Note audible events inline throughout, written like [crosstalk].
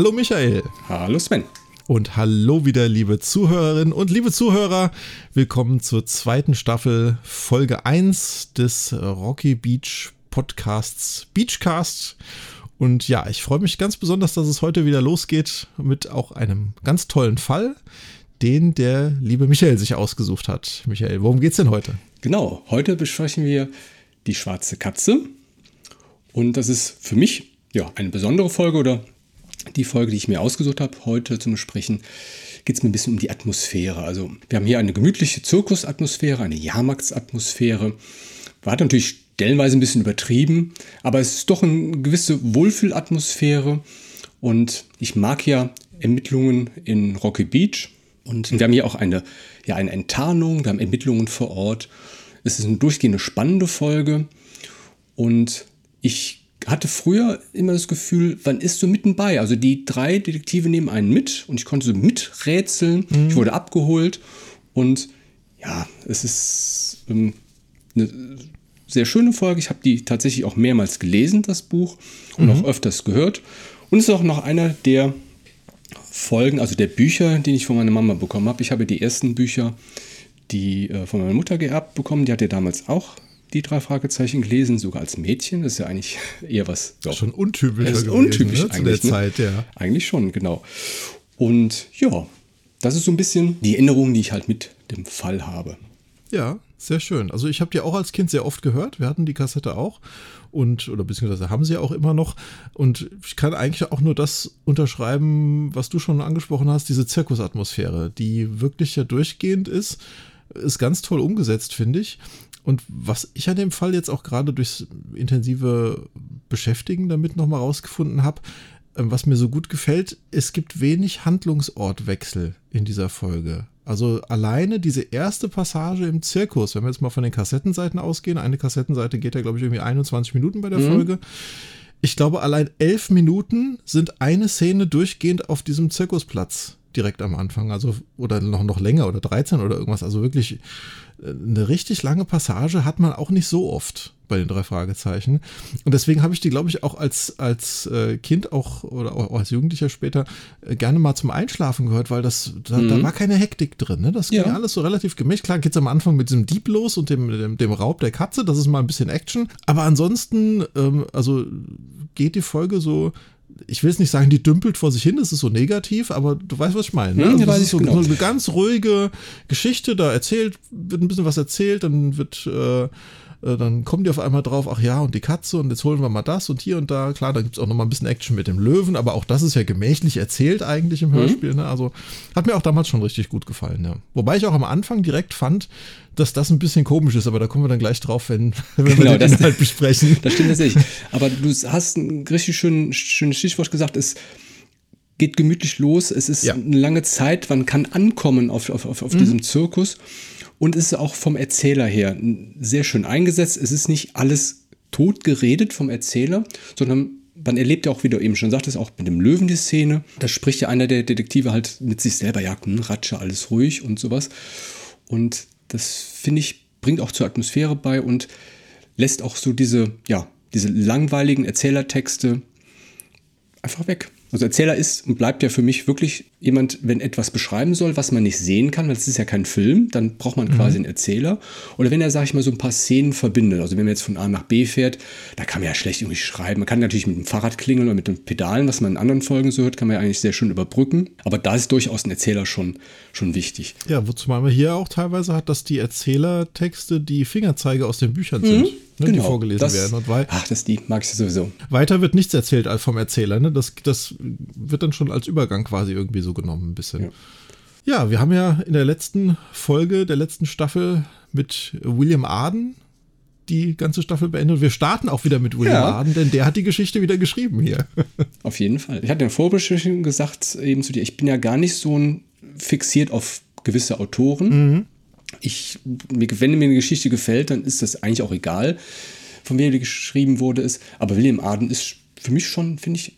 Hallo Michael. Hallo Sven. Und hallo wieder, liebe Zuhörerinnen und liebe Zuhörer. Willkommen zur zweiten Staffel, Folge 1 des Rocky Beach Podcasts Beachcast. Und ja, ich freue mich ganz besonders, dass es heute wieder losgeht mit auch einem ganz tollen Fall, den der liebe Michael sich ausgesucht hat. Michael, worum geht's denn heute? Genau, heute besprechen wir die schwarze Katze. Und das ist für mich ja eine besondere Folge oder die Folge, die ich mir ausgesucht habe, heute zum Besprechen, geht es mir ein bisschen um die Atmosphäre. Also wir haben hier eine gemütliche Zirkusatmosphäre, eine Jahrmarktsatmosphäre. War natürlich stellenweise ein bisschen übertrieben, aber es ist doch eine gewisse Wohlfühlatmosphäre. Und ich mag ja Ermittlungen in Rocky Beach. Und wir haben hier auch eine, ja, eine Enttarnung, wir haben Ermittlungen vor Ort. Es ist eine durchgehende spannende Folge. Und ich hatte früher immer das Gefühl, wann ist so mitten bei? Also die drei Detektive nehmen einen mit und ich konnte so miträtseln. Mhm. Ich wurde abgeholt und ja, es ist ähm, eine sehr schöne Folge. Ich habe die tatsächlich auch mehrmals gelesen, das Buch, und mhm. auch öfters gehört. Und es ist auch noch einer der Folgen, also der Bücher, die ich von meiner Mama bekommen habe. Ich habe die ersten Bücher, die äh, von meiner Mutter geerbt bekommen. Die hatte damals auch die drei Fragezeichen gelesen, sogar als Mädchen. Das ist ja eigentlich [laughs] eher was. Doch, schon untypisch. Das ist gewesen, untypisch ne? zu der ne? Zeit, ja. Eigentlich schon, genau. Und ja, das ist so ein bisschen die Erinnerung, die ich halt mit dem Fall habe. Ja, sehr schön. Also ich habe die auch als Kind sehr oft gehört. Wir hatten die Kassette auch und oder beziehungsweise haben sie auch immer noch. Und ich kann eigentlich auch nur das unterschreiben, was du schon angesprochen hast, diese Zirkusatmosphäre, die wirklich ja durchgehend ist, ist ganz toll umgesetzt, finde ich. Und was ich an dem Fall jetzt auch gerade durchs intensive Beschäftigen damit nochmal rausgefunden habe, ähm, was mir so gut gefällt, es gibt wenig Handlungsortwechsel in dieser Folge. Also alleine diese erste Passage im Zirkus, wenn wir jetzt mal von den Kassettenseiten ausgehen, eine Kassettenseite geht ja, glaube ich, irgendwie 21 Minuten bei der mhm. Folge. Ich glaube, allein elf Minuten sind eine Szene durchgehend auf diesem Zirkusplatz direkt am Anfang, also oder noch, noch länger oder 13 oder irgendwas. Also wirklich äh, eine richtig lange Passage hat man auch nicht so oft bei den drei Fragezeichen. Und deswegen habe ich die, glaube ich, auch als, als äh, Kind auch oder auch als Jugendlicher später äh, gerne mal zum Einschlafen gehört, weil das, da, mhm. da war keine Hektik drin. Ne? Das ging ja. alles so relativ gemischt. Klar geht es am Anfang mit diesem Dieb los und dem, dem, dem, Raub der Katze, das ist mal ein bisschen Action. Aber ansonsten, ähm, also geht die Folge so ich will es nicht sagen, die dümpelt vor sich hin, das ist so negativ, aber du weißt, was ich meine. Ne? Hm, also das ist so, genau. so, eine ganz ruhige Geschichte, da erzählt, wird ein bisschen was erzählt, dann wird äh, äh, dann kommen die auf einmal drauf, ach ja, und die Katze und jetzt holen wir mal das und hier und da. Klar, da gibt es auch noch mal ein bisschen Action mit dem Löwen, aber auch das ist ja gemächlich erzählt eigentlich im mhm. Hörspiel. Ne? Also hat mir auch damals schon richtig gut gefallen. Ja. Wobei ich auch am Anfang direkt fand, dass das ein bisschen komisch ist, aber da kommen wir dann gleich drauf, wenn, [laughs] wenn genau, wir den Inhalt besprechen. Das stimmt tatsächlich. Aber du hast ein richtig schön, schönes Stichwort gesagt, es geht gemütlich los, es ist ja. eine lange Zeit, man kann ankommen auf, auf, auf, auf mhm. diesem Zirkus und ist auch vom Erzähler her sehr schön eingesetzt. Es ist nicht alles tot geredet vom Erzähler, sondern man erlebt ja auch, wie du eben schon sagtest, auch mit dem Löwen die Szene. Da spricht ja einer der Detektive halt mit sich selber, ja, hm, Ratsche, alles ruhig und sowas. Und das, finde ich, bringt auch zur Atmosphäre bei und lässt auch so diese, ja, diese langweiligen Erzählertexte einfach weg. Also Erzähler ist und bleibt ja für mich wirklich jemand, wenn etwas beschreiben soll, was man nicht sehen kann, weil es ist ja kein Film, dann braucht man quasi mhm. einen Erzähler. Oder wenn er, sag ich mal, so ein paar Szenen verbindet, also wenn man jetzt von A nach B fährt, da kann man ja schlecht irgendwie schreiben. Man kann natürlich mit dem Fahrrad klingeln oder mit den Pedalen, was man in anderen Folgen so hört, kann man ja eigentlich sehr schön überbrücken. Aber da ist durchaus ein Erzähler schon, schon wichtig. Ja, wozu man hier auch teilweise hat, dass die Erzählertexte die Fingerzeige aus den Büchern sind. Ne, genau, die vorgelesen das, werden. Und weil, ach, das die mag ich sowieso. Weiter wird nichts erzählt als vom Erzähler. Ne? Das, das wird dann schon als Übergang quasi irgendwie so genommen, ein bisschen. Ja. ja, wir haben ja in der letzten Folge der letzten Staffel mit William Arden die ganze Staffel beendet. Wir starten auch wieder mit William ja. Arden, denn der hat die Geschichte wieder geschrieben hier. [laughs] Auf jeden Fall. Ich hatte in der Vorbesprechung gesagt, eben zu dir, ich bin ja gar nicht so ein fixiert auf gewisse Autoren. Mhm ich, wenn mir eine Geschichte gefällt, dann ist das eigentlich auch egal, von wem die geschrieben wurde. Ist. Aber William Arden ist für mich schon, finde ich,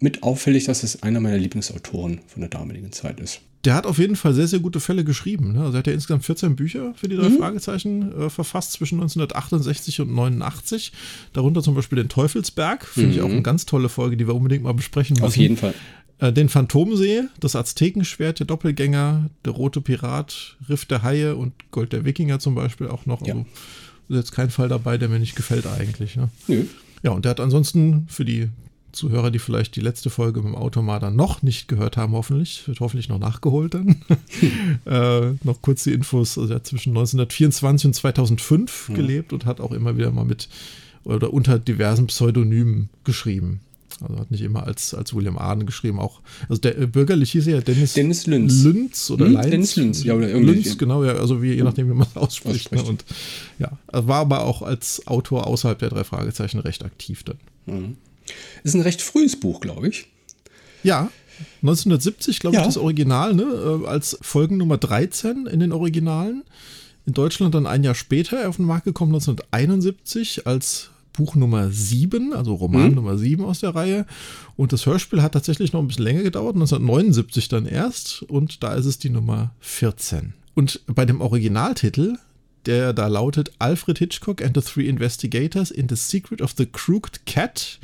mit auffällig, dass es einer meiner Lieblingsautoren von der damaligen Zeit ist. Der hat auf jeden Fall sehr, sehr gute Fälle geschrieben. Ne? Also er hat ja insgesamt 14 Bücher für die drei mhm. Fragezeichen äh, verfasst zwischen 1968 und 89. Darunter zum Beispiel den Teufelsberg. Finde mhm. ich auch eine ganz tolle Folge, die wir unbedingt mal besprechen müssen. Auf jeden Fall Äh, den Phantomsee, das Aztekenschwert, der Doppelgänger, der rote Pirat, Riff der Haie und Gold der Wikinger zum Beispiel auch noch. Ja. Also ist jetzt kein Fall dabei, der mir nicht gefällt eigentlich. Ne? Nö. Ja, und der hat ansonsten für die Zuhörer, die vielleicht die letzte Folge mit dem Automater noch nicht gehört haben, hoffentlich, wird hoffentlich noch nachgeholt dann. [laughs] äh, noch kurz die Infos, also er hat zwischen 1924 und 2005 Mhm. gelebt und hat auch immer wieder mal mit oder unter diversen Pseudonymen geschrieben. Also hat nicht immer als, als William Arden geschrieben, auch, also der äh, bürgerlich hieß er ja Dennis, Dennis Lünz. Lünz oder Hm? Leinz. Dennis Lünz, ja, oder irgendwie. Lünz, genau, ja, also wie, je nachdem, wie man es ausspricht. Ne? Und ja, er war aber auch als Autor außerhalb der drei Fragezeichen recht aktiv dann. Ist ein recht frühes Buch, glaube ich. Ja, 1970, glaube Ja. ich, das Original, ne? äh, als Folgen Nummer 13 in den Originalen. In Deutschland dann ein Jahr später auf den Markt gekommen, 1971, als Buch Nummer 7, also Roman Mhm. Nummer 7 aus der Reihe. Und das Hörspiel hat tatsächlich noch ein bisschen länger gedauert, 1979 dann erst. Und da ist es die Nummer 14. Und bei dem Originaltitel, der da lautet Alfred Hitchcock and the Three Investigators in the Secret of the Crooked Cat,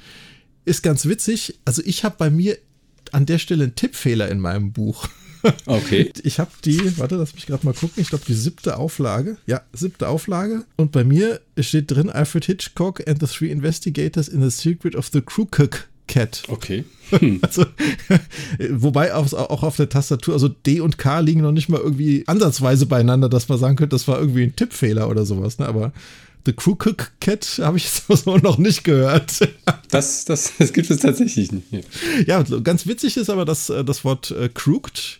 ist ganz witzig. Also ich habe bei mir an der Stelle einen Tippfehler in meinem Buch. [laughs] [laughs] Okay. Ich habe die, warte, lass mich gerade mal gucken, ich glaube die siebte Auflage. Ja, siebte Auflage. Und bei mir steht drin Alfred Hitchcock and the Three Investigators in the Secret of the Crooked Cat. Okay. [laughs] Also, wobei auch, auch auf der Tastatur, also D und K liegen noch nicht mal irgendwie ansatzweise beieinander, dass man sagen könnte, das war irgendwie ein Tippfehler oder sowas. Ne? Aber The Crooked Cat habe ich [laughs] so noch nicht gehört. [laughs] Das, das, das gibt es tatsächlich nicht. Ja. Ja, ganz witzig ist aber, dass äh, das Wort äh, crooked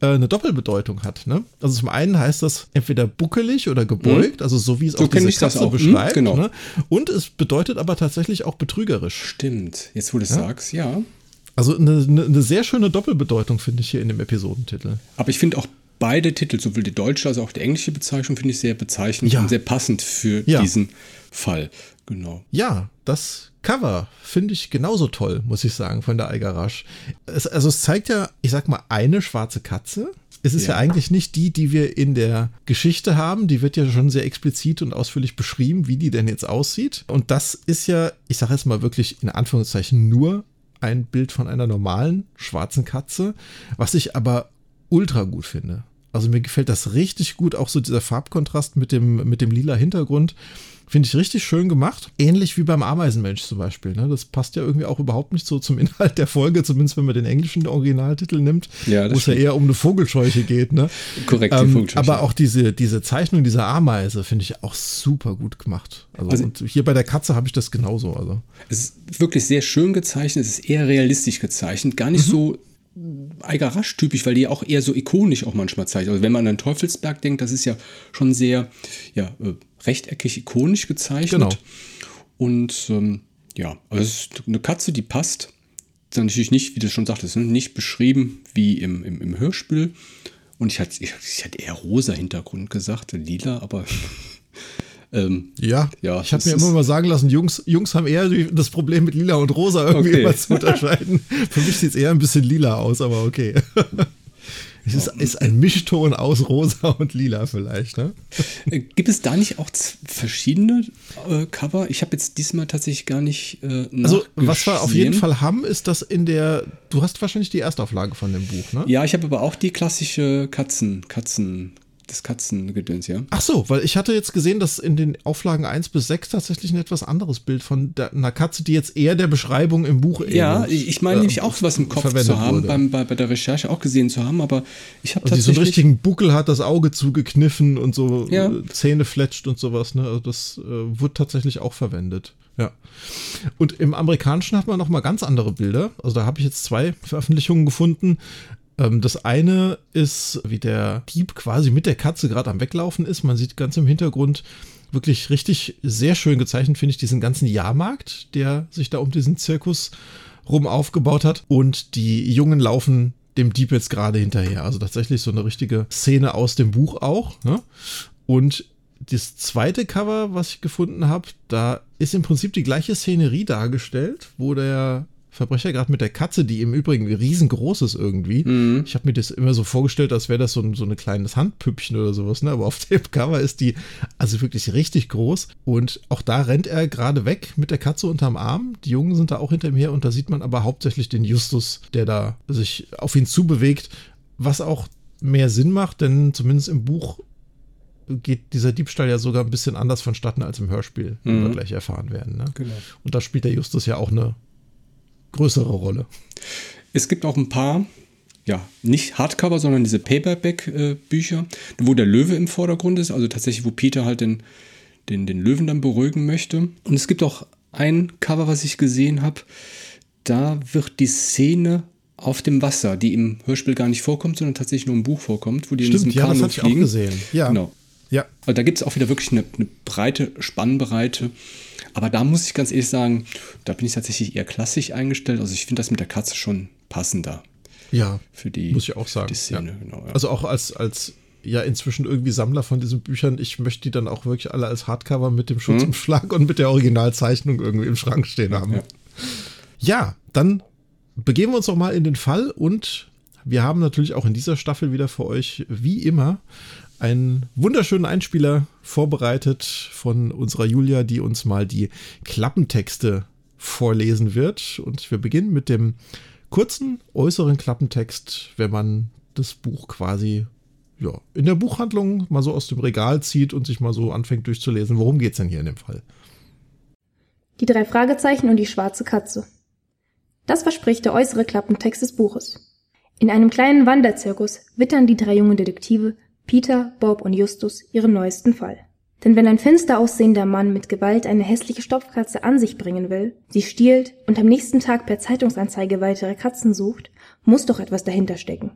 äh, eine Doppelbedeutung hat. Ne? Also zum einen heißt das entweder buckelig oder gebeugt, also so wie es So auch diese ich das Katze auch. Hm, beschreibt. genau. Ne? Und es bedeutet aber tatsächlich auch betrügerisch. Stimmt. Jetzt, wo du es sagst, ja. Also eine, eine sehr schöne Doppelbedeutung finde ich hier in dem Episodentitel. Aber ich finde auch beide Titel, sowohl die deutsche als auch die englische Bezeichnung, finde ich sehr bezeichnend Ja. und sehr passend für Ja. diesen Fall. Genau. Ja, das Cover finde ich genauso toll, muss ich sagen, von der Algarasch. Es, also es zeigt ja, ich sag mal, eine schwarze Katze. Es ist ja. Ja. eigentlich nicht die, die wir in der Geschichte haben. Die wird ja schon sehr explizit und ausführlich beschrieben, wie die denn jetzt aussieht. Und das ist ja, ich sage jetzt mal wirklich in Anführungszeichen nur ein Bild von einer normalen schwarzen Katze, was ich aber ultra gut finde. Also mir gefällt das richtig gut, auch so dieser Farbkontrast mit dem, mit dem lila Hintergrund. Finde ich richtig schön gemacht. Ähnlich wie beim Ameisenmensch zum Beispiel. Ne? Das passt ja irgendwie auch überhaupt nicht so zum [laughs] Inhalt der Folge, zumindest wenn man den englischen Originaltitel nimmt, Ja, wo es ja eher um eine Vogelscheuche geht. Ne? Korrekt, die Ähm, Vogelscheuche. aber auch diese, diese Zeichnung dieser Ameise finde ich auch super gut gemacht. Also, Also- und hier bei der Katze habe ich das genauso. Also. Es ist wirklich sehr schön gezeichnet, es ist eher realistisch gezeichnet, gar nicht so Eiger Rasch typisch, weil die auch eher so ikonisch auch manchmal zeichnet. Also wenn man an Teufelsberg denkt, das ist ja schon sehr ja, äh, rechteckig ikonisch gezeichnet. Genau. Und ähm, ja, also es ist eine Katze, die passt. Dann natürlich nicht, wie du schon sagtest, nicht beschrieben wie im, im, im Hörspiel. Und ich hatte, ich, ich hatte eher rosa Hintergrund gesagt, lila, aber [laughs] ähm, Ja, Ja, ich habe das mir immer mal sagen lassen, Jungs, Jungs haben eher das Problem mit lila und rosa irgendwie Okay. immer zu unterscheiden. [laughs] Für mich sieht es eher ein bisschen lila aus, aber okay. [laughs] Es ist, ist ein Mischton aus rosa und lila vielleicht, ne? Äh, Gibt es da nicht auch verschiedene äh, Cover? Ich habe jetzt diesmal tatsächlich gar nicht. Äh, Also, was wir auf jeden. Fall haben, ist, dass in der, du hast wahrscheinlich die Erstauflage von dem Buch, ne? Ja, ich habe aber auch die klassische Katzen, Katzen, das Katzengedöns, ja. Ach so, weil ich hatte jetzt gesehen, dass in den Auflagen 1 bis 6 tatsächlich ein etwas anderes Bild von der, einer Katze, die jetzt eher der Beschreibung im Buch Ja, ähnelt, ich, ich meine äh, nämlich auch sowas im Kopf zu haben, beim, bei, bei der Recherche auch gesehen zu haben, aber ich habe Also die so einen tatsächlich. richtigen Buckel hat, das Auge zugekniffen und so Ja. äh, Zähne fletscht und sowas. Ne? Also das äh, wird tatsächlich auch verwendet. Ja. Und im Amerikanischen hat man noch mal ganz andere Bilder. Also da habe ich jetzt zwei Veröffentlichungen gefunden. Ähm, das eine ist, wie der Dieb quasi mit der Katze gerade am Weglaufen ist. Man sieht ganz im Hintergrund wirklich richtig sehr schön gezeichnet, finde ich, diesen ganzen Jahrmarkt, der sich da um diesen Zirkus rum aufgebaut hat. Und die Jungen laufen dem Dieb jetzt gerade hinterher. Also tatsächlich so eine richtige Szene aus dem Buch auch. Ne? Und das zweite Cover, was ich gefunden habe, da ist im Prinzip die gleiche Szenerie dargestellt, wo der Verbrecher, gerade mit der Katze, die im Übrigen riesengroß ist irgendwie. Mhm. Ich habe mir das immer so vorgestellt, als wäre das so ein, so ein kleines Handpüppchen oder sowas, ne? Aber auf [laughs] dem Cover ist die also wirklich richtig groß. Und auch da rennt er gerade weg mit der Katze unterm Arm. Die Jungen sind da auch hinter ihm her und da sieht man aber hauptsächlich den Justus, der da sich auf ihn zubewegt, was auch mehr Sinn macht, denn zumindest im Buch geht dieser Diebstahl ja sogar ein bisschen anders vonstatten als im Hörspiel, mhm. wie wir gleich erfahren werden. Ne? Genau. Und da spielt der Justus ja auch eine größere Rolle. Es gibt auch ein paar, ja, nicht Hardcover, sondern diese Paperback-Bücher, wo der Löwe im Vordergrund ist, also tatsächlich, wo Peter halt den, den, den Löwen dann beruhigen möchte. Und es gibt auch ein Cover, was ich gesehen habe, da wird die Szene auf dem Wasser, die im Hörspiel gar nicht vorkommt, sondern tatsächlich nur im Buch vorkommt, wo die Stimmt, in diesem ja, Kanu das fliegen. Ich auch gesehen. Ja. Genau. Ja. Also da gibt es auch wieder wirklich eine, eine breite Spannbreite. Aber da muss ich ganz ehrlich sagen, da bin ich tatsächlich eher klassisch eingestellt. Also ich finde das mit der Katze schon passender. Ja, für die, muss ich auch sagen. Szene, ja. genau, ja. Also auch als, als ja inzwischen irgendwie Sammler von diesen Büchern, ich möchte die dann auch wirklich alle als Hardcover mit dem Schutzumschlag hm. und mit der Originalzeichnung irgendwie im Schrank stehen haben. Ja, ja dann begeben wir uns noch mal in den Fall und wir haben natürlich auch in dieser Staffel wieder für euch, wie immer, einen wunderschönen Einspieler vorbereitet von unserer Julia, die uns mal die Klappentexte vorlesen wird. Und wir beginnen mit dem kurzen äußeren Klappentext, wenn man das Buch quasi ja, in der Buchhandlung mal so aus dem Regal zieht und sich mal so anfängt durchzulesen. Worum geht es denn hier in dem Fall? Die drei Fragezeichen und die schwarze Katze. Das verspricht der äußere Klappentext des Buches. In einem kleinen Wanderzirkus wittern die drei jungen Detektive Peter, Bob und Justus ihren neuesten Fall. Denn wenn ein finster aussehender Mann mit Gewalt eine hässliche Stopfkatze an sich bringen will, sie stiehlt und am nächsten Tag per Zeitungsanzeige weitere Katzen sucht, muss doch etwas dahinter stecken.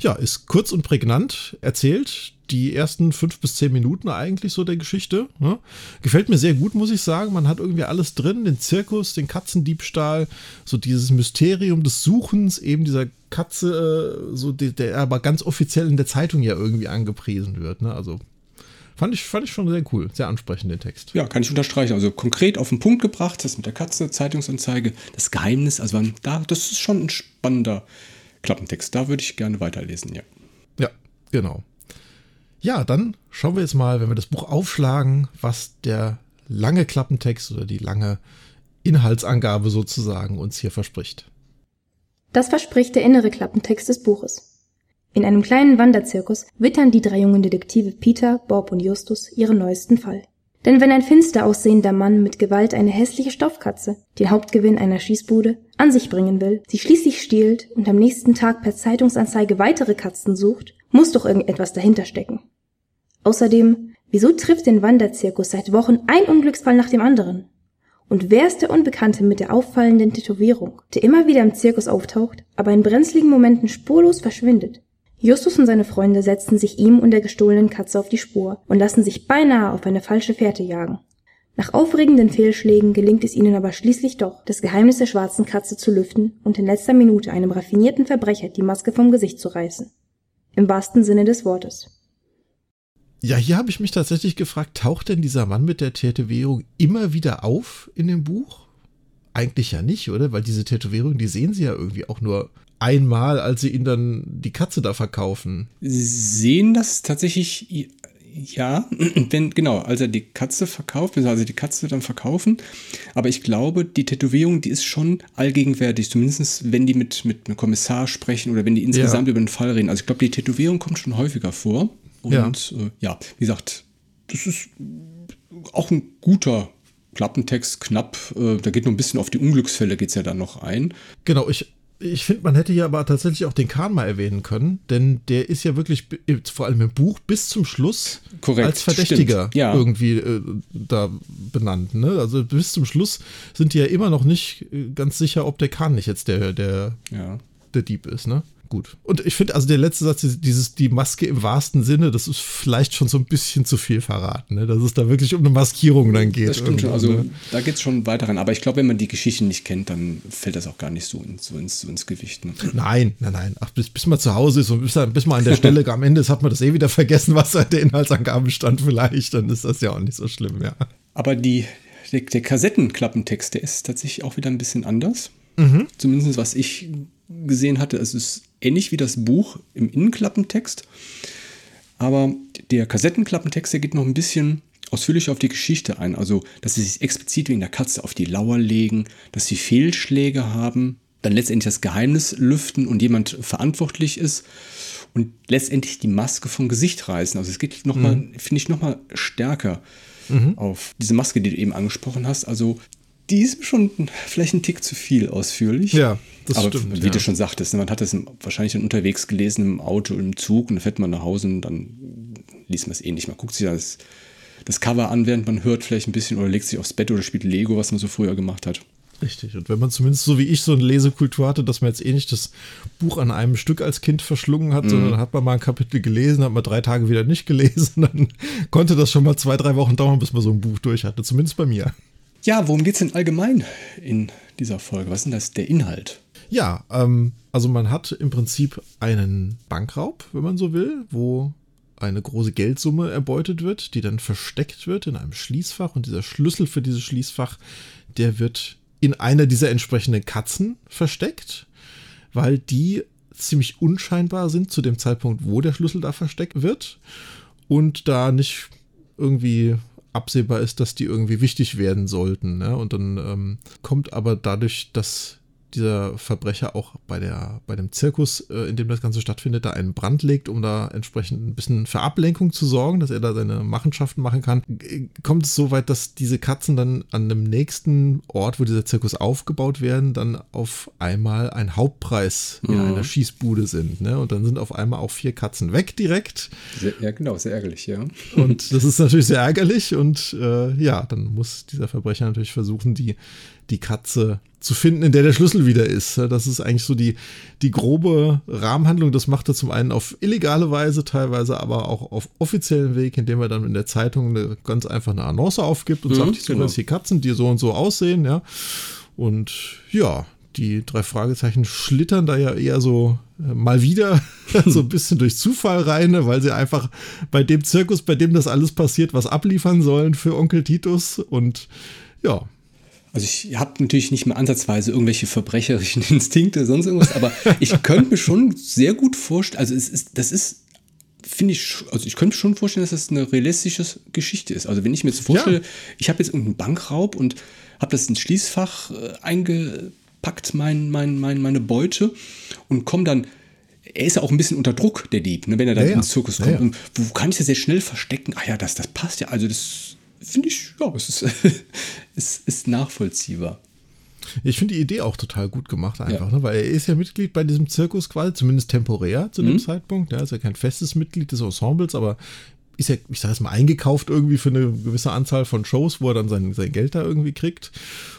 Ja, ist kurz und prägnant erzählt. Die ersten fünf bis zehn Minuten eigentlich so der Geschichte. Ne? Gefällt mir sehr gut, muss ich sagen. Man hat irgendwie alles drin: den Zirkus, den Katzendiebstahl, so dieses Mysterium des Suchens, eben dieser Katze, äh, so der, der aber ganz offiziell in der Zeitung ja irgendwie angepriesen wird. Ne? Also fand ich, fand ich schon sehr cool, sehr ansprechend, den Text. Ja, kann ich unterstreichen. Also konkret auf den Punkt gebracht, das mit der Katze, Zeitungsanzeige, das Geheimnis, also da, das ist schon ein spannender Klappentext. Da würde ich gerne weiterlesen, ja. Ja, genau. Ja, dann schauen wir jetzt mal, wenn wir das Buch aufschlagen, was der lange Klappentext oder die lange Inhaltsangabe sozusagen uns hier verspricht. Das verspricht der innere Klappentext des Buches. In einem kleinen Wanderzirkus wittern die drei jungen Detektive Peter, Bob und Justus ihren neuesten Fall. Denn wenn ein finster aussehender Mann mit Gewalt eine hässliche Stoffkatze, den Hauptgewinn einer Schießbude, an sich bringen will, sie schließlich stiehlt und am nächsten Tag per Zeitungsanzeige weitere Katzen sucht, muss doch irgendetwas dahinter stecken. Außerdem, wieso trifft den Wanderzirkus seit Wochen ein Unglücksfall nach dem anderen? Und wer ist der Unbekannte mit der auffallenden Tätowierung, der immer wieder im Zirkus auftaucht, aber in brenzligen Momenten spurlos verschwindet? Justus und seine Freunde setzen sich ihm und der gestohlenen Katze auf die Spur und lassen sich beinahe auf eine falsche Fährte jagen. Nach aufregenden Fehlschlägen gelingt es ihnen aber schließlich doch, das Geheimnis der schwarzen Katze zu lüften und in letzter Minute einem raffinierten Verbrecher die Maske vom Gesicht zu reißen. Im wahrsten Sinne des Wortes. Ja, hier habe ich mich tatsächlich gefragt, taucht denn dieser Mann mit der Tätowierung immer wieder auf in dem Buch? Eigentlich ja nicht, oder? Weil diese Tätowierung, die sehen sie ja irgendwie auch nur einmal, als sie ihn dann die Katze da verkaufen. Sie sehen das tatsächlich, ja, [clears throat] wenn, genau, als er die Katze verkauft, also die Katze dann verkaufen. Aber ich glaube, die Tätowierung, die ist schon allgegenwärtig, zumindest wenn die mit, mit einem Kommissar sprechen oder wenn die insgesamt ja. über den Fall reden. Also ich glaube, die Tätowierung kommt schon häufiger vor. Und ja, äh, ja wie gesagt, das ist auch ein guter Klappentext, knapp. Äh, da geht nur ein bisschen auf die Unglücksfälle, geht es ja dann noch ein. Genau, ich ich finde, man hätte hier aber tatsächlich auch den Kahn mal erwähnen können, denn der ist ja wirklich, vor allem im Buch, bis zum Schluss Korrekt, als Verdächtiger ja. irgendwie äh, da benannt. Ne? Also bis zum Schluss sind die ja immer noch nicht äh, ganz sicher, ob der Kahn nicht jetzt der, der, ja. der Dieb ist. Ne? Gut. Und ich finde, also der letzte Satz, dieses, die Maske im wahrsten Sinne, das ist vielleicht schon so ein bisschen zu viel verraten, ne? dass es da wirklich um eine Maskierung dann geht. Das stimmt schon, also ne? da geht es schon weiter rein. Aber ich glaube, wenn man die Geschichte nicht kennt, dann fällt das auch gar nicht so, in, so, ins, so ins Gewicht. Ne? Nein, nein, nein. Ach, bis, bis man zu Hause ist und bis, bis man an der Stelle [laughs] am Ende ist, hat man das eh wieder vergessen, was seit der Inhaltsangabe stand vielleicht. Dann ist das ja auch nicht so schlimm, ja. Aber die, der, der Kassettenklappentext, der ist tatsächlich auch wieder ein bisschen anders. Zumindest was ich gesehen hatte, es ist ähnlich wie das Buch im Innenklappentext. Aber der Kassettenklappentext, der geht noch ein bisschen ausführlich auf die Geschichte ein. Also, dass sie sich explizit wegen der Katze auf die Lauer legen, dass sie Fehlschläge haben, dann letztendlich das Geheimnis lüften und jemand verantwortlich ist und letztendlich die Maske vom Gesicht reißen. Also es geht nochmal, mhm. finde ich, nochmal stärker mhm. auf diese Maske, die du eben angesprochen hast. Also die ist schon vielleicht ein Tick zu viel ausführlich. Ja, das Aber stimmt. Wie ja. du schon sagtest, ne, man hat das wahrscheinlich dann unterwegs gelesen im Auto, im Zug und dann fährt man nach Hause und dann liest man es eh nicht. Man guckt sich das, das Cover an, während man hört vielleicht ein bisschen oder legt sich aufs Bett oder spielt Lego, was man so früher gemacht hat. Richtig. Und wenn man zumindest so wie ich so eine Lesekultur hatte, dass man jetzt eh nicht das Buch an einem Stück als Kind verschlungen hat, mhm. sondern hat man mal ein Kapitel gelesen, hat man drei Tage wieder nicht gelesen, [laughs] dann konnte das schon mal zwei, drei Wochen dauern, bis man so ein Buch durch hatte. Zumindest bei mir. Ja, worum geht es denn allgemein in dieser Folge? Was ist denn das der Inhalt? Ja, ähm, also man hat im Prinzip einen Bankraub, wenn man so will, wo eine große Geldsumme erbeutet wird, die dann versteckt wird in einem Schließfach und dieser Schlüssel für dieses Schließfach, der wird in einer dieser entsprechenden Katzen versteckt, weil die ziemlich unscheinbar sind zu dem Zeitpunkt, wo der Schlüssel da versteckt wird und da nicht irgendwie absehbar ist, dass die irgendwie wichtig werden sollten. Ne? Und dann ähm, kommt aber dadurch, dass dieser Verbrecher auch bei, der, bei dem Zirkus, äh, in dem das Ganze stattfindet, da einen Brand legt, um da entsprechend ein bisschen für Ablenkung zu sorgen, dass er da seine Machenschaften machen kann, kommt es so weit, dass diese Katzen dann an dem nächsten Ort, wo dieser Zirkus aufgebaut werden, dann auf einmal ein Hauptpreis in mhm. einer Schießbude sind. Ne? Und dann sind auf einmal auch vier Katzen weg direkt. Sehr, ja, genau, sehr ärgerlich, ja. Und [laughs] das ist natürlich sehr ärgerlich und äh, ja, dann muss dieser Verbrecher natürlich versuchen, die die Katze zu finden, in der der Schlüssel wieder ist. Das ist eigentlich so die, die grobe Rahmenhandlung. Das macht er zum einen auf illegale Weise, teilweise aber auch auf offiziellen Weg, indem er dann in der Zeitung eine, ganz einfach eine Annonce aufgibt und mhm, sagt, ich suche genau. jetzt hier Katzen, die so und so aussehen, ja. Und ja, die drei Fragezeichen schlittern da ja eher so äh, mal wieder [laughs] [laughs] so ein bisschen durch Zufall rein, ne, weil sie einfach bei dem Zirkus, bei dem das alles passiert, was abliefern sollen für Onkel Titus. Und ja, also ich habe natürlich nicht mehr ansatzweise irgendwelche verbrecherischen [laughs] Instinkte, sonst irgendwas, aber ich könnte mir schon sehr gut vorstellen, also es ist, das ist, finde ich, also ich könnte mir schon vorstellen, dass das eine realistische Geschichte ist. Also wenn ich mir jetzt vorstelle, ja. ich habe jetzt irgendeinen Bankraub und habe das ins Schließfach äh, eingepackt, mein, mein, mein, meine Beute und komme dann er ist ja auch ein bisschen unter Druck, der Dieb, ne, wenn er dann ja, ins Zirkus kommt. Ja, wo kann ich das sehr schnell verstecken? Ah ja, das, das passt ja. Also das finde ich, ja, es ist, [laughs] es ist nachvollziehbar. Ich finde die Idee auch total gut gemacht, einfach, ja. ne? weil er ist ja Mitglied bei diesem Zirkus quasi, zumindest temporär zu dem mhm. Zeitpunkt. Er ist ja kein festes Mitglied des Ensembles, aber ist ja, ich sage es mal, eingekauft irgendwie für eine gewisse Anzahl von Shows, wo er dann sein, sein Geld da irgendwie kriegt.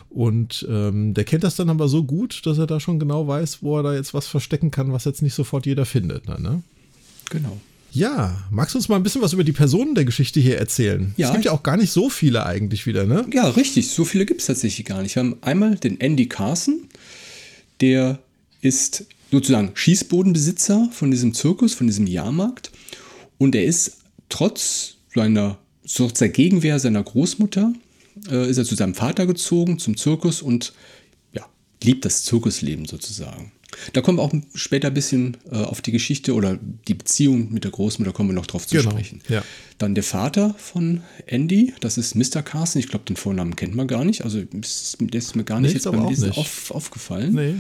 Und ähm, der kennt das dann aber so gut, dass er da schon genau weiß, wo er da jetzt was verstecken kann, was jetzt nicht sofort jeder findet. Ne? Genau. Ja, magst du uns mal ein bisschen was über die Personen der Geschichte hier erzählen? Ja. Es gibt ja auch gar nicht so viele eigentlich wieder, ne? Ja, richtig. So viele gibt es tatsächlich gar nicht. Wir haben einmal den Andy Carson, der ist sozusagen Schießbodenbesitzer von diesem Zirkus, von diesem Jahrmarkt. Und er ist trotz seiner sozusagen Gegenwehr seiner Großmutter, äh, ist er zu seinem Vater gezogen, zum Zirkus und ja, liebt das Zirkusleben sozusagen. Da kommen wir auch später ein bisschen äh, auf die Geschichte oder die Beziehung mit der Großmutter kommen wir noch drauf zu genau, sprechen. Ja. Dann der Vater von Andy, das ist Mr. Carson. Ich glaube, den Vornamen kennt man gar nicht. Also der ist mir gar nicht nee, jetzt beim Lesen auf, aufgefallen. Nee.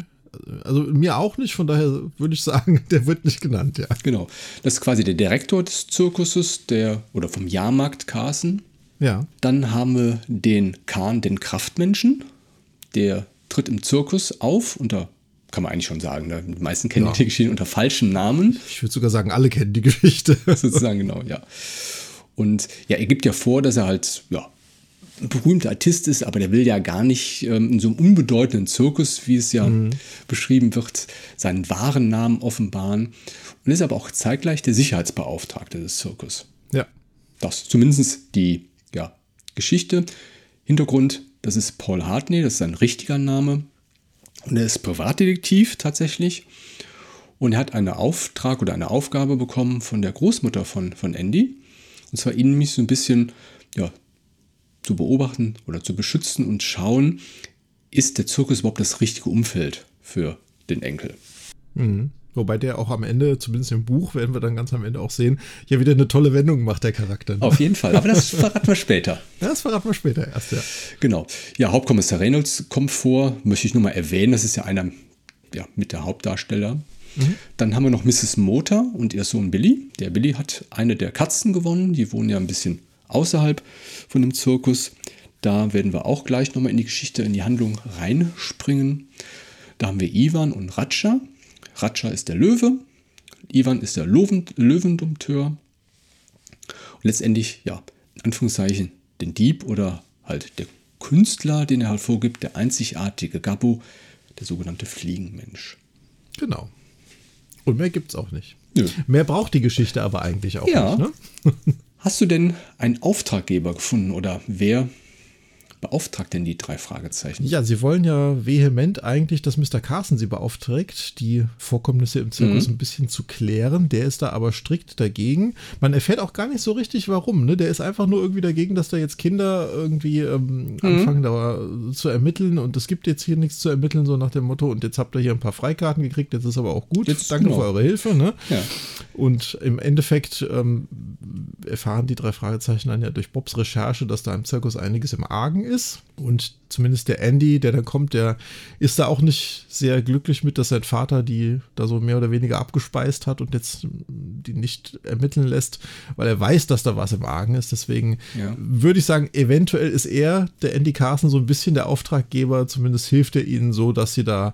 Also mir auch nicht, von daher würde ich sagen, [laughs] der wird nicht genannt, ja. Genau. Das ist quasi der Direktor des Zirkuses, der, oder vom Jahrmarkt Carson. Ja. Dann haben wir den Kahn, den Kraftmenschen. Der tritt im Zirkus auf unter kann man eigentlich schon sagen. Ne? Die meisten kennen ja. die Geschichte unter falschem Namen. Ich würde sogar sagen, alle kennen die Geschichte. [laughs] Sozusagen, genau, ja. Und ja, er gibt ja vor, dass er halt, ja, ein berühmter Artist ist, aber der will ja gar nicht ähm, in so einem unbedeutenden Zirkus, wie es ja mhm. beschrieben wird, seinen wahren Namen offenbaren. Und ist aber auch zeitgleich der Sicherheitsbeauftragte des Zirkus. Ja. Das zumindest die ja, Geschichte. Hintergrund, das ist Paul Hartney, das ist sein richtiger Name. Und er ist Privatdetektiv tatsächlich. Und er hat einen Auftrag oder eine Aufgabe bekommen von der Großmutter von, von Andy. Und zwar ihn mich so ein bisschen ja, zu beobachten oder zu beschützen und schauen, ist der Zirkus überhaupt das richtige Umfeld für den Enkel. Mhm. Wobei der auch am Ende, zumindest im Buch, werden wir dann ganz am Ende auch sehen, ja wieder eine tolle Wendung macht, der Charakter. Ne? Auf jeden Fall, aber das verraten wir später. [laughs] Das verraten wir später erst, ja. Genau. Ja, Hauptkommissar Reynolds kommt vor, möchte ich nur mal erwähnen, das ist ja einer ja, mit der Hauptdarsteller. Mhm. Dann haben wir noch Mrs. Motor und ihr Sohn Billy. Der Billy hat eine der Katzen gewonnen, die wohnen ja ein bisschen außerhalb von dem Zirkus. Da werden wir auch gleich nochmal in die Geschichte, in die Handlung reinspringen. Da haben wir Ivan und Ratscha. Ratscha ist der Löwe, Ivan ist der Löwen, Löwendompteur. Und letztendlich, ja, in Anführungszeichen, den Dieb oder halt der Künstler, den er halt vorgibt, der einzigartige Gabbo, der sogenannte Fliegenmensch. Genau. Und mehr gibt es auch nicht. Nö. Mehr braucht die Geschichte aber eigentlich auch ja. nicht. Ne? Hast du denn einen Auftraggeber gefunden oder wer beauftragt denn die drei Fragezeichen? Ja, sie wollen ja vehement eigentlich, dass Mr. Carson sie beauftragt, die Vorkommnisse im Zirkus mhm. ein bisschen zu klären. Der ist da aber strikt dagegen. Man erfährt auch gar nicht so richtig, warum. Ne? Der ist einfach nur irgendwie dagegen, dass da jetzt Kinder irgendwie ähm, mhm. anfangen, da zu ermitteln und es gibt jetzt hier nichts zu ermitteln, so nach dem Motto, und jetzt habt ihr hier ein paar Freikarten gekriegt, jetzt ist aber auch gut. Jetzt, Danke genau. für eure Hilfe. Ne? Ja. Und im Endeffekt ähm, erfahren die drei Fragezeichen dann ja durch Bobs Recherche, dass da im Zirkus einiges im Argen ist. Und zumindest der Andy, der da kommt, der ist da auch nicht sehr glücklich mit, dass sein Vater die da so mehr oder weniger abgespeist hat und jetzt die nicht ermitteln lässt, weil er weiß, dass da was im Argen ist. Deswegen ja. würde ich sagen, eventuell ist er, der Andy Carson, so ein bisschen der Auftraggeber. Zumindest hilft er ihnen so, dass sie da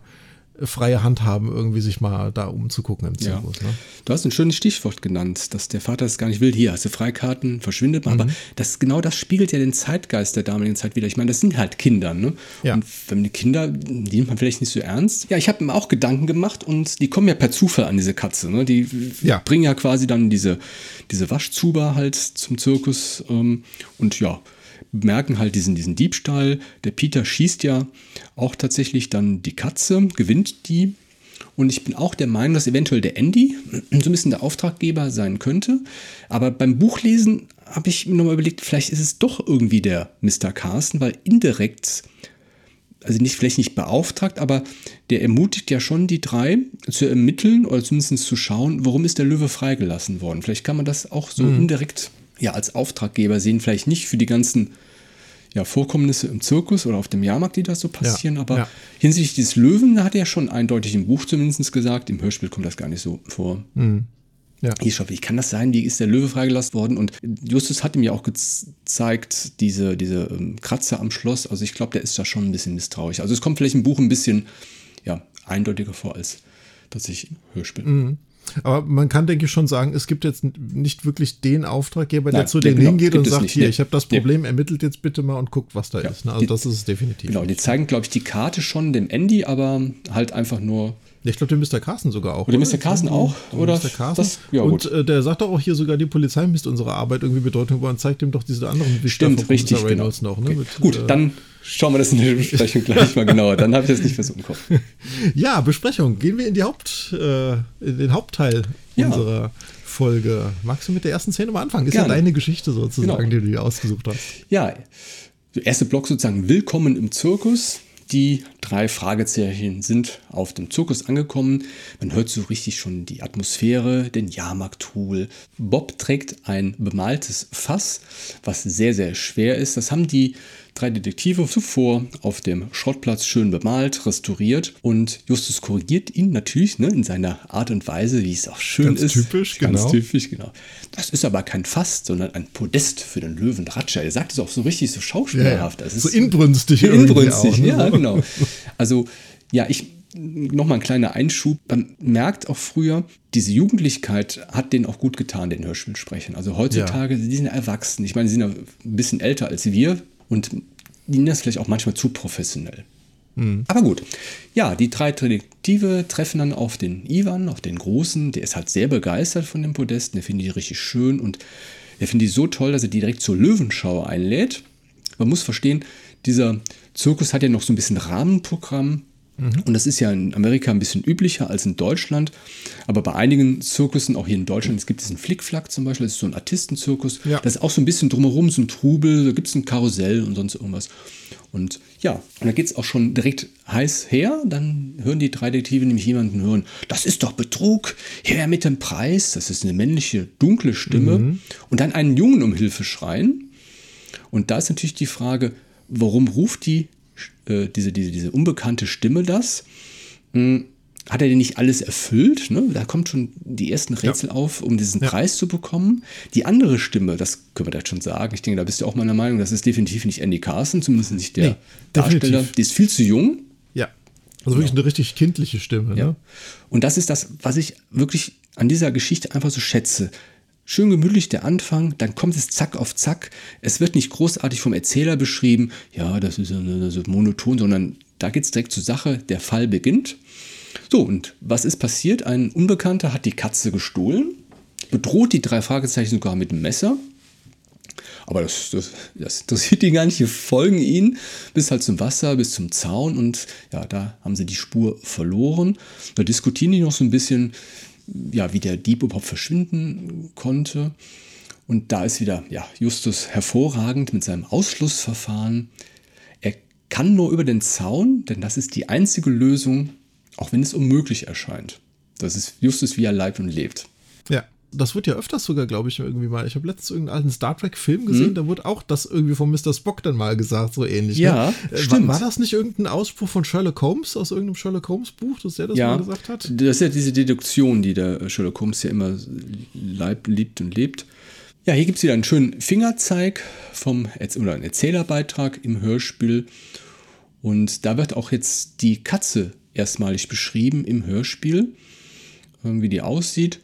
freie Hand haben, irgendwie sich mal da umzugucken im Zirkus. Ja. Ne? Du hast ein schönes Stichwort genannt, dass der Vater es gar nicht will. Hier hast du Freikarten, verschwindet mal. Mhm. Aber das, genau das spiegelt ja den Zeitgeist der damaligen Zeit wieder. Ich meine, das sind halt Kinder. Ne? Ja. Und wenn die Kinder, die nimmt man vielleicht nicht so ernst. Ja, ich habe mir auch Gedanken gemacht und die kommen ja per Zufall an diese Katze. Ne? Die ja. bringen ja quasi dann diese, diese Waschzuber halt zum Zirkus. Ähm, und ja, merken halt diesen, diesen Diebstahl. Der Peter schießt ja auch tatsächlich dann die Katze, gewinnt die. Und ich bin auch der Meinung, dass eventuell der Andy so ein bisschen der Auftraggeber sein könnte. Aber beim Buchlesen habe ich mir nochmal überlegt, vielleicht ist es doch irgendwie der Mr. Carsten, weil indirekt, also nicht, vielleicht nicht beauftragt, aber der ermutigt ja schon die drei zu ermitteln oder zumindest zu schauen, warum ist der Löwe freigelassen worden. Vielleicht kann man das auch so mhm. indirekt ja als Auftraggeber sehen, vielleicht nicht für die ganzen ja, Vorkommnisse im Zirkus oder auf dem Jahrmarkt, die da so passieren, ja, aber ja. hinsichtlich des Löwen, da hat er schon eindeutig im Buch zumindest gesagt, im Hörspiel kommt das gar nicht so vor. Mhm. Ja. Ich schaue, wie kann das sein? Wie ist der Löwe freigelassen worden? Und Justus hat ihm ja auch gezeigt, diese, diese ähm, Kratzer am Schloss. Also ich glaube, der ist da schon ein bisschen misstrauisch. Also es kommt vielleicht im Buch ein bisschen ja, eindeutiger vor als tatsächlich im Hörspiel. Mhm. Aber man kann, denke ich, schon sagen, es gibt jetzt nicht wirklich den Auftraggeber, der Nein, zu denen genau, hingeht und sagt, nicht, hier, nee. ich habe das Problem, nee. ermittelt jetzt bitte mal und guckt, was da ja, ist. Ne? Also die, das ist es definitiv. Genau, die zeigen, glaube ich, die Karte schon dem Andy, aber halt einfach nur ich glaube, den Mr. Carsten sogar auch. Oder, oder? Mr. Carsten auch? Oder? Mr. Carsten. Das, ja, und äh, der sagt doch auch hier sogar, die Polizei misst unsere Arbeit irgendwie Bedeutung und zeigt ihm doch diese anderen Stimmt, richtig, Mr. Reynolds genau. noch. Ne? Okay. Mit, Gut, äh, dann schauen wir das in der Besprechung gleich mal genauer. Dann habe ich das nicht mehr so im Kopf. [laughs] Ja, Besprechung. Gehen wir in, die Haupt, äh, in den Hauptteil ja. unserer Folge. Magst du mit der ersten Szene mal anfangen? Ist Gerne. ja deine Geschichte sozusagen, genau. die du dir ausgesucht hast. Ja, der erste Block sozusagen Willkommen im Zirkus. Die drei Fragezeichen sind auf dem Zirkus angekommen. Man hört so richtig schon die Atmosphäre, den Jahrmarkttool. Bob trägt ein bemaltes Fass, was sehr, sehr schwer ist. Das haben die drei Detektive zuvor auf dem Schrottplatz schön bemalt, restauriert und Justus korrigiert ihn natürlich ne, in seiner Art und Weise, wie es auch schön Ganz ist. Typisch, Ganz genau. typisch, genau. Das ist aber kein Fass, sondern ein Podest für den Löwen Ratscher. Er sagt es auch so richtig so schauspielerhaft. Ja, so inbrünstig. [laughs] Inbrünstig, auch, ne? ja, genau. Also, ja, ich nochmal ein kleiner Einschub. Man merkt auch früher, diese Jugendlichkeit hat denen auch gut getan, den Hörspielsprechern. Also heutzutage, ja. die sind erwachsen. Ich meine, sie sind ein bisschen älter als wir, und ihnen das vielleicht auch manchmal zu professionell. Mhm. Aber gut. Ja, die drei Detektive treffen dann auf den Ivan, auf den Großen. Der ist halt sehr begeistert von dem Podest. Der findet die richtig schön und er findet die so toll, dass er die direkt zur Löwenschau einlädt. Man muss verstehen, dieser Zirkus hat ja noch so ein bisschen Rahmenprogramm. Und das ist ja in Amerika ein bisschen üblicher als in Deutschland. Aber bei einigen Zirkussen, auch hier in Deutschland, es gibt diesen Flickflack zum Beispiel, das ist so ein Artistenzirkus. Ja. Das ist auch so ein bisschen drumherum, so ein Trubel, da gibt es ein Karussell und sonst irgendwas. Und ja, und da geht es auch schon direkt heiß her. Dann hören die drei Detektive nämlich jemanden hören, das ist doch Betrug, her mit dem Preis. Das ist eine männliche, dunkle Stimme. Und dann einen Jungen um Hilfe schreien. Und da ist natürlich die Frage, warum ruft die, äh, diese, diese, diese unbekannte Stimme das? Hm, hat er denn nicht alles erfüllt? Ne? Da kommt schon die ersten Rätsel auf, um diesen Ja. Preis zu bekommen. Die andere Stimme, das können wir da schon sagen, ich denke, da bist du auch meiner Meinung, das ist definitiv nicht Andy Carson, zumindest nicht der Nee, Darsteller. definitiv. Die ist viel zu jung. Ja. Also wirklich eine richtig kindliche Stimme. Ja. Ne? Und das ist das, was ich wirklich an dieser Geschichte einfach so schätze. Schön gemütlich der Anfang, dann kommt es zack auf zack. Es wird nicht großartig vom Erzähler beschrieben, ja, das ist, das ist monoton, sondern da geht es direkt zur Sache. Der Fall beginnt. So, und was ist passiert? Ein Unbekannter hat die Katze gestohlen, bedroht die drei Fragezeichen sogar mit einem Messer. Aber das, das, das interessiert die gar nicht. Die folgen ihnen bis halt zum Wasser, bis zum Zaun und ja, da haben sie die Spur verloren. Da diskutieren die noch so ein bisschen, ja, wie der Dieb überhaupt verschwinden konnte. Und da ist wieder, ja, Justus hervorragend mit seinem Ausschlussverfahren. Er kann nur über den Zaun, denn das ist die einzige Lösung, auch wenn es unmöglich erscheint. Das ist Justus, wie er leibt und lebt. Das wird ja öfters sogar, glaube ich, irgendwie mal. Ich habe letztens irgendeinen alten Star Trek-Film gesehen, da wurde auch das irgendwie von Mr. Spock dann mal gesagt, so ähnlich. Ja, ne? Äh, stimmt. War, war das nicht irgendein Ausspruch von Sherlock Holmes aus irgendeinem Sherlock Holmes-Buch, dass der das ja, mal gesagt hat? Das ist ja diese Deduktion, die der Sherlock Holmes ja immer leib, liebt und lebt. Ja, hier gibt es wieder einen schönen Fingerzeig vom oder einen Erzählerbeitrag im Hörspiel. Und da wird auch jetzt die Katze erstmalig beschrieben im Hörspiel, wie die aussieht.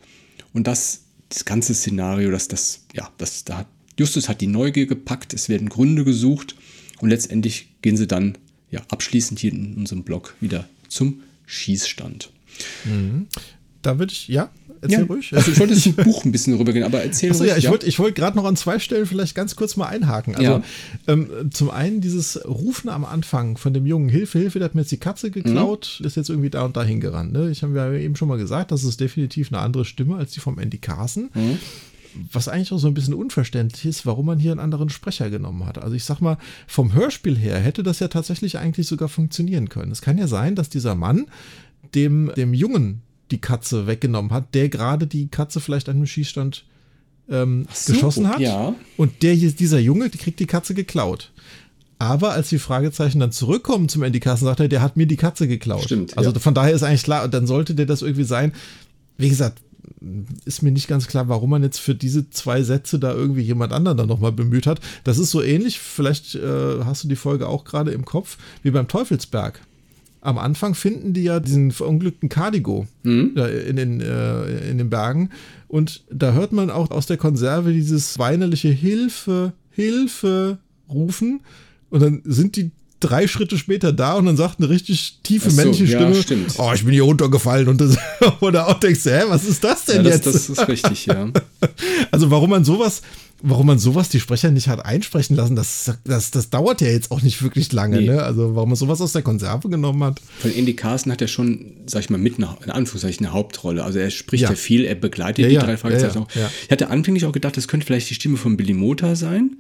Und das, das ganze Szenario, das, das, ja, das, da hat, Justus hat die Neugier gepackt, es werden Gründe gesucht und letztendlich gehen sie dann ja, abschließend hier in unserem Blog wieder zum Schießstand. Da würde ich, ja, erzähl Ja, ruhig. Also ich wollte zum Buch ein bisschen rübergehen, aber erzähl Achso, ruhig. ja, ich wollte ich wollt gerade noch an zwei Stellen vielleicht ganz kurz mal einhaken. Also Ja. ähm, zum einen dieses Rufen am Anfang von dem Jungen, Hilfe, Hilfe, der hat mir jetzt die Katze geklaut, ist jetzt irgendwie da und da hingerannt. Ne? Ich habe ja eben schon mal gesagt, das ist definitiv eine andere Stimme als die vom Andy Carson. Was eigentlich auch so ein bisschen unverständlich ist, warum man hier einen anderen Sprecher genommen hat. Also ich sag mal, vom Hörspiel her hätte das ja tatsächlich eigentlich sogar funktionieren können. Es kann ja sein, dass dieser Mann dem, dem Jungen die Katze weggenommen hat, der gerade die Katze vielleicht an einem Schießstand ähm, so, geschossen hat. ja. Und der hier, dieser Junge, die kriegt die Katze geklaut. Aber als die Fragezeichen dann zurückkommen zum Andy Carson, sagt er, der hat mir die Katze geklaut. Stimmt, Also ja. von daher ist eigentlich klar, dann sollte der das irgendwie sein. Wie gesagt, ist mir nicht ganz klar, warum man jetzt für diese zwei Sätze da irgendwie jemand anderen dann nochmal bemüht hat. Das ist so ähnlich, vielleicht äh, hast du die Folge auch gerade im Kopf, wie beim Teufelsberg. Am Anfang finden die ja diesen verunglückten Cardigo da in, den, äh, in den Bergen. Und da hört man auch aus der Konserve dieses weinerliche Hilfe, Hilfe rufen. Und dann sind die drei Schritte später da und dann sagt eine richtig tiefe so, männliche ja, Stimme: stimmt. Oh, ich bin hier runtergefallen. Und das, [laughs] oder auch denkst du, hä, was ist das denn Ja, das, jetzt? das ist richtig, ja. [laughs] Also warum man sowas, warum man sowas die Sprecher nicht hat einsprechen lassen, das, das, das dauert ja jetzt auch nicht wirklich lange, Nee. ne? Also warum man sowas aus der Konserve genommen hat. Von Andy Carson hat er schon, sag ich mal, mit einer, in Anführungszeichen eine Hauptrolle. Also er spricht ja, Ja. viel, er begleitet Ja, die ja, drei Fragezeichen ja, ja, auch. ja. Ich hatte anfänglich auch gedacht, das könnte vielleicht die Stimme von Billy Mota sein.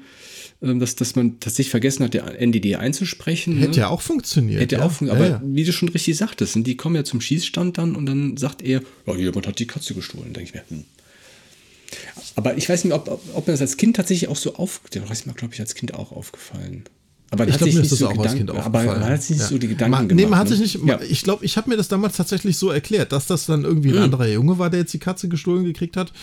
Ähm, Dass, dass man tatsächlich vergessen hat, der die einzusprechen. Hätte ne? ja auch funktioniert. Hätte ja. auch funktioniert. Ja, Aber ja. wie du schon richtig sagtest, und die kommen ja zum Schießstand dann und dann sagt er, ja, jemand hat die Katze gestohlen. denke ich mir, hm. Aber ich weiß nicht, ob, ob, mir das als Kind tatsächlich auch so auf, das ist mir, glaube ich, als Kind auch aufgefallen. Aber Ich hat glaube, mir ist das so auch als Gedanken, Kind aber aufgefallen. man hat sich nicht Ja. so die Gedanken man, gemacht. Nee, man hat ne? sich nicht, Ja. ich glaube, ich habe mir das damals tatsächlich so erklärt, dass das dann irgendwie Mhm. ein anderer Junge war, der jetzt die Katze gestohlen gekriegt hat.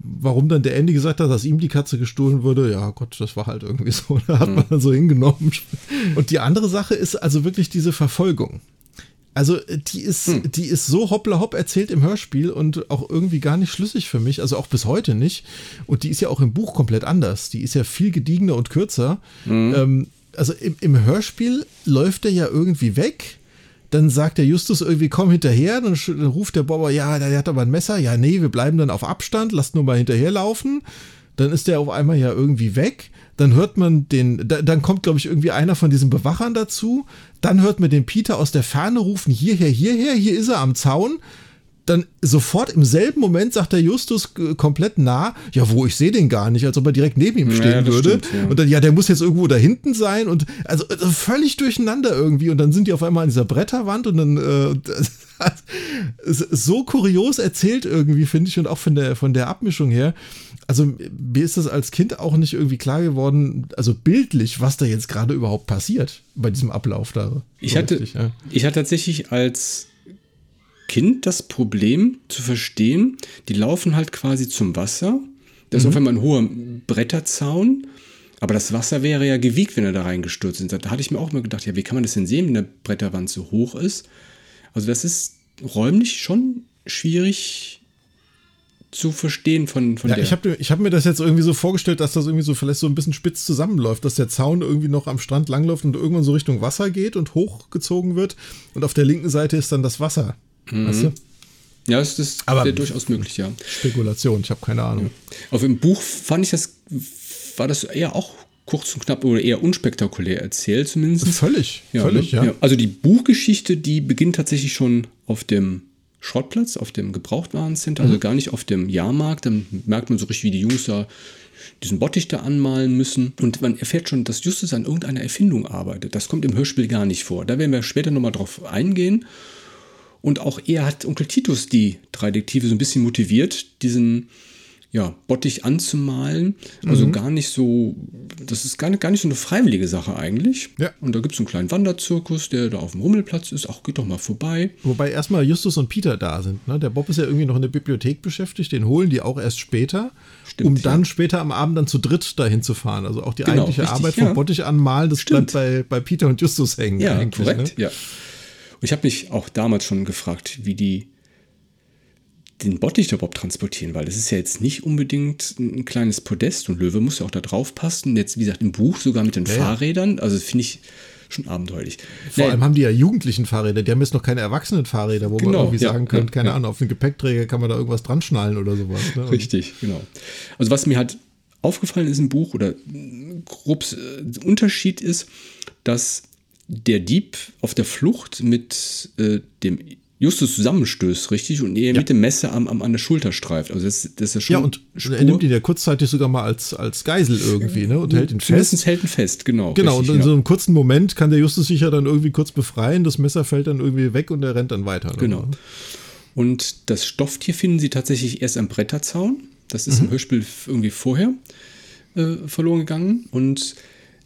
Warum dann der Andy gesagt hat, dass ihm die Katze gestohlen wurde, ja Gott, das war halt irgendwie so, [laughs] da hat man Mhm. dann so hingenommen. Und die andere Sache ist also wirklich diese Verfolgung. Also äh, die ist, Hm. die ist so hoppla hopp erzählt im Hörspiel und auch irgendwie gar nicht schlüssig für mich, also auch bis heute nicht. Und die ist ja auch im Buch komplett anders. Die ist ja viel gediegener und kürzer. Hm. Ähm, also im, im Hörspiel läuft er ja irgendwie weg. Dann sagt der Justus irgendwie, komm hinterher. Dann, dann ruft der Bobber, ja, der hat aber ein Messer. Ja, nee, wir bleiben dann auf Abstand. Lasst nur mal hinterherlaufen. dann ist der auf einmal ja irgendwie weg. Dann hört man den, da, dann kommt, glaube ich, irgendwie einer von diesen Bewachern dazu. Dann hört man den Peter aus der Ferne rufen, hierher, hierher, hier ist er am Zaun dann sofort im selben Moment sagt der Justus komplett nah, ja, wo, ich sehe den gar nicht, als ob er direkt neben ihm stehen ja, würde. Stimmt, ja. Und dann, ja, der muss jetzt irgendwo da hinten sein und also, also, völlig durcheinander irgendwie. Und dann sind die auf einmal an dieser Bretterwand und dann äh, [laughs] so kurios erzählt irgendwie, finde ich, und auch von der, von der Abmischung her. Also mir ist das als Kind auch nicht irgendwie klar geworden, also bildlich, was da jetzt gerade überhaupt passiert bei diesem Ablauf da. Ich so hatte, richtig, ja. ich hatte tatsächlich als Kind das Problem zu verstehen, die laufen halt quasi zum Wasser. Da ist mhm. auf einmal ein hoher Bretterzaun. Aber das Wasser wäre ja gewiegt, wenn er da reingestürzt ist. Da hatte ich mir auch mal gedacht, ja, wie kann man das denn sehen, wenn der Bretterwand so hoch ist? Also das ist räumlich schon schwierig zu verstehen von, von ja, der. Ich habe ich hab mir das jetzt irgendwie so vorgestellt, dass das irgendwie so vielleicht so ein bisschen spitz zusammenläuft, dass der Zaun irgendwie noch am Strand langläuft und irgendwann so Richtung Wasser geht und hochgezogen wird und auf der linken Seite ist dann das Wasser. Mhm. Weißt du? Ja, das ist Aber durchaus möglich, ja. Spekulation, ich habe keine Ahnung. Ja. Auf dem Buch fand ich das, war das eher auch kurz und knapp oder eher unspektakulär erzählt, zumindest. Völlig, ja, völlig, ne? ja. Also die Buchgeschichte, die beginnt tatsächlich schon auf dem Schrottplatz, auf dem Gebrauchtwarencenter, also mhm. also gar nicht auf dem Jahrmarkt. Dann merkt man so richtig, wie die Jungs da diesen Bottich da anmalen müssen. Und man erfährt schon, dass Justus an irgendeiner Erfindung arbeitet. Das kommt im Hörspiel gar nicht vor. Da werden wir später nochmal drauf eingehen. Und auch er hat Onkel Titus die drei Detektive so ein bisschen motiviert, diesen ja, Bottich anzumalen. Also mhm. gar nicht so, das ist gar nicht, gar nicht so eine freiwillige Sache eigentlich. Ja. Und da gibt es einen kleinen Wanderzirkus, der da auf dem Rummelplatz ist. Ach, geht doch mal vorbei. Wobei erstmal Justus und Peter da sind. Ne? Der Bob ist ja irgendwie noch in der Bibliothek beschäftigt, den holen die auch erst später, Stimmt, um dann ja. später am Abend dann zu dritt dahin zu fahren. Also auch die genau, eigentliche richtig, Arbeit vom ja. Bottich anmalen, das Stimmt. bleibt bei, bei Peter und Justus hängen. Ja, korrekt, ne? ja. Und ich habe mich auch damals schon gefragt, wie die den Bottich überhaupt transportieren, weil das ist ja jetzt nicht unbedingt ein kleines Podest und Löwe muss ja auch da drauf passen. Jetzt, wie gesagt, im Buch sogar mit den ja, Fahrrädern. Also finde ich schon abenteuerlich. Vor nee. allem haben die ja jugendlichen Fahrräder, die haben jetzt noch keine erwachsenen Fahrräder, wo genau, man irgendwie ja, sagen könnte, ja, keine Ahnung, auf den Gepäckträger kann man da irgendwas dran schnallen oder sowas. Ne? Richtig, genau. Also was mir halt aufgefallen ist im Buch oder grob äh, Unterschied ist, dass der Dieb auf der Flucht mit äh, dem Justus zusammenstößt, richtig? Und er ja. mit dem Messer am, am, an der Schulter streift. Also das, das ist ja schon. Ja, und Spur. er nimmt ihn ja kurzzeitig sogar mal als, als Geisel irgendwie, ne? Und hält ihn fest. hält ihn fest, genau. Genau, richtig, und in ja. so einem kurzen Moment kann der Justus sich ja dann irgendwie kurz befreien, das Messer fällt dann irgendwie weg und er rennt dann weiter. Ne? Genau. Und das Stofftier finden sie tatsächlich erst am Bretterzaun. Das ist mhm. im Hörspiel irgendwie vorher äh, verloren gegangen. Und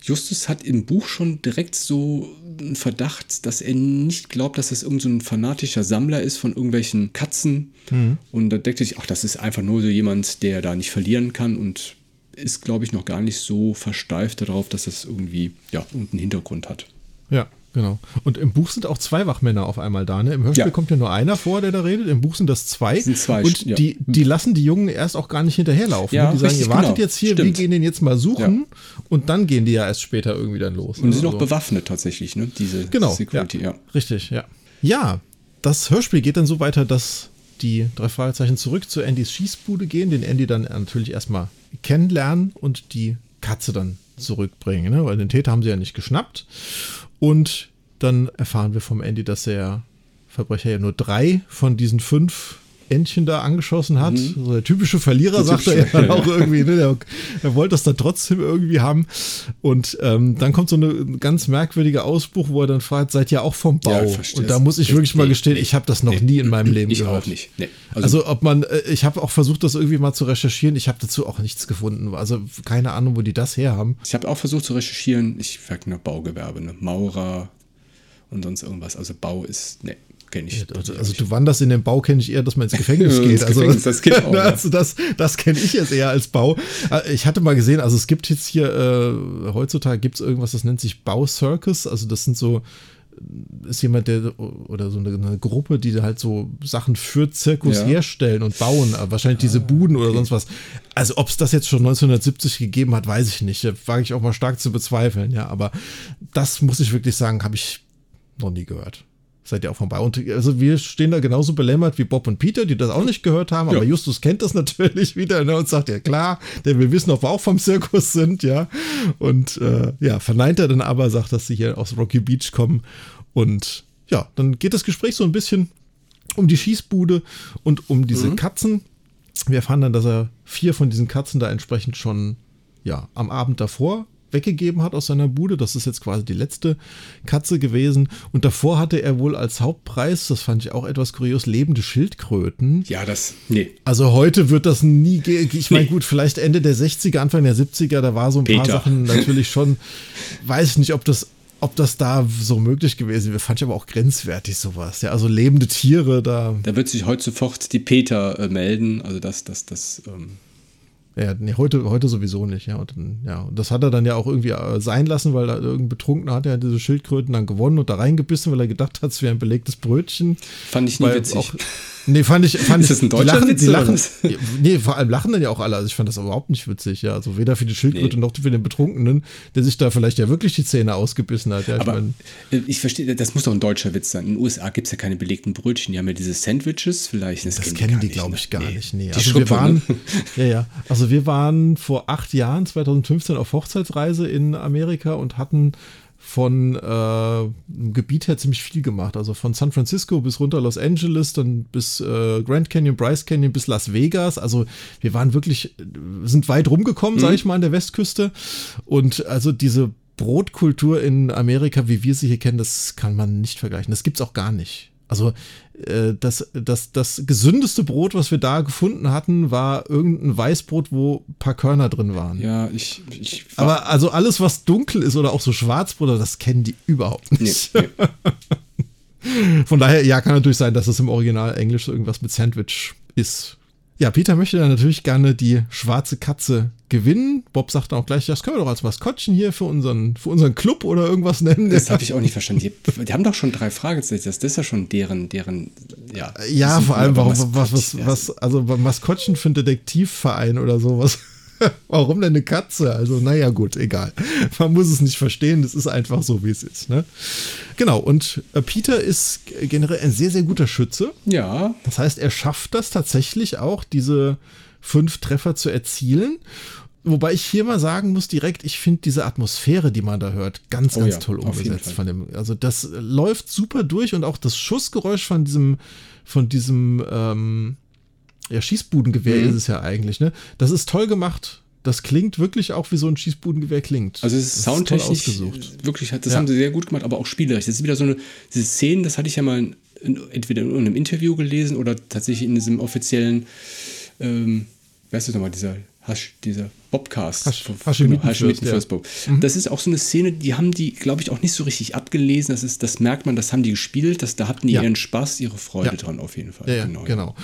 Justus hat im Buch schon direkt so einen Verdacht, dass er nicht glaubt, dass das irgendein so fanatischer Sammler ist von irgendwelchen Katzen. Mhm. Und da denkt er sich, ach, das ist einfach nur so jemand, der da nicht verlieren kann und ist, glaube ich, noch gar nicht so versteift darauf, dass das irgendwie ja, irgendeinen Hintergrund hat. Ja, Genau. Und im Buch sind auch zwei Wachmänner auf einmal da. Ne? Im Hörspiel ja. kommt ja nur einer vor, der da redet. Im Buch sind das zwei. Das sind zwei und ja. die, die lassen die Jungen erst auch gar nicht hinterherlaufen. Ja, ne? Die sagen, richtig, ihr wartet genau. jetzt hier, Stimmt. wir gehen den jetzt mal suchen. Und dann gehen die ja erst später irgendwie dann los. Und sie sind also. auch bewaffnet tatsächlich, ne? diese genau, Security. Ja. Richtig, ja. Ja, das Hörspiel geht dann so weiter, dass die drei Fragezeichen zurück zu Andys Schießbude gehen, den Andy dann natürlich erstmal kennenlernen und die Katze dann zurückbringen, ne? weil den Täter haben sie ja nicht geschnappt. Und dann erfahren wir vom Andy, dass der Verbrecher ja nur drei von diesen fünf Entchen da angeschossen hat. Mhm. So der typische Verlierer, der sagt er ja dann auch irgendwie. Ne? Der, der, wollte das dann trotzdem irgendwie haben. Und ähm, dann kommt so eine ganz merkwürdige Ausbruch, wo er dann fragt, seid ihr auch vom Bau? Ja, und da muss ich das wirklich mal gestehen, ich habe das noch nee, nie in meinem Leben ich gehört. auch nicht. Nee. Also, also, ob man, äh, ich habe auch versucht, das irgendwie mal zu recherchieren. Ich habe dazu auch nichts gefunden. Also keine Ahnung, wo die das her haben. Ich habe auch versucht zu recherchieren. Ich sag nur Baugewerbe, ne? Maurer, und sonst irgendwas. Also Bau ist, ne, kenne ich. Also, also, du wanderst in den Bau, kenne ich eher, dass man ins Gefängnis [laughs] geht. ins also, Gefängnis, das geht [laughs] auch, also das, das kenne ich jetzt eher als Bau. Äh, ich hatte mal gesehen, also es gibt jetzt hier, äh, heutzutage gibt es irgendwas, das nennt sich Bau-Circus. Also das sind so, ist jemand, der oder so eine, eine, Gruppe, die halt so Sachen für Zirkus ja. herstellen und bauen, äh, wahrscheinlich diese ah, Buden oder okay. sonst was. Also ob es das jetzt schon 1970 gegeben hat, weiß ich nicht. Da wage ich auch mal stark zu bezweifeln, ja. Aber das muss ich wirklich sagen, habe ich noch nie gehört. Seid ihr auch vorbei. Und also wir stehen da genauso belämmert wie Bob und Peter, die das auch nicht gehört haben, aber ja. Justus kennt das [laughs] natürlich wieder ne, und sagt, ja klar, denn wir wissen, ob wir auch vom Zirkus sind, ja. Und äh, ja, verneint er dann aber, sagt, dass sie hier aus Rocky Beach kommen. Und ja, dann geht das Gespräch so ein bisschen um die Schießbude und um diese mhm. Katzen. Wir erfahren dann, dass er vier von diesen Katzen da entsprechend schon ja, am Abend davor weggegeben hat aus seiner Bude. Das ist jetzt quasi die letzte Katze gewesen. Und davor hatte er wohl als Hauptpreis, das fand ich auch etwas kurios, lebende Schildkröten. Ja, das, nee. Also heute wird das nie, ich meine, nee. gut, vielleicht Ende der 60er, Anfang der 70er, da war so ein Peter. paar Sachen [laughs] natürlich schon, weiß ich nicht, ob das ob das da so möglich gewesen wäre, fand ich aber auch grenzwertig sowas. Ja, also lebende Tiere da. Da wird sich heute sofort die Peter äh, melden. Also das, das, das. Ähm ja, nee, heute, heute sowieso nicht, ja. Und, ja. Und das hat er dann ja auch irgendwie äh, sein lassen, weil da irgendein Betrunkener hat ja diese Schildkröten dann gewonnen und da reingebissen, weil er gedacht hat, es wäre ein belegtes Brötchen. Fand ich nie weil witzig. Auch, [laughs] Nee, fand ich. Fand ist das ein deutscher lachen, Witz, die lachen, [laughs] Nee, vor allem lachen dann ja auch alle. Also ich fand das überhaupt nicht witzig, ja. Also weder für die Schildkröte nee. noch für den Betrunkenen, der sich da vielleicht ja wirklich die Zähne ausgebissen hat. Ja, Aber ich, mein, ich verstehe, das muss doch ein deutscher Witz sein. In den USA gibt es ja keine belegten Brötchen. Die haben ja diese Sandwiches vielleicht. Das, das kennen die, glaube ich, gar nee. nicht. Nee. Die also wir waren, ne? [laughs] ja, ja. Also wir waren vor acht Jahren, 2015, auf Hochzeitsreise in Amerika und hatten von äh, Gebiet her ziemlich viel gemacht. Also von San Francisco bis runter Los Angeles, dann bis äh, Grand Canyon, Bryce Canyon bis Las Vegas. Also wir waren wirklich, sind weit rumgekommen, mhm. sage ich mal, an der Westküste. Und also diese Brotkultur in Amerika, wie wir sie hier kennen, das kann man nicht vergleichen. Das gibt es auch gar nicht. Also das, das, das gesündeste Brot, was wir da gefunden hatten, war irgendein Weißbrot, wo ein paar Körner drin waren. Ja, ich. ich Aber also alles, was dunkel ist oder auch so Schwarzbrot, das kennen die überhaupt nicht. Nee, nee. [laughs] Von daher, ja, kann natürlich sein, dass es im Original Englisch irgendwas mit Sandwich ist. Ja, Peter möchte dann natürlich gerne die schwarze Katze gewinnen. Bob sagt dann auch gleich, das können wir doch als Maskottchen hier für unseren, für unseren Club oder irgendwas nennen. Das habe ich auch nicht verstanden. Die, die, haben doch schon drei Fragezeichen. Das ist ja schon deren, deren, ja. Ja, vor allem, warum, was, was, was, also Maskottchen für einen Detektivverein oder sowas. [laughs] Warum denn eine Katze? Also, naja, gut, egal. Man muss es nicht verstehen, es ist einfach so, wie es ist. Ne? Genau, und äh, Peter ist generell ein sehr, sehr guter Schütze. Ja. Das heißt, er schafft das tatsächlich auch, diese fünf Treffer zu erzielen. Wobei ich hier mal sagen muss direkt, ich finde diese Atmosphäre, die man da hört, ganz, oh ganz ja, toll umgesetzt von dem. Also das läuft super durch und auch das Schussgeräusch von diesem, von diesem ähm, ja, Schießbudengewehr mhm. ist es ja eigentlich, ne? Das ist toll gemacht. Das klingt wirklich auch wie so ein Schießbudengewehr klingt. Also es ist soundtechnisch ist wirklich, das ja. haben sie sehr gut gemacht, aber auch spielerisch. Das ist wieder so eine, diese Szenen, das hatte ich ja mal in, entweder in einem Interview gelesen oder tatsächlich in diesem offiziellen, ähm, wer ist das nochmal, dieser Hasch, dieser Bobcast. Hasch, Hasch, genau, Hasch ja. mhm. Das ist auch so eine Szene, die haben die, glaube ich, auch nicht so richtig abgelesen. Das, ist, das merkt man, das haben die gespielt, das, da hatten die ja. ihren Spaß, ihre Freude ja. dran auf jeden Fall. Ja, genau. genau.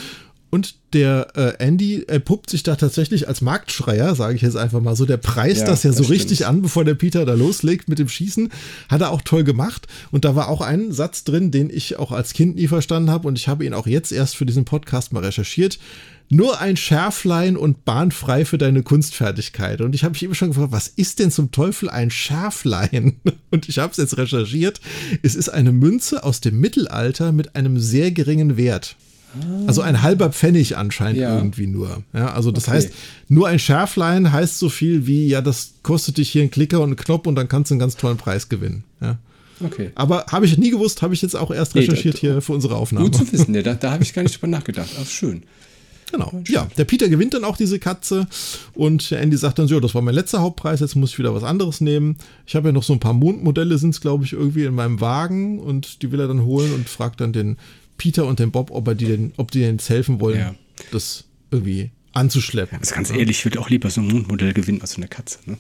Und der äh, Andy puppt sich da tatsächlich als Marktschreier, sage ich jetzt einfach mal so. Der preist ja, das ja so das richtig an, bevor der Peter da loslegt mit dem Schießen. Hat er auch toll gemacht. Und da war auch ein Satz drin, den ich auch als Kind nie verstanden habe. Und ich habe ihn auch jetzt erst für diesen Podcast mal recherchiert. Nur ein Schärflein und bahnfrei für deine Kunstfertigkeit. Und ich habe mich eben schon gefragt, was ist denn zum Teufel ein Schärflein? [laughs] Und ich habe es jetzt recherchiert. Es ist eine Münze aus dem Mittelalter mit einem sehr geringen Wert. Also ein halber Pfennig anscheinend ja. irgendwie nur. Ja, also das okay. heißt, nur ein Schärflein heißt so viel wie, ja, das kostet dich hier einen Klicker und einen Knopf und dann kannst du einen ganz tollen Preis gewinnen. Ja. Okay. Aber habe ich nie gewusst, habe ich jetzt auch erst recherchiert nee, da, hier für unsere Aufnahme. Gut zu [laughs] wissen, da, da habe ich gar nicht drüber nachgedacht. Ach, schön. Genau. Ja, der Peter gewinnt dann auch diese Katze und Andy sagt dann so, das war mein letzter Hauptpreis, jetzt muss ich wieder was anderes nehmen. Ich habe ja noch so ein paar Mondmodelle, sind es glaube ich irgendwie in meinem Wagen und die will er dann holen und fragt dann den Peter und den Bob, ob, er die denn, ob die denn jetzt helfen wollen, ja. das irgendwie anzuschleppen. Also ganz ehrlich, ich würde auch lieber so ein Mondmodell gewinnen als so eine Katze. Ne?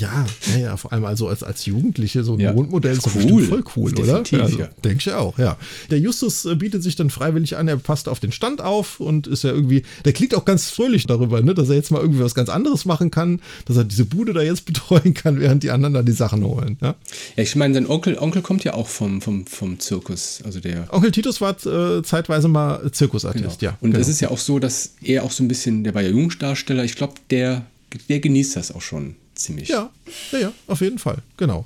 Ja, ja, vor allem also als, als Jugendliche so ein ja, Mondmodell ist cool. voll cool, oder? Ja, also, ja. Denke ich auch, ja. Der Justus äh, bietet sich dann freiwillig an, er passt auf den Stand auf und ist ja irgendwie, der klingt auch ganz fröhlich darüber, ne, dass er jetzt mal irgendwie was ganz anderes machen kann, dass er diese Bude da jetzt [laughs] betreuen kann, während die anderen da die Sachen holen. Ja, ja ich meine, sein Onkel, Onkel kommt ja auch vom, vom, vom Zirkus, also der. Onkel Titus war äh, zeitweise mal Zirkusartist, genau. ja. Und es genau. ist ja auch so, dass er auch so ein bisschen, der war ja Jungdarsteller, ich glaube, der, der genießt das auch schon ziemlich. Ja, ja, ja, auf jeden Fall, genau.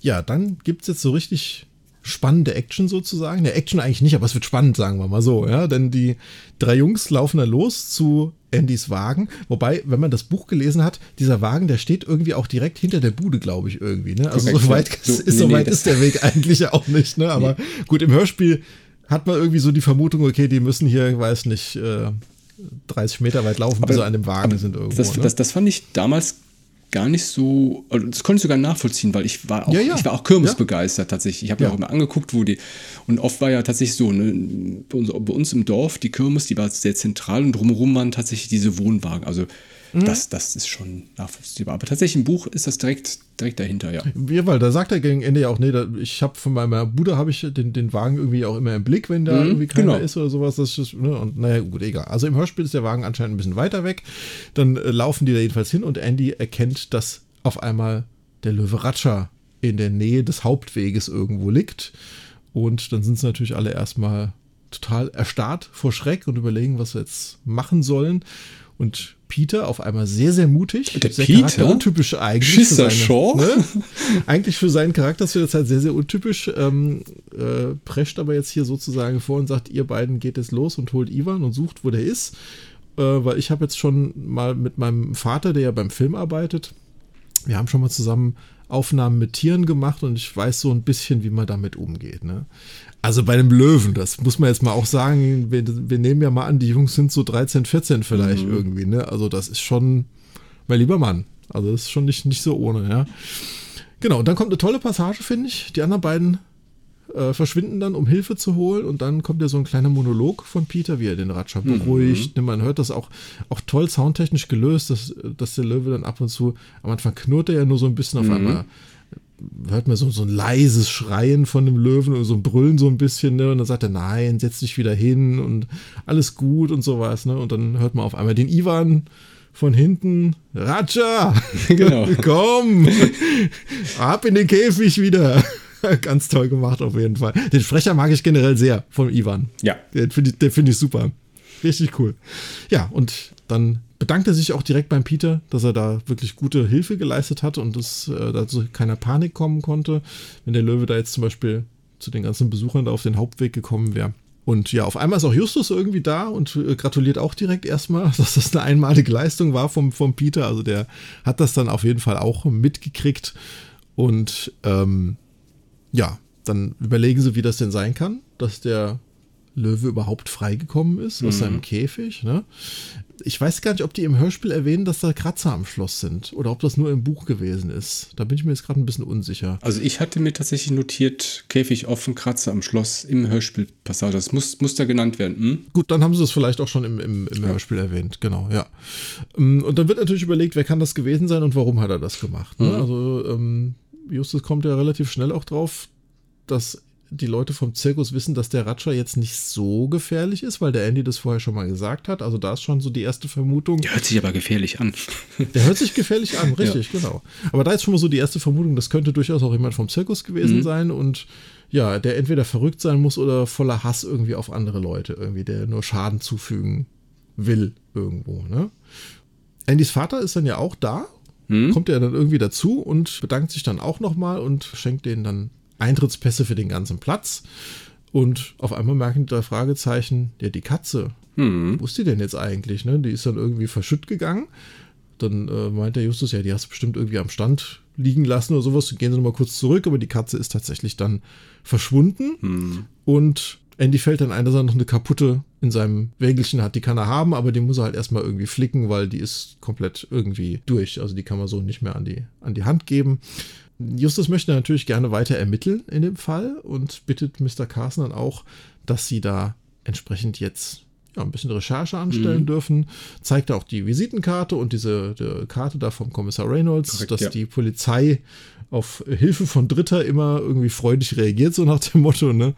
Ja, dann gibt es jetzt so richtig spannende Action sozusagen. Der Action eigentlich nicht, aber es wird spannend, sagen wir mal so, ja. Denn die drei Jungs laufen dann los zu Andys Wagen. Wobei, wenn man das Buch gelesen hat, dieser Wagen, der steht irgendwie auch direkt hinter der Bude, glaube ich, irgendwie. Ne? Also Korrekt, so weit, so, ist, nee, so weit nee, ist der Weg [laughs] eigentlich auch nicht. Ne? Aber nee. gut, im Hörspiel hat man irgendwie so die Vermutung, okay, die müssen hier, weiß nicht, äh, 30 Meter weit laufen, aber, bis sie an dem Wagen sind irgendwo. Das, ne? das, das fand ich damals gar nicht so, also das konnte ich sogar nachvollziehen, weil ich war auch, ja, ja. ich war auch Kirmes ja. begeistert tatsächlich. Ich habe ja. auch immer angeguckt, wo die, und oft war ja tatsächlich so, ne, bei, uns, bei uns im Dorf, die Kirmes, die war sehr zentral und drumherum waren tatsächlich diese Wohnwagen. Also Mhm. Das, das ist schon nachvollziehbar. Aber tatsächlich im Buch ist das direkt, direkt dahinter, ja. Ja, weil da sagt er gegen Ende ja auch, nee, da, ich habe von meiner Bruder habe ich den, den Wagen irgendwie auch immer im Blick, wenn da mhm, irgendwie keiner genau. ist oder sowas. Das ist, ne, und naja, gut, egal. Also im Hörspiel ist der Wagen anscheinend ein bisschen weiter weg. Dann äh, laufen die da jedenfalls hin und Andy erkennt, dass auf einmal der Löwe Ratscher in der Nähe des Hauptweges irgendwo liegt. Und dann sind sie natürlich alle erstmal total erstarrt vor Schreck und überlegen, was sie jetzt machen sollen. Und Peter auf einmal sehr, sehr mutig. Der sehr Peter? untypisch eigentlich. Schisser für seine, ne? Eigentlich für seinen Charakter ist das halt sehr, sehr untypisch. Ähm, äh, prescht aber jetzt hier sozusagen vor und sagt, ihr beiden geht jetzt los und holt Ivan und sucht, wo der ist. Äh, weil ich habe jetzt schon mal mit meinem Vater, der ja beim Film arbeitet, wir haben schon mal zusammen Aufnahmen mit Tieren gemacht und ich weiß so ein bisschen, wie man damit umgeht. Ne? Also bei einem Löwen, das muss man jetzt mal auch sagen, wir, wir nehmen ja mal an, die Jungs sind so 13, 14 vielleicht mhm. irgendwie, ne? Also das ist schon, mein lieber Mann, also das ist schon nicht, nicht so ohne, ja. Genau, und dann kommt eine tolle Passage, finde ich. Die anderen beiden äh, verschwinden dann, um Hilfe zu holen und dann kommt ja so ein kleiner Monolog von Peter, wie er den Ratscher mhm. beruhigt. Mhm. Man hört das auch, auch toll soundtechnisch gelöst, dass, dass der Löwe dann ab und zu, am Anfang knurrt er ja nur so ein bisschen mhm. auf einmal hört man so, so ein leises Schreien von dem Löwen und so ein Brüllen so ein bisschen, ne? Und dann sagt er, nein, setz dich wieder hin und alles gut und sowas, ne? Und dann hört man auf einmal den Ivan von hinten, Raja, [laughs] [laughs] genau. komm, ab in den Käfig wieder. [laughs] Ganz toll gemacht auf jeden Fall. Den Sprecher mag ich generell sehr von Ivan. Ja. Den finde ich, find ich super. [laughs] Richtig cool. Ja, und dann bedankt er sich auch direkt beim Peter, dass er da wirklich gute Hilfe geleistet hat und dass äh, da zu keiner Panik kommen konnte, wenn der Löwe da jetzt zum Beispiel zu den ganzen Besuchern da auf den Hauptweg gekommen wäre. Und ja, auf einmal ist auch Justus irgendwie da und äh, gratuliert auch direkt erstmal, [laughs] dass das eine einmalige Leistung war vom, vom Peter. Also der hat das dann auf jeden Fall auch mitgekriegt. Und ähm, ja, dann überlegen sie, wie das denn sein kann, dass der Löwe überhaupt freigekommen ist aus mhm. seinem Käfig. Ne? Ich weiß gar nicht, ob die im Hörspiel erwähnen, dass da Kratzer am Schloss sind oder ob das nur im Buch gewesen ist. Da bin ich mir jetzt gerade ein bisschen unsicher. Also ich hatte mir tatsächlich notiert, Käfig offen, Kratzer am Schloss im Hörspielpassage. Das muss, muss da genannt werden. Hm? Gut, dann haben sie es vielleicht auch schon im, im, im ja. Hörspiel erwähnt. Genau, ja. Ähm, und dann wird natürlich überlegt, wer kann das gewesen sein und warum hat er das gemacht. Ne? Mhm. Also ähm, Justus kommt ja relativ schnell auch drauf, dass die Leute vom Zirkus wissen, dass der Ratscher jetzt nicht so gefährlich ist, weil der Andy das vorher schon mal gesagt hat. Also da ist schon so die erste Vermutung. Der hört sich aber gefährlich an. [laughs] Der hört sich gefährlich an, [laughs] richtig, ja. genau. Aber da ist schon mal so die erste Vermutung, das könnte durchaus auch jemand vom Zirkus gewesen mhm. sein und ja, der entweder verrückt sein muss oder voller Hass irgendwie auf andere Leute, irgendwie, der nur Schaden zufügen will irgendwo, ne? Andys Vater ist dann ja auch da, mhm. kommt er dann irgendwie dazu und bedankt sich dann auch nochmal und schenkt denen dann Eintrittspässe für den ganzen Platz. Und auf einmal merken die drei Fragezeichen, ja, die Katze, hm. wo ist die denn jetzt eigentlich? Ne? Die ist dann irgendwie verschütt gegangen. Dann äh, meint der Justus, ja, die hast du bestimmt irgendwie am Stand liegen lassen oder sowas. Gehen sie nochmal kurz zurück, aber die Katze ist tatsächlich dann verschwunden. Hm. Und Andy fällt dann ein, dass er noch eine kaputte in seinem Wägelchen hat. Die kann er haben, aber die muss er halt erstmal irgendwie flicken, weil die ist komplett irgendwie durch. Also die kann man so nicht mehr an die, an die Hand geben. Justus möchte natürlich gerne weiter ermitteln in dem Fall und bittet Mr. Carson dann auch, dass sie da entsprechend jetzt ja, ein bisschen Recherche anstellen mhm. dürfen. Zeigt auch die Visitenkarte und diese Karte da vom Kommissar Reynolds, Korrekt, dass ja. die Polizei auf Hilfe von Dritter immer irgendwie freudig reagiert, so nach dem Motto, ne?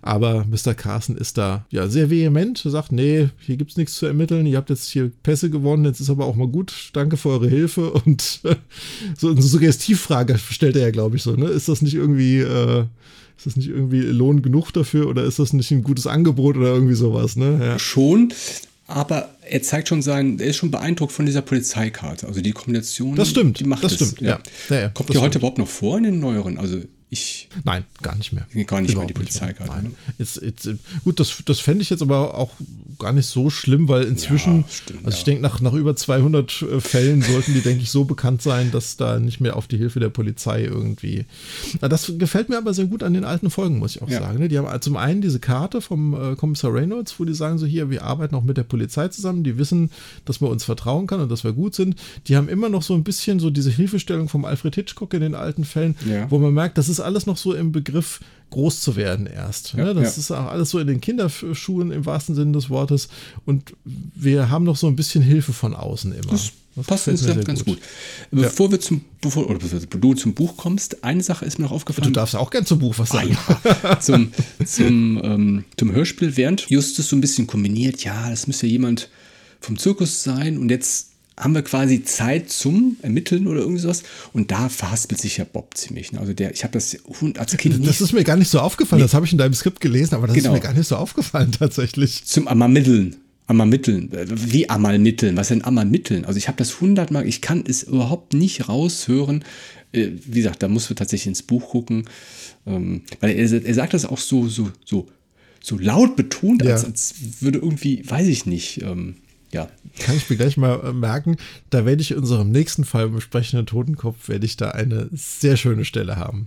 Aber Mr. Carson ist da ja sehr vehement, sagt, nee, hier gibt's nichts zu ermitteln, ihr habt jetzt hier Pässe gewonnen, jetzt ist aber auch mal gut, danke für eure Hilfe [laughs] und so eine Suggestivfrage stellt er ja, glaube ich, so, ne? Ist das nicht irgendwie, äh, ist das nicht irgendwie Lohn genug dafür oder ist das nicht ein gutes Angebot oder irgendwie sowas, ne? Ja. Schon, aber er zeigt schon sein, er ist schon beeindruckt von dieser Polizeikarte. Also die Kombination, das stimmt, die macht das es. stimmt, ja. ja. ja, ja Kommt die heute überhaupt noch vor in den neueren? Also Ich Nein, gar nicht mehr. gar nicht mehr die Polizeikarte. Nein. ne? Jetzt, jetzt, äh, gut, das, das fände ich jetzt aber auch gar nicht so schlimm, weil inzwischen, Ja, stimmt, also ich ja. denke, nach, nach über 200 äh, Fällen sollten die, denke ich, so bekannt sein, dass da nicht mehr auf die Hilfe der Polizei irgendwie. Das gefällt mir aber sehr gut an den alten Folgen, muss ich auch Ja. sagen. Ne? Die haben zum einen diese Karte vom äh, Kommissar Reynolds, wo die sagen so hier, wir arbeiten auch mit der Polizei zusammen, die wissen, dass man uns vertrauen kann und dass wir gut sind. Die haben immer noch so ein bisschen so diese Hilfestellung vom Alfred Hitchcock in den alten Fällen, wo man merkt, das ist alles noch so im Begriff, groß zu werden erst. Ja, ne? Das ja. ist auch alles so in den Kinderschuhen im wahrsten Sinne des Wortes. Und wir haben noch so ein bisschen Hilfe von außen immer. Das, passt gefällt uns ja sehr ganz gut. Bevor wir zum, bevor, oder bevor du zum Buch kommst, eine Sache ist mir noch Du aufgefallen. darfst auch gern zum Buch was Ah, sagen. ja. zum, zum, ähm, zum Hörspiel, während Justus so ein bisschen kombiniert, ja, das müsste jemand vom Zirkus sein und jetzt haben wir quasi Zeit zum Ermitteln oder irgendwie sowas und da verhaspelt sich ja Bob ziemlich. ne? Also der, ich habe das Hund als Kind Das ist mir gar nicht so aufgefallen. Das habe ich in deinem Skript gelesen, aber das Genau. ist mir gar nicht so aufgefallen [laughs] tatsächlich. zum Amermitteln. Amermitteln. Wie Amermitteln? Was denn Amermitteln? Also ich habe das hundertmal, ich kann es überhaupt nicht raushören. Äh, Wie gesagt, da musst du tatsächlich ins Buch gucken. Ähm, Weil er, er sagt das auch so, so, so, so laut betont, als, Ja. als würde irgendwie, weiß ich nicht, ähm, ja. Kann ich mir gleich mal äh, merken, da werde ich in unserem nächsten Fall besprechenden Totenkopf, werde ich da eine sehr schöne Stelle haben.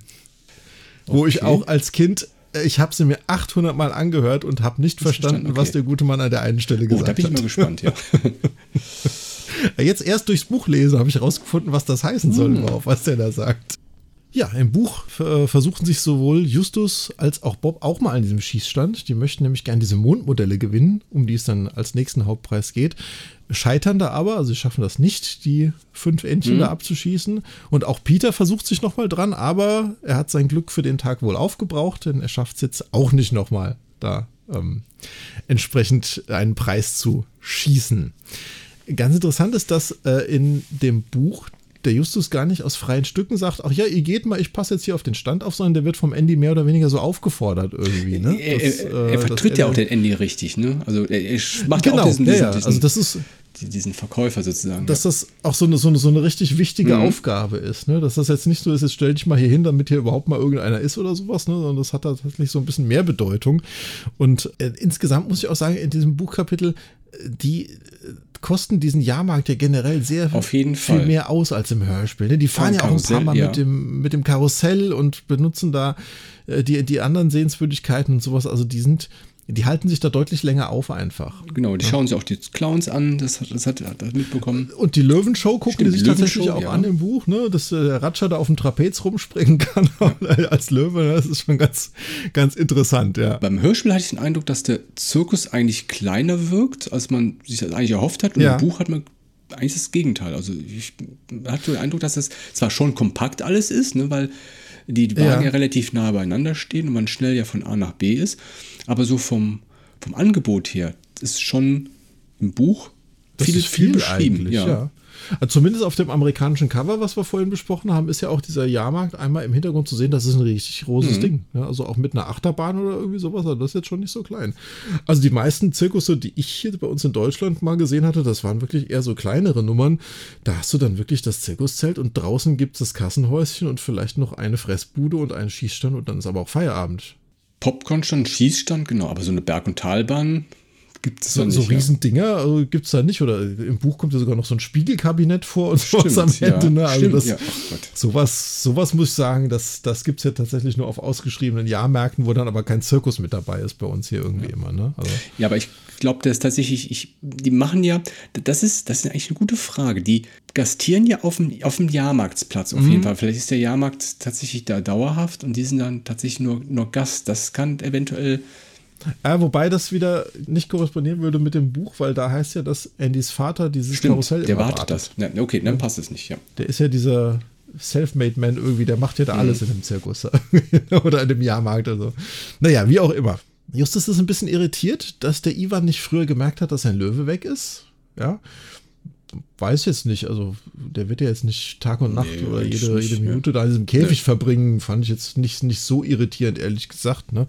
Wo ich Okay. auch als Kind, äh, ich habe sie mir 800 Mal angehört und habe nicht verstanden, verstanden, was okay. der gute Mann an der einen Stelle Oh, gesagt da bin ich hat. mal gespannt, ja. [laughs] Jetzt erst durchs Buch lesen habe ich herausgefunden, was das heißen soll Hm. überhaupt, was der da sagt. Ja, im Buch äh, versuchen sich sowohl Justus als auch Bob auch mal an diesem Schießstand. Die möchten nämlich gerne diese Mondmodelle gewinnen, um die es dann als nächsten Hauptpreis geht. Scheitern da aber, also sie schaffen das nicht, die fünf Entchen da abzuschießen. Und auch Peter versucht sich nochmal dran, aber er hat sein Glück für den Tag wohl aufgebraucht, denn er schafft es jetzt auch nicht nochmal da ähm, entsprechend einen Preis zu schießen. Ganz interessant ist, dass äh, in dem Buch der Justus gar nicht aus freien Stücken sagt, ach ja, ihr geht mal, ich passe jetzt hier auf den Stand auf, sondern der wird vom Andy mehr oder weniger so aufgefordert irgendwie. Ne? Er, Das, er, äh, er das vertritt ja auch den Andy richtig, ne? Also er, er macht ja Genau, auch diesen, diesen, ja. diesen, also das ist, diesen Verkäufer sozusagen. dass das auch so eine, so eine, so eine richtig wichtige Mhm. Aufgabe ist. Ne? Dass das jetzt nicht so ist, jetzt stell dich mal hier hin, damit hier überhaupt mal irgendeiner ist oder sowas, ne? sondern das hat tatsächlich so ein bisschen mehr Bedeutung. Und äh, insgesamt muss ich auch sagen, in diesem Buchkapitel, äh, die äh, kosten diesen Jahrmarkt ja generell sehr viel Fall. mehr aus als im Hörspiel. Ne? Die fahren Ja, ja auch ein paar Karussell, Mal ja. mit, dem, mit dem Karussell und benutzen da äh, die, die anderen Sehenswürdigkeiten und sowas. Also die sind, die halten sich da deutlich länger auf einfach. genau, die schauen sich auch die Clowns an, das hat, das hat, er mitbekommen. Und die Löwenshow gucken Stimmt, die sich die tatsächlich auch ja. an im Buch, ne? dass äh, der Ratscher da auf dem Trapez rumspringen [laughs] kann [laughs] als Löwe. Ne? Das ist schon ganz, ganz interessant, ja. Beim Hörspiel hatte ich den Eindruck, dass der Zirkus eigentlich kleiner wirkt, als man sich das eigentlich erhofft hat. Und Ja. im Buch hat man eigentlich das Gegenteil. Also ich hatte den Eindruck, dass es zwar schon kompakt alles ist, ne, weil die Wagen Ja. ja. relativ nah beieinander stehen und man schnell ja von A nach B ist, aber so vom, vom Angebot her ist schon im Buch Das viel, ist viel beschrieben. ja. ja. Also zumindest auf dem amerikanischen Cover, was wir vorhin besprochen haben, ist ja auch dieser Jahrmarkt einmal im Hintergrund zu sehen. Das ist ein richtig Mhm. großes Ding. Ja, also auch mit einer Achterbahn oder irgendwie sowas. Also das ist jetzt schon nicht so klein. Also die meisten Zirkusse, die ich hier bei uns in Deutschland mal gesehen hatte, das waren wirklich eher so kleinere Nummern. Da hast du dann wirklich das Zirkuszelt und draußen gibt es das Kassenhäuschen und vielleicht noch eine Fressbude und einen Schießstand und dann ist aber auch Feierabend. Popcornstand, Schießstand, genau, aber so eine Berg- und Talbahn gibt es So, ja nicht. so ja. Riesendinger also gibt es da nicht. Oder im Buch kommt ja sogar noch so ein Spiegelkabinett vor und [laughs] sowas am Stimmt, Ende. ja. Ne? Also Stimmt, das, ja. Gott. sowas, sowas muss ich sagen, das, das gibt es ja tatsächlich nur auf ausgeschriebenen Jahrmärkten, wo dann aber kein Zirkus mit dabei ist bei uns hier irgendwie immer. Ne? Also, Ja, aber ich glaube, das ist tatsächlich, ich, die machen ja, das ist, das ist eigentlich eine gute Frage. Die gastieren ja auf dem, auf dem Jahrmarktsplatz auf Mhm. jeden Fall. Vielleicht ist der Jahrmarkt tatsächlich da dauerhaft und die sind dann tatsächlich nur, nur Gast. Das kann eventuell, ja, wobei das wieder nicht korrespondieren würde mit dem Buch, weil da heißt ja, dass Andys Vater dieses stimmt, Karussell der immer wartet das. Ja, okay, dann passt es nicht, ja. Der ist ja dieser Selfmade Man irgendwie, der macht ja da alles in dem Zirkus [laughs] oder in dem Jahrmarkt. Also. Naja, wie auch immer. Justus ist ein bisschen irritiert, dass der Ivan nicht früher gemerkt hat, dass sein Löwe weg ist. Ja. Weiß jetzt nicht, also der wird ja jetzt nicht Tag und Nacht Nee, oder jede, jede ja. Minute da in diesem Käfig verbringen, fand ich jetzt nicht, nicht so irritierend, ehrlich gesagt. Ne?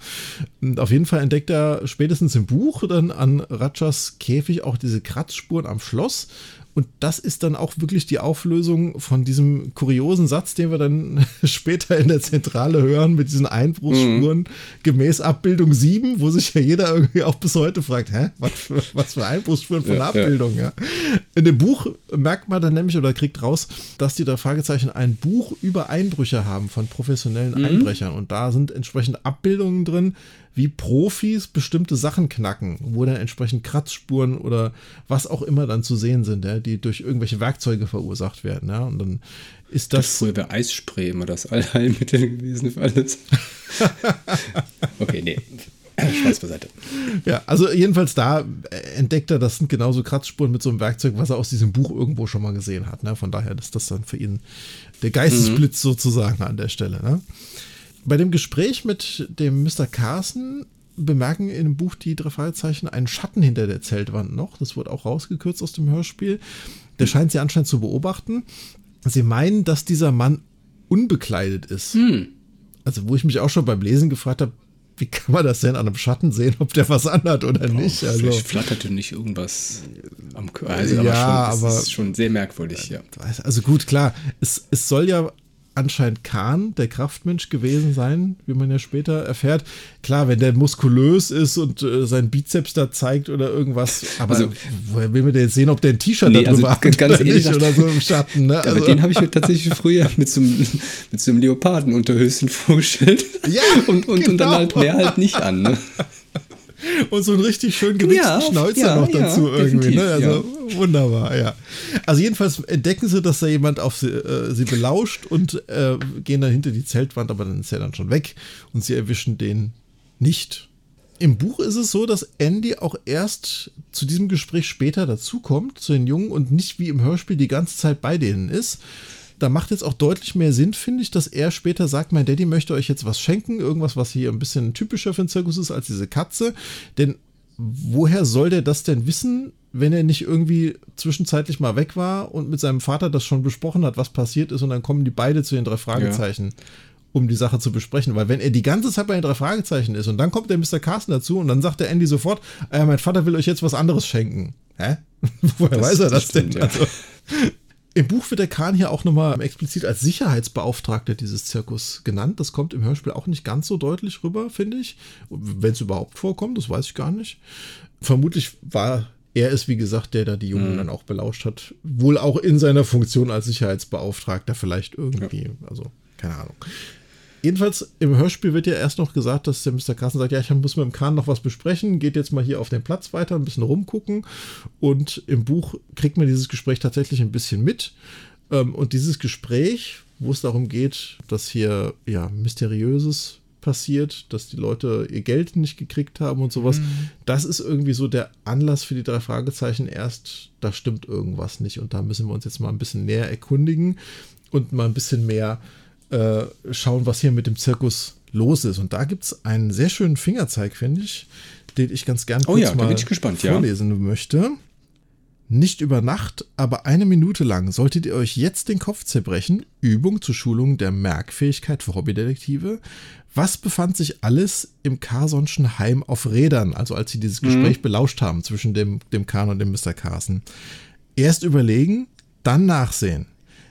Und auf jeden Fall entdeckt er spätestens im Buch dann an Ratchas Käfig auch diese Kratzspuren am Schloss Und das ist dann auch wirklich die Auflösung von diesem kuriosen Satz, den wir dann [laughs] später in der Zentrale hören, mit diesen Einbruchsspuren mhm. gemäß Abbildung 7, wo sich ja jeder irgendwie auch bis heute fragt, hä, was für, was für Einbruchsspuren von ja, Abbildung, ja. ja. In dem Buch merkt man dann nämlich oder kriegt raus, dass die drei Fragezeichen ein Buch über Einbrüche haben von professionellen mhm. Einbrechern. Und da sind entsprechend Abbildungen drin, wie Profis bestimmte Sachen knacken, wo dann entsprechend Kratzspuren oder was auch immer dann zu sehen sind, ja, die durch irgendwelche Werkzeuge verursacht werden. Ja, und dann ist das. das früher bei Eisspray immer das Allheilmittel gewesen für alles. [laughs] okay, nee. Spaß beiseite. Ja, also jedenfalls da entdeckt er, das sind genauso Kratzspuren mit so einem Werkzeug, was er aus diesem Buch irgendwo schon mal gesehen hat. Ne? Von daher ist das dann für ihn der Geistesblitz mhm. sozusagen an der Stelle. Ne? Bei dem Gespräch mit dem Mr. Carson bemerken in dem Buch die drei Fragezeichen einen Schatten hinter der Zeltwand noch. Das wurde auch rausgekürzt aus dem Hörspiel. Der scheint sie anscheinend zu beobachten. Sie meinen, dass dieser Mann unbekleidet ist. Hm. Also, wo ich mich auch schon beim Lesen gefragt habe, wie kann man das denn an einem Schatten sehen, ob der was anhat oder Boah, nicht? Also flatterte nicht irgendwas am Körper. Also, ja, aber, schon, aber ist schon sehr merkwürdig, ja. Also gut, klar, es, es soll ja anscheinend Kahn, der Kraftmensch gewesen sein, wie man ja später erfährt. Klar, wenn der muskulös ist und äh, sein Bizeps da zeigt oder irgendwas, aber also, woher will man denn jetzt sehen, ob der ein T-Shirt nee, darüber also, hat ganz oder, nicht, oder so im Schatten? Ne? Also, aber den habe ich mir tatsächlich früher mit so einem, mit so einem Leopardenunterhöschen vorgestellt. Ja, [laughs] und, und, genau. und dann genau. halt mehr halt nicht an. Ne? [laughs] [laughs] und so einen richtig schön gewichsten ja, Schnäuzer ja, noch dazu ja, irgendwie. Ne? Also wunderbar, ja. Also jedenfalls entdecken sie, dass da jemand auf sie, äh, sie belauscht und äh, gehen dann hinter die Zeltwand, aber dann ist er dann schon weg und sie erwischen den nicht. Im Buch ist es so, dass Andy auch erst zu diesem Gespräch später dazukommt, zu den Jungen und nicht wie im Hörspiel die ganze Zeit bei denen ist da macht jetzt auch deutlich mehr Sinn, finde ich, dass er später sagt, mein Daddy möchte euch jetzt was schenken, irgendwas, was hier ein bisschen typischer für einen Zirkus ist als diese Katze. Denn woher soll der das denn wissen, wenn er nicht irgendwie zwischenzeitlich mal weg war und mit seinem Vater das schon besprochen hat, was passiert ist und dann kommen die beide zu den drei Fragezeichen. Ja. Um die Sache zu besprechen, weil wenn er die ganze Zeit bei den drei Fragezeichen ist und dann kommt der Mr. Carsten dazu und dann sagt der Andy sofort, äh, mein Vater will euch jetzt was anderes schenken. Hä? [laughs] Woher das, weiß er das, das stimmt, denn? Ja. Also, im Buch wird der Kahn hier auch nochmal explizit als Sicherheitsbeauftragter dieses Zirkus genannt. Das kommt im Hörspiel auch nicht ganz so deutlich rüber, finde ich. Wenn es überhaupt vorkommt, das weiß ich gar nicht. Vermutlich war er es, wie gesagt, der da die Jungen mhm. dann auch belauscht hat. Wohl auch in seiner Funktion als Sicherheitsbeauftragter vielleicht irgendwie. Ja. Also, keine Ahnung. Jedenfalls im Hörspiel wird ja erst noch gesagt, dass der Mr. Carson sagt, ja, ich muss mit dem Kahn noch was besprechen, geht jetzt mal hier auf den Platz weiter, ein bisschen rumgucken. Und im Buch kriegt man dieses Gespräch tatsächlich ein bisschen mit. Ähm, und dieses Gespräch, wo es darum geht, dass hier ja mysteriöses passiert, dass die Leute ihr Geld nicht gekriegt haben und sowas. Mhm. Das ist irgendwie so der Anlass für die drei Fragezeichen erst, da stimmt irgendwas nicht und da müssen wir uns jetzt mal ein bisschen näher erkundigen und mal ein bisschen mehr äh, schauen, was hier mit dem Zirkus los ist. Und da gibt es einen sehr schönen Fingerzeig, finde ich, den ich ganz gern oh ja, mal gespannt, vorlesen ja. möchte. Nicht über Nacht, aber eine Minute lang solltet ihr euch jetzt den Kopf zerbrechen. Übung zur Schulung der Merkfähigkeit für Hobbydetektive. Was befand sich alles im Carsonschen Heim auf Rädern, also als sie dieses Gespräch mhm. belauscht haben zwischen dem, dem Kahn und dem Mr. Carson? Erst überlegen, dann nachsehen.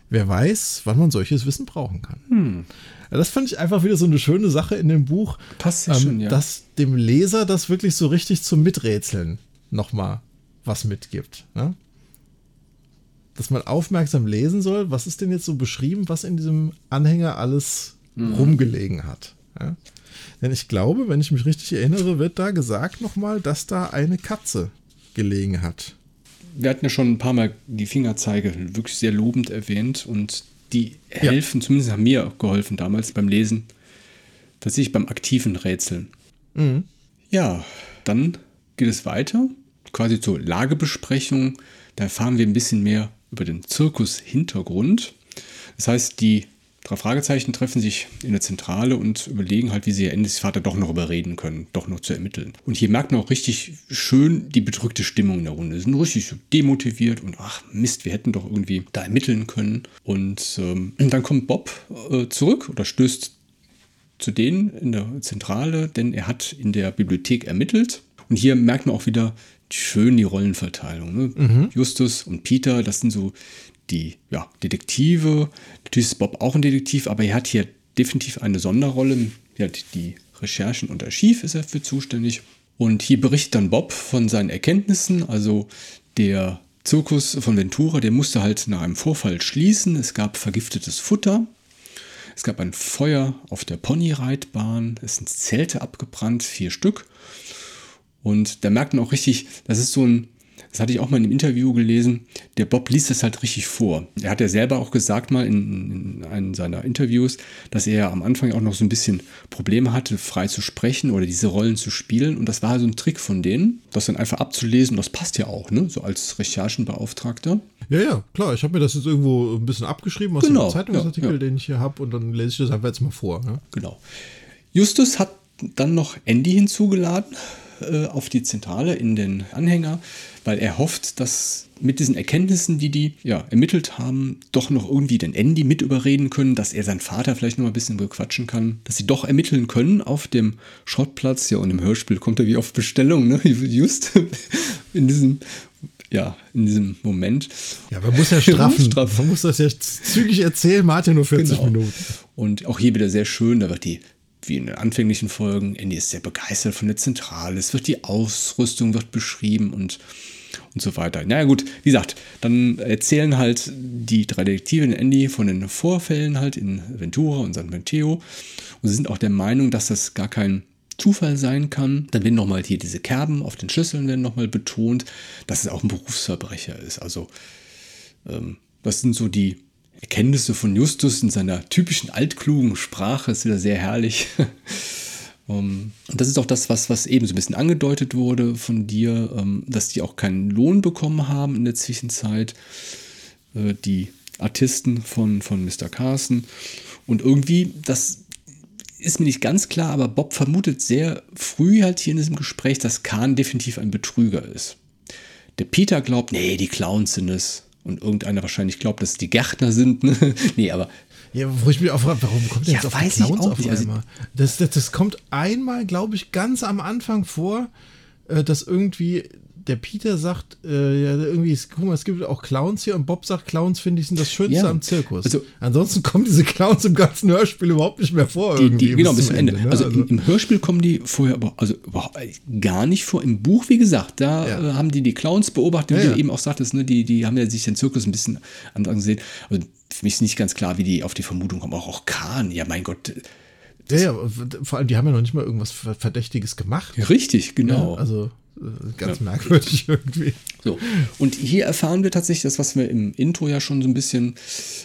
Wer weiß, wann man solches Wissen brauchen kann. Hm. Das fand ich einfach wieder so eine schöne Sache in dem Buch, Passt ähm, schön, ja. dass dem Leser das wirklich so richtig zum Miträtseln nochmal was mitgibt. Ne? Dass man aufmerksam lesen soll, was ist denn jetzt so beschrieben, was in diesem Anhänger alles mhm. rumgelegen hat. Ja? Denn ich glaube, wenn ich mich richtig erinnere, wird da gesagt nochmal, dass da eine Katze gelegen hat wir hatten ja schon ein paar Mal die Fingerzeige wirklich sehr lobend erwähnt und die helfen, ja. zumindest haben mir geholfen damals beim Lesen, tatsächlich beim aktiven Rätseln. Mhm. Ja, dann geht es weiter, quasi zur Lagebesprechung. Da erfahren wir ein bisschen mehr über den Zirkus-Hintergrund. Das heißt, die Drei Fragezeichen treffen sich in der Zentrale und überlegen halt, wie sie ihr Endys Vater doch noch überreden können, doch noch zu ermitteln. Und hier merkt man auch richtig schön die bedrückte Stimmung in der Runde. Sie sind richtig so demotiviert und ach Mist, wir hätten doch irgendwie da ermitteln können. Und ähm, [clears throat] dann kommt Bob äh, zurück oder stößt zu denen in der Zentrale, denn er hat in der Bibliothek ermittelt Und hier merkt man auch wieder schön die Rollenverteilung. Ne? Mhm. Justus und Peter, das sind so die ja, Detektive. Natürlich ist Bob auch ein Detektiv, aber er hat hier definitiv eine Sonderrolle. Ja, die Recherchen und Archiv ist er für zuständig. Und hier berichtet dann Bob von seinen Erkenntnissen. Also der Zirkus von Ventura, der musste halt nach einem Vorfall schließen. Es gab vergiftetes Futter. Es gab ein Feuer auf der Ponyreitbahn. Es sind Zelte abgebrannt, vier Stück. Und da merkt man auch richtig, das ist so ein das hatte ich auch mal in einem Interview gelesen, der Bob liest das halt richtig vor. Er hat ja selber auch gesagt mal in, in einem seiner Interviews, dass er am Anfang auch noch so ein bisschen Probleme hatte, frei zu sprechen oder diese Rollen zu spielen. Und das war so ein Trick von denen, das dann einfach abzulesen. Das passt ja auch, ne? So als Recherchenbeauftragter. Ja, ja, klar. Ich habe mir das jetzt irgendwo ein bisschen abgeschrieben aus genau, dem Zeitungsartikel, ja, ja. den ich hier habe, und dann lese ich das einfach jetzt mal vor. Ne? Genau. Justus hat dann noch Andy hinzugeladen äh, auf die Zentrale in den Anhänger, weil er hofft, dass mit diesen Erkenntnissen, die die ja, ermittelt haben, doch noch irgendwie den Andy mit überreden können, dass er seinen Vater vielleicht noch ein bisschen bequatschen kann, dass sie doch ermitteln können auf dem Schrottplatz. Ja, und im Hörspiel kommt er wie auf Bestellung, ne? [laughs] just in diesem ja, in diesem Moment. Ja, man muss ja straffen. man muss das ja zügig erzählen, ja nur 40 genau. Minuten. Und auch hier wieder sehr schön, da wird die wie in den anfänglichen Folgen. Andy ist sehr begeistert von der Zentrale. Es wird die Ausrüstung wird beschrieben und, und so weiter. Naja gut, wie gesagt, dann erzählen halt die drei Detektive in Andy von den Vorfällen halt in Ventura und San Mateo und sie sind auch der Meinung, dass das gar kein Zufall sein kann. Dann werden nochmal hier diese Kerben auf den Schlüsseln werden nochmal betont, dass es auch ein Berufsverbrecher ist. Also ähm, das sind so die Erkenntnisse von Justus in seiner typischen altklugen Sprache ist wieder sehr herrlich. Um, [laughs] und das ist auch das, was, was eben so ein bisschen angedeutet wurde von dir, ähm, dass die auch keinen Lohn bekommen haben in der Zwischenzeit, äh, die Artisten von, von Mr. Carson. Und irgendwie, das ist mir nicht ganz klar, aber Bob vermutet sehr früh halt hier in diesem Gespräch, dass Kahn definitiv ein Betrüger ist. Der Peter glaubt, nee, die Clowns sind es und irgendeiner wahrscheinlich glaubt, dass es die Gärtner sind. Ne? [laughs] nee, aber. Ja, wo ich mich auch frage, warum kommt der ja, jetzt auf weiß die Clowns nicht. Also, das, das, das kommt einmal, glaube ich, ganz am Anfang vor, äh, dass irgendwie der Peter sagt, äh, ja, irgendwie, guck mal, es gibt auch Clowns hier und Bob sagt, Clowns finde ich sind das Schönste ja, am Zirkus. Also, Ansonsten kommen diese Clowns im ganzen Hörspiel überhaupt nicht mehr vor. Die, die, genau, bis zum Ende. Ende ne? also, also im, Hörspiel kommen die vorher aber, also überhaupt gar nicht vor. Im Buch, wie gesagt, da ja. äh, haben die die Clowns beobachtet, wie ja, du eben auch sagtest, ne, die, die haben ja sich den Zirkus ein bisschen anders gesehen. Also für mich ist nicht ganz klar, wie die auf die Vermutung kommen. Auch, auch Kahn, ja mein Gott. Ja, ja, vor allem, die haben ja noch nicht mal irgendwas Verdächtiges gemacht. Richtig, genau. Ja, also Ganz ja. merkwürdig irgendwie. So, und hier erfahren wir tatsächlich das, was wir im Intro ja schon so ein bisschen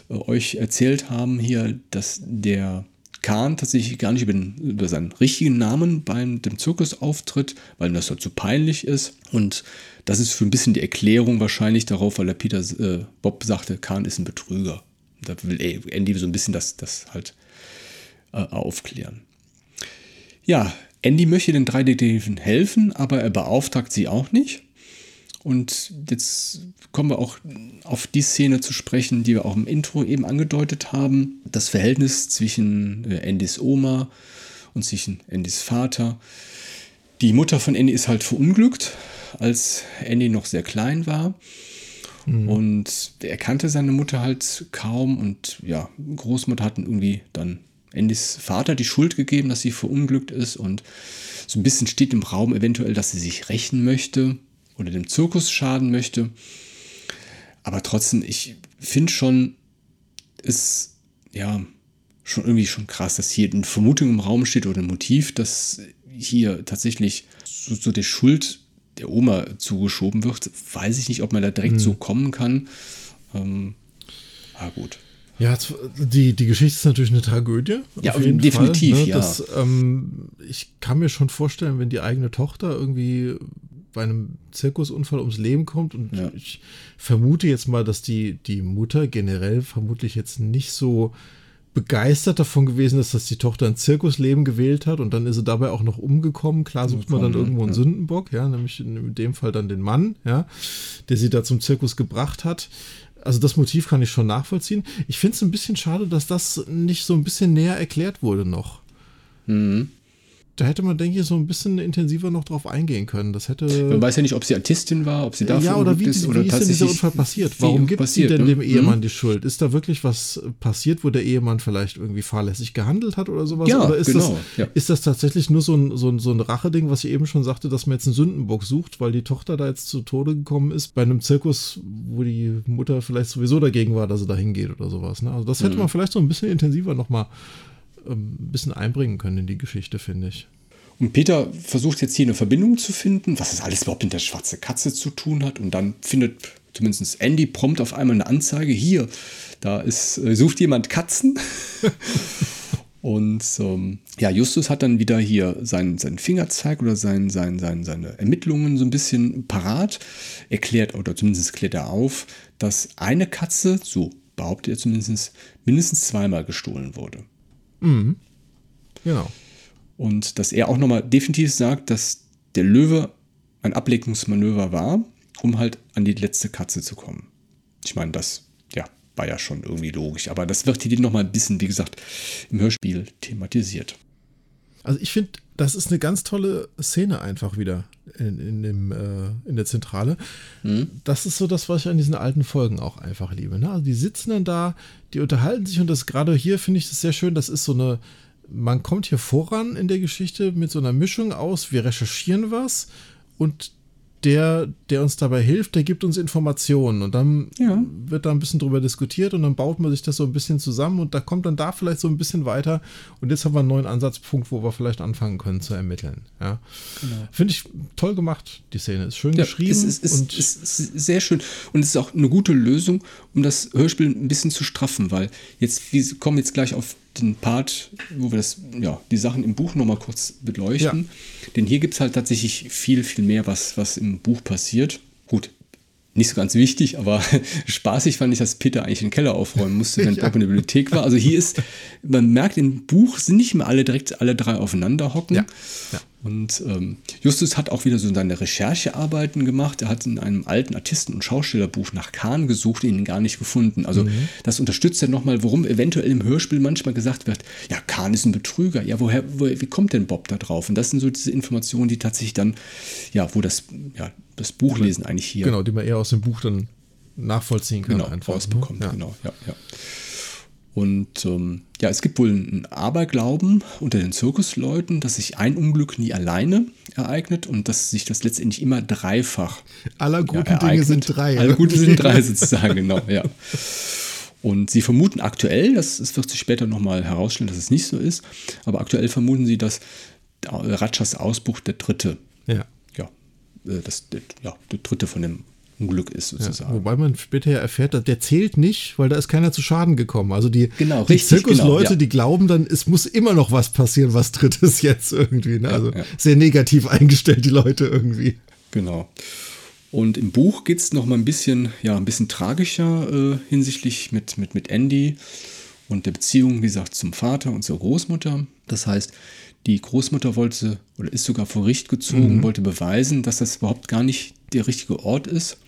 äh, euch erzählt haben, hier, dass der Kahn tatsächlich gar nicht über, den, über seinen richtigen Namen beim dem Zirkus auftritt, weil ihm das dazu peinlich ist. Und das ist für ein bisschen die Erklärung wahrscheinlich darauf, weil der Peter äh, Bob sagte, Kahn ist ein Betrüger. Da will Andy so ein bisschen das, das halt äh, aufklären. Ja, Andy möchte den drei Detektiven helfen, aber er beauftragt sie auch nicht. Und jetzt kommen wir auch auf die Szene zu sprechen, die wir auch im Intro eben angedeutet haben. Das Verhältnis zwischen äh, Andys Oma und zwischen Andys Vater. Die Mutter von Andy ist halt verunglückt, als Andy noch sehr klein war. Mhm. Und er kannte seine Mutter halt kaum und ja, Großmutter hatten irgendwie dann Andys Vater die Schuld gegeben, dass sie verunglückt ist und so ein bisschen steht im Raum eventuell, dass sie sich rächen möchte oder dem Zirkus schaden möchte. Aber trotzdem, ich finde schon, ist ja schon irgendwie schon krass, dass hier eine Vermutung im Raum steht oder ein Motiv, dass hier tatsächlich so, so der Schuld der Oma zugeschoben wird. Weiß ich nicht, ob man da direkt mhm. so kommen kann. Ähm, ah, gut. Ja, die, die Geschichte ist natürlich eine Tragödie. Ja, definitiv, Fall, ne? ja. Das, ähm, ich kann mir schon vorstellen, wenn die eigene Tochter irgendwie bei einem Zirkusunfall ums Leben kommt und ja. ich vermute jetzt mal, dass die, die Mutter generell vermutlich jetzt nicht so begeistert davon gewesen ist, dass die Tochter ein Zirkusleben gewählt hat und dann ist sie dabei auch noch umgekommen. Klar sucht man dann irgendwo einen ja. Sündenbock, ja, nämlich in dem Fall dann den Mann, ja, der sie da zum Zirkus gebracht hat also das Motiv kann ich schon nachvollziehen. Ich finde es ein bisschen schade, dass das nicht so ein bisschen näher erklärt wurde noch. Mhm. Da hätte man, denke ich, so ein bisschen intensiver noch drauf eingehen können. Das hätte. Man weiß ja nicht, ob sie Artistin war, ob sie dafür ja, oder wie, ist wie oder ist denn dieser Unfall passiert? Warum gibt sie denn ne? dem Ehemann die Schuld? Ist da wirklich was passiert, wo der Ehemann vielleicht irgendwie fahrlässig gehandelt hat oder sowas? Ja, oder ist, genau, das, ja. ist das tatsächlich nur so ein, so, ein, so ein Racheding, was ich eben schon sagte, dass man jetzt einen Sündenbock sucht, weil die Tochter da jetzt zu Tode gekommen ist bei einem Zirkus, wo die Mutter vielleicht sowieso dagegen war, dass sie da hingeht oder sowas. Ne? Also das hätte Mhm. man vielleicht so ein bisschen intensiver nochmal ein bisschen einbringen können in die Geschichte, finde ich. Und Peter versucht jetzt hier eine Verbindung zu finden, was das alles überhaupt mit der schwarze Katze zu tun hat. Und dann findet zumindest Andy prompt auf einmal eine Anzeige. Hier, da ist, äh, sucht jemand Katzen. [laughs] Und ähm, ja, Justus hat dann wieder hier seinen, seinen Fingerzeig oder sein, sein, sein, seine Ermittlungen so ein bisschen parat. Erklärt, oder zumindest klärt er auf, dass eine Katze, so behauptet er zumindest, mindestens zweimal gestohlen wurde. Genau. Und dass er auch nochmal definitiv sagt, dass der Löwe ein Ablenkungsmanöver war, um halt an die letzte Katze zu kommen. Ich meine, das ja, war ja schon irgendwie logisch, aber das wird hier nochmal ein bisschen, wie gesagt, im Hörspiel thematisiert. Also ich finde, das ist eine ganz tolle Szene einfach wieder in, in, dem, äh, in der Zentrale. Das ist so das, was ich an diesen alten Folgen auch einfach liebe. Ne? Also die sitzen dann da, die unterhalten sich und das gerade hier finde ich das sehr schön. Das ist so eine, man kommt hier voran in der Geschichte mit so einer Mischung aus, wir recherchieren was und der, der uns dabei hilft, der gibt uns Informationen und dann Ja. wird da ein bisschen drüber diskutiert und dann baut man sich das so ein bisschen zusammen und da kommt dann da vielleicht so ein bisschen weiter und jetzt haben wir einen neuen Ansatzpunkt, wo wir vielleicht anfangen können zu ermitteln. Ja. Finde ich toll gemacht, die Szene. Ist schön Ja, geschrieben es ist, ist, und ist, ist sehr schön. Und es ist auch eine gute Lösung, um das Hörspiel ein bisschen zu straffen, weil jetzt, wir kommen jetzt gleich auf den Part, wo wir das, ja, die Sachen im Buch nochmal kurz beleuchten. Denn hier gibt es halt tatsächlich viel, viel mehr, was, was im Buch passiert. Gut, nicht so ganz wichtig, aber [laughs] spaßig fand ich, dass Peter eigentlich den Keller aufräumen musste, wenn [laughs] Ja. Bob in der Bibliothek war. Also hier ist, man merkt im Buch sind nicht mehr alle direkt alle drei aufeinander hocken. Ja, ja. Und ähm, Justus hat auch wieder so seine Recherchearbeiten gemacht. Er hat in einem alten Artisten- und Schaustellerbuch nach Kahn gesucht, ihn gar nicht gefunden. Also Mhm. das unterstützt ja nochmal, warum eventuell im Hörspiel manchmal gesagt wird, ja, Kahn ist ein Betrüger. Ja, woher, woher wie kommt denn Bob da drauf? Und das sind so diese Informationen, die tatsächlich dann, ja, wo das, ja, das Buchlesen eigentlich hier genau, die man eher aus dem Buch dann nachvollziehen kann. genau, einfach, rausbekommt. ne? Ja. Genau, ja, ja. Und ähm, ja, es gibt wohl einen Aberglauben unter den Zirkusleuten, dass sich ein Unglück nie alleine ereignet und dass sich das letztendlich immer dreifach Aller ja, guten Dinge ereignet. sind drei. Alle gute sind drei sozusagen, genau, ja. Und sie vermuten aktuell, das, das wird sich später nochmal herausstellen, dass es nicht so ist, aber aktuell vermuten sie, dass Ratchas Ausbruch der dritte, Ja. ja, äh, das, der, ja, der dritte von dem Unglück ist Ja, sozusagen. wobei man später ja erfährt, der zählt nicht, weil da ist keiner zu Schaden gekommen. Also die, Genau, die richtig, Zirkusleute, genau, ja. die glauben dann, es muss immer noch was passieren, was Drittes jetzt irgendwie. Ne? Also ja. sehr negativ eingestellt, die Leute irgendwie. Genau. Und im Buch geht es noch mal ein bisschen, ja, ein bisschen tragischer äh, hinsichtlich mit, mit, mit Andy und der Beziehung, wie gesagt, zum Vater und zur Großmutter. Das heißt, die Großmutter wollte oder ist sogar vor Gericht gezogen, wollte beweisen, dass das überhaupt gar nicht der richtige Ort ist.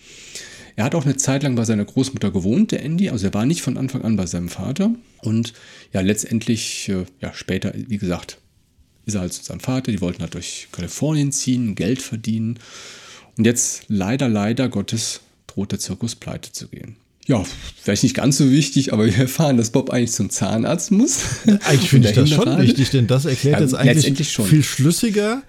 Er hat auch eine Zeit lang bei seiner Großmutter gewohnt, der Andy, also er war nicht von Anfang an bei seinem Vater. Und ja, letztendlich, äh, ja, später, wie gesagt, ist er halt zu seinem Vater, die wollten halt durch Kalifornien ziehen, Geld verdienen. Und jetzt leider, leider Gottes droht der Zirkus pleite zu gehen. Ja, vielleicht nicht ganz so wichtig, aber wir erfahren, dass Bob eigentlich zum Zahnarzt muss. Eigentlich finde [laughs] ich das schon wichtig, denn das erklärt Ja, jetzt eigentlich viel schlüssiger,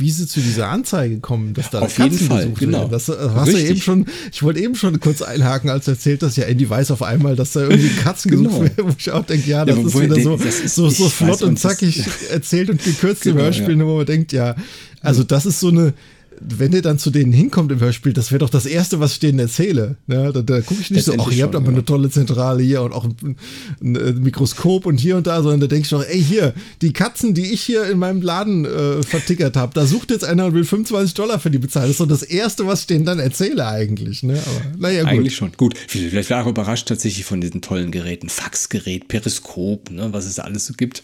wie sie zu dieser Anzeige kommen, dass da Auf jeden Katzen Fall, gesucht genau. werden. Das äh, hast du eben schon, ich wollte eben schon kurz einhaken, als du erzählt hast, ja, Andy weiß auf einmal, dass da irgendwie Katzen Genau. gesucht werden, wo ich auch denke, ja, das Ja, ist wieder der- so, das ist- so, so flott und das- zackig [laughs] erzählt und gekürzt im Genau, Hörspiel, ja. wo man denkt, ja, also das ist so eine, wenn der dann zu denen hinkommt im Hörspiel, das wäre doch das Erste, was ich denen erzähle. Ne? Da, da gucke ich nicht so, ach, ihr habt aber ja. eine tolle Zentrale hier und auch ein, ein, Mikroskop und hier und da, sondern da denke ich doch, ey, hier, die Katzen, die ich hier in meinem Laden äh, vertickert habe, da sucht jetzt einer und will 25 Dollar für die bezahlen. Das ist doch das Erste, was ich denen dann erzähle eigentlich. Ne? Aber naja, gut. Eigentlich schon. Gut, vielleicht war auch überrascht tatsächlich von diesen tollen Geräten. Faxgerät, Periskop, ne, was es da alles so gibt.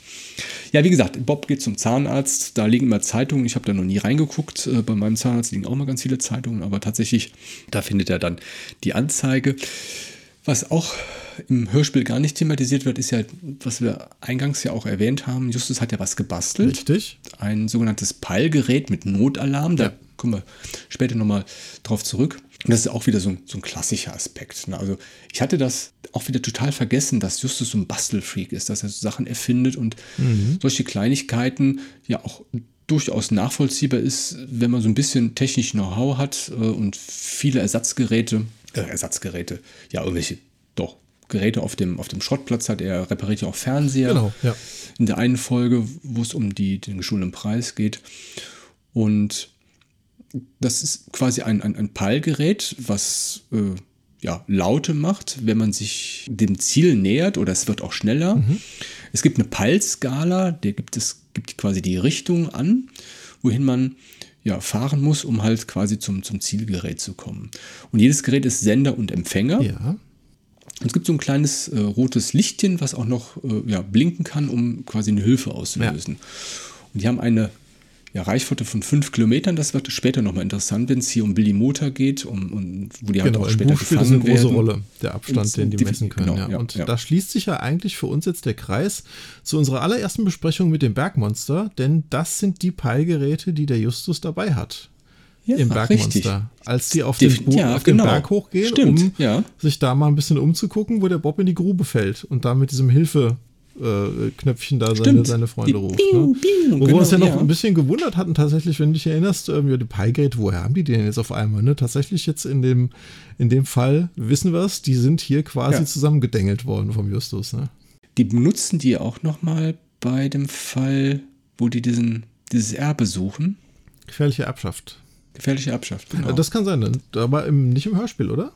Ja, wie gesagt, Bob geht zum Zahnarzt. Da liegen immer Zeitungen. Ich habe da noch nie reingeguckt. Äh, Bei meinem Zahnarzt liegen auch mal ganz viele Zeitungen. Aber tatsächlich, da findet er dann die Anzeige. Was auch im Hörspiel gar nicht thematisiert wird, ist ja, was wir eingangs ja auch erwähnt haben. Justus hat ja was gebastelt. Richtig. Ein sogenanntes Peilgerät mit Notalarm. Da ja. kommen wir später nochmal drauf zurück. Und das ist auch wieder so ein, so ein klassischer Aspekt. Ne? Also ich hatte das auch wieder total vergessen, dass Justus so ein Bastelfreak ist, dass er so Sachen erfindet und mhm. solche Kleinigkeiten ja auch durchaus nachvollziehbar ist, wenn man so ein bisschen technisch Know-how hat äh, und viele Ersatzgeräte, äh, Ersatzgeräte, ja, irgendwelche, doch, Geräte auf dem, auf dem Schrottplatz hat. Er repariert ja auch Fernseher. Genau, ja. In der einen Folge, wo es um die, den geschulten Preis geht. Und das ist quasi ein, ein, ein Peilgerät, was äh, ja, Laute macht, wenn man sich dem Ziel nähert oder es wird auch schneller. Mhm. Es gibt eine Peilskala, der gibt es gibt quasi die Richtung an, wohin man ja, fahren muss, um halt quasi zum, zum Zielgerät zu kommen. Und jedes Gerät ist Sender und Empfänger. Ja. Und es gibt so ein kleines äh, rotes Lichtchen, was auch noch äh, ja, blinken kann, um quasi eine Hilfe auszulösen. Ja. Und die haben eine ja, Reichweite von fünf Kilometern. Das wird später nochmal interessant, wenn es hier um Billy Motor geht, um, um wo die halt genau, halt auch später Buch spielt das eine große werden. Rolle, der Abstand, den die, messen können. Genau, ja. Und ja. da schließt sich ja eigentlich für uns jetzt der Kreis zu unserer allerersten Besprechung mit dem Bergmonster, denn das sind die Peilgeräte, die der Justus dabei hat. Ja, Im Bergmonster. richtig. Als die auf, den, Bo- ja, auf den genau. Berg hochgehen, Stimmt, um ja. sich da mal ein bisschen umzugucken, wo der Bob in die Grube fällt und da mit diesem Hilfe. Äh, Knöpfchen da seine, seine Freunde Die ruft. Bing, Ne? Bing, Wo wir uns ja genau, noch ja. ein bisschen gewundert hatten, tatsächlich, wenn du dich erinnerst, ähm, ja, die Pygate, woher haben die den jetzt auf einmal? Ne? Tatsächlich jetzt in dem, in dem Fall wissen wir es, die sind hier quasi Ja. zusammengedengelt worden vom Justus. Ne? Die benutzen die auch nochmal bei dem Fall, wo die diesen, dieses Erbe suchen. Gefährliche Erbschaft. Gefährliche Erbschaft, genau. Das kann sein, dann. aber im, nicht im Hörspiel, oder?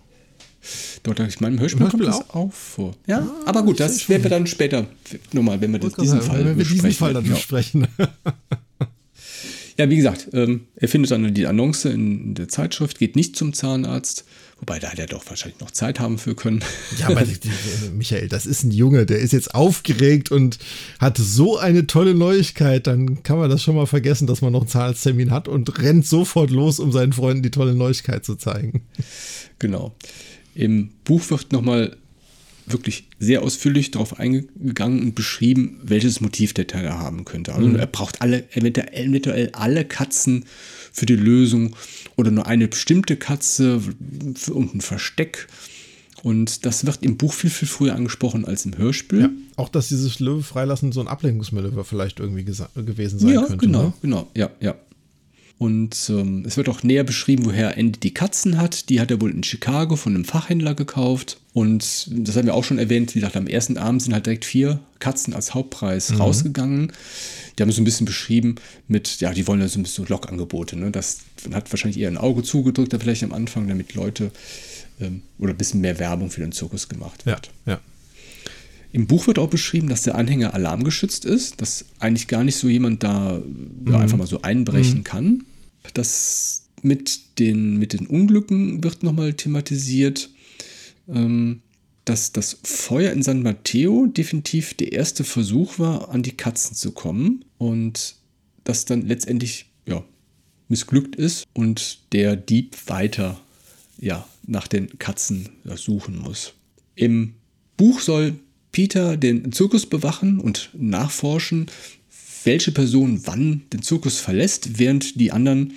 Dort, ich meine, im Hörspiel, Im Hörspiel kommt das auch vor. Ja, Ah, aber gut, das werden wir dann später nochmal, wenn wir das, diesen Fall wenn wir diesen besprechen. Fall dann ja. besprechen. [laughs] ja, wie gesagt, ähm, er findet dann die Annonce in der Zeitschrift, geht nicht zum Zahnarzt, wobei da hätte er doch wahrscheinlich noch Zeit haben für können. Ja, aber die, Michael, das ist ein Junge, der ist jetzt aufgeregt und hat so eine tolle Neuigkeit, dann kann man das schon mal vergessen, dass man noch einen Zahnarzttermin hat und rennt sofort los, um seinen Freunden die tolle Neuigkeit zu zeigen. Genau. Im Buch wird nochmal wirklich sehr ausführlich darauf eingegangen und beschrieben, welches Motiv der Täter haben könnte. Also er braucht alle, eventuell, eventuell alle Katzen für die Lösung oder nur eine bestimmte Katze für irgendein Versteck. Und das wird im Buch viel, viel früher angesprochen als im Hörspiel. Ja, auch, dass dieses Löwe freilassen so ein Ablenkungsmanöver vielleicht irgendwie gewesen sein ja, könnte. genau, Ne? genau, ja, ja. Und ähm, es wird auch näher beschrieben, woher Andy die Katzen hat. Die hat er wohl in Chicago von einem Fachhändler gekauft. Und das haben wir auch schon erwähnt, wie gesagt, am ersten Abend sind halt direkt vier Katzen als Hauptpreis rausgegangen. Die haben es so ein bisschen beschrieben mit, ja, die wollen ja so ein bisschen Lockangebote. Ne? Das hat wahrscheinlich eher ein Auge zugedrückt, da vielleicht am Anfang, damit Leute ähm, oder ein bisschen mehr Werbung für den Zirkus gemacht Ja, wird. ja. Im Buch wird auch beschrieben, dass der Anhänger alarmgeschützt ist, dass eigentlich gar nicht so jemand da ja, einfach mal so einbrechen kann. Das mit den, mit den Unglücken wird nochmal thematisiert, ähm, dass das Feuer in San Matteo definitiv der erste Versuch war, an die Katzen zu kommen und das dann letztendlich ja, missglückt ist und der Dieb weiter ja, nach den Katzen suchen muss. Im Buch soll Peter den Zirkus bewachen und nachforschen, welche Person wann den Zirkus verlässt, während die anderen,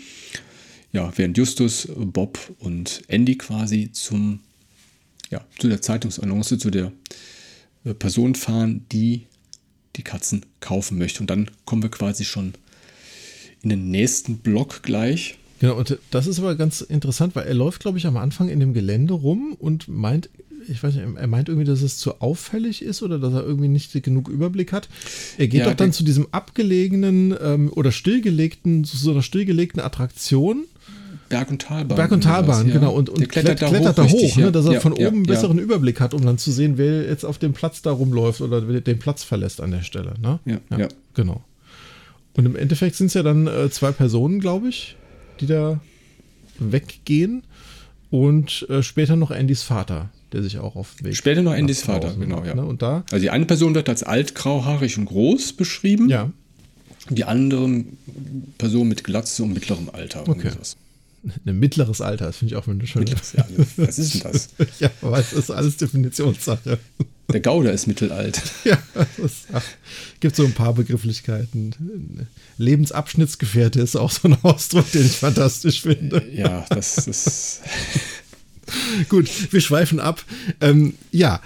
ja, während Justus, Bob und Andy quasi zum, ja, zu der Zeitungsannonce, zu der äh, Person fahren, die die Katzen kaufen möchte. Und dann kommen wir quasi schon in den nächsten Block gleich. Genau, und das ist aber ganz interessant, weil er läuft, glaube ich, am Anfang in dem Gelände rum und meint, ich weiß nicht, er meint irgendwie, dass es zu auffällig ist oder dass er irgendwie nicht genug Überblick hat. Er geht Ja, doch dann zu diesem abgelegenen ähm, oder stillgelegten, zu so einer stillgelegten Attraktion. Berg- und Talbahn. Berg- und Talbahn, ja. genau. Und, und klettert, da hoch, da hoch richtig, ne, dass er Ja, von oben einen besseren Überblick hat, um dann zu sehen, wer jetzt auf dem Platz da rumläuft oder den Platz verlässt an der Stelle. Ne? Ja, ja. Genau. Und im Endeffekt sind es ja dann äh, zwei Personen, glaube ich, die da weggehen und äh, später noch Andys Vater, der sich auch auf Weg Später noch Andys Vater, genau, macht, ja. Ne? Und da, Also die eine Person wird als alt, grauhaarig und groß beschrieben. ja, Die andere Person mit Glatze und mittlerem Alter. Okay. sowas. ein mittleres Alter, das finde ich auch eine schöne. Ja, [laughs] was ist denn das? ja, aber es ist alles Definitionssache. Der Gauder ist mittelalt. [laughs] Ja, es gibt so ein paar Begrifflichkeiten. Lebensabschnittsgefährte ist auch so ein Ausdruck, den ich fantastisch finde. Ja, das ist. [laughs] [laughs] Gut, wir schweifen ab. Ähm, ja,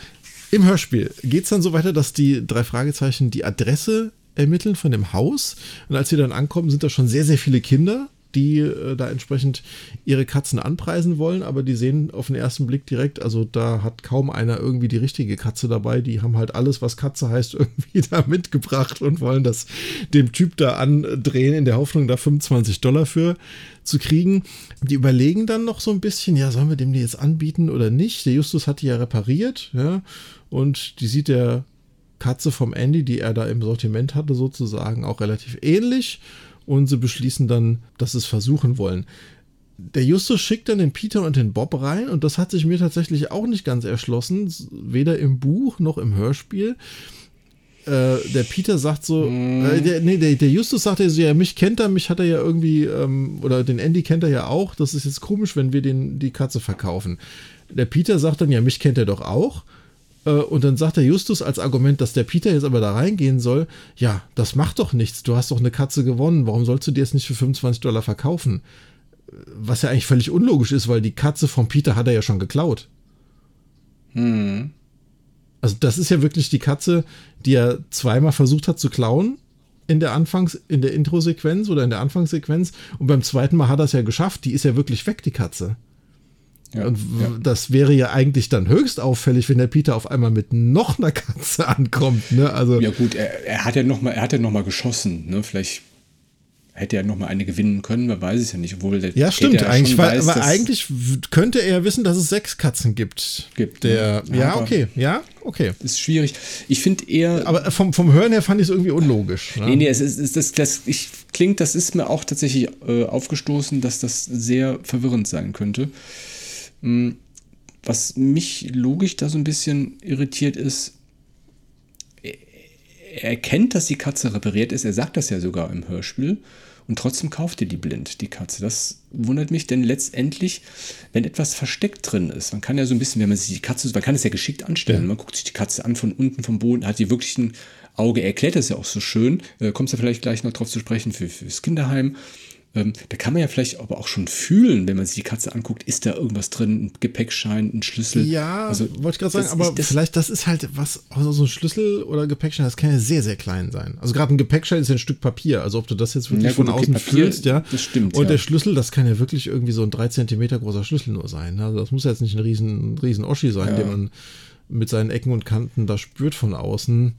im Hörspiel geht es dann so weiter, dass die drei Fragezeichen die Adresse ermitteln von dem Haus. Und als sie dann ankommen, sind da schon sehr, sehr viele Kinder, die äh, da entsprechend ihre Katzen anpreisen wollen, aber die sehen auf den ersten Blick direkt, also da hat kaum einer irgendwie die richtige Katze dabei. Die haben halt alles, was Katze heißt, [laughs] irgendwie da mitgebracht und wollen das dem Typ da andrehen, in der Hoffnung, da 25 Dollar für zu kriegen. Die überlegen dann noch so ein bisschen, ja, sollen wir dem die jetzt anbieten oder nicht? Der Justus hat die ja repariert, ja, und die sieht der Katze vom Andy, die er da im Sortiment hatte, sozusagen auch relativ ähnlich. Und sie beschließen dann, dass sie es versuchen wollen. Der Justus schickt dann den Peter und den Bob rein und das hat sich mir tatsächlich auch nicht ganz erschlossen, weder im Buch noch im Hörspiel. Äh, der Peter sagt so, mm. äh, der, nee, der, der, Justus sagt ja so, ja, mich kennt er, mich hat er ja irgendwie, ähm, oder den Andy kennt er ja auch, das ist jetzt komisch, wenn wir den, die Katze verkaufen. Der Peter sagt dann, ja, mich kennt er doch auch. Äh, und dann sagt der Justus als Argument, dass der Peter jetzt aber da reingehen soll, ja, das macht doch nichts, du hast doch eine Katze gewonnen, warum sollst du dir jetzt nicht für 25 Dollar verkaufen? Was ja eigentlich völlig unlogisch ist, weil die Katze von Peter hat er ja schon geklaut. Hm. Also das ist ja wirklich die Katze, die er zweimal versucht hat zu klauen in der Anfangs, in der Intro-Sequenz oder in der Anfangssequenz und beim zweiten Mal hat er es ja geschafft, die ist ja wirklich weg, die Katze. Ja, und ja. das wäre ja eigentlich dann höchst auffällig, wenn der Peter auf einmal mit noch einer Katze [laughs] ankommt. Ne? Also ja gut, er, er hat ja noch mal, er hat ja noch mal geschossen. Ne? Vielleicht hätte er noch mal eine gewinnen können, man weiß es ja nicht. Obwohl der ja, stimmt. Ja eigentlich, weiß, aber eigentlich könnte er wissen, dass es sechs Katzen gibt. Gibt. Der, ja, ja okay, ja, okay. Ist schwierig. Ich finde eher. Aber vom, vom Hören her fand ich es irgendwie unlogisch. Ne? Nee, nee, es ist, das, das ich, klingt, das ist mir auch tatsächlich äh, aufgestoßen, dass das sehr verwirrend sein könnte. Hm, was mich logisch da so ein bisschen irritiert ist, er erkennt, dass die Katze repariert ist, er sagt das ja sogar im Hörspiel. Und trotzdem kauft er die blind, die Katze. Das wundert mich, denn letztendlich, wenn etwas versteckt drin ist, man kann ja so ein bisschen, wenn man sich die Katze, man kann es ja geschickt anstellen, ja. man guckt sich die Katze an von unten vom Boden, hat die wirklich ein Auge, er erklärt das ja auch so schön, äh, kommst du vielleicht gleich noch drauf zu sprechen für, fürs Kinderheim ähm, da kann man ja vielleicht aber auch schon fühlen, wenn man sich die Katze anguckt, ist da irgendwas drin, ein Gepäckschein, ein Schlüssel. Ja, also, wollte ich gerade sagen, aber das vielleicht das ist halt was, also so ein Schlüssel oder Gepäckschein, das kann ja sehr, sehr klein sein. Also gerade ein Gepäckschein ist ja ein Stück Papier, also ob du das jetzt wirklich ja, gut, von außen Papier, fühlst, ja. Das stimmt. Und ja. der Schlüssel, das kann ja wirklich irgendwie so ein drei Zentimeter großer Schlüssel nur sein. Ne? Also das muss ja jetzt nicht ein riesen, riesen Oschi sein, ja. den man mit seinen Ecken und Kanten da spürt von außen.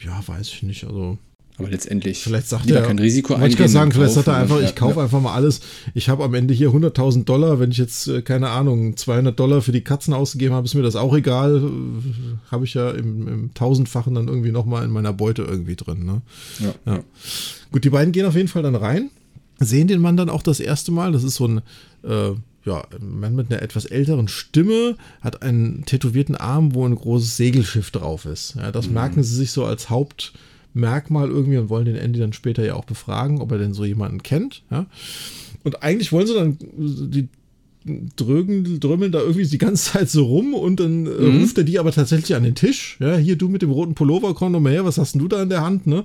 Ja, weiß ich nicht. Also aber letztendlich vielleicht sagt er kein Risiko eingehen. Ich kann sagen, vielleicht sagt er einfach, ich kaufe ja. einfach mal alles. Ich habe am Ende hier 100.000 Dollar. Wenn ich jetzt, äh, keine Ahnung, 200 Dollar für die Katzen ausgegeben habe, ist mir das auch egal. Äh, habe ich ja im, im Tausendfachen dann irgendwie nochmal in meiner Beute irgendwie drin. Ne? Ja, ja. Gut, die beiden gehen auf jeden Fall dann rein, sehen den Mann dann auch das erste Mal. Das ist so ein, äh, ja, ein Mann mit einer etwas älteren Stimme, hat einen tätowierten Arm, wo ein großes Segelschiff drauf ist. Ja, das mhm. merken sie sich so als Haupt- Merkmal irgendwie und wollen den Andy dann später ja auch befragen, ob er denn so jemanden kennt. Ja? Und eigentlich wollen sie dann die drögen, drömmeln da irgendwie die ganze [laughs] Zeit so rum und dann äh, mhm. ruft er die aber tatsächlich an den Tisch. Ja, hier du mit dem roten Pullover, komm noch mal her, was hast denn du da in der Hand, ne?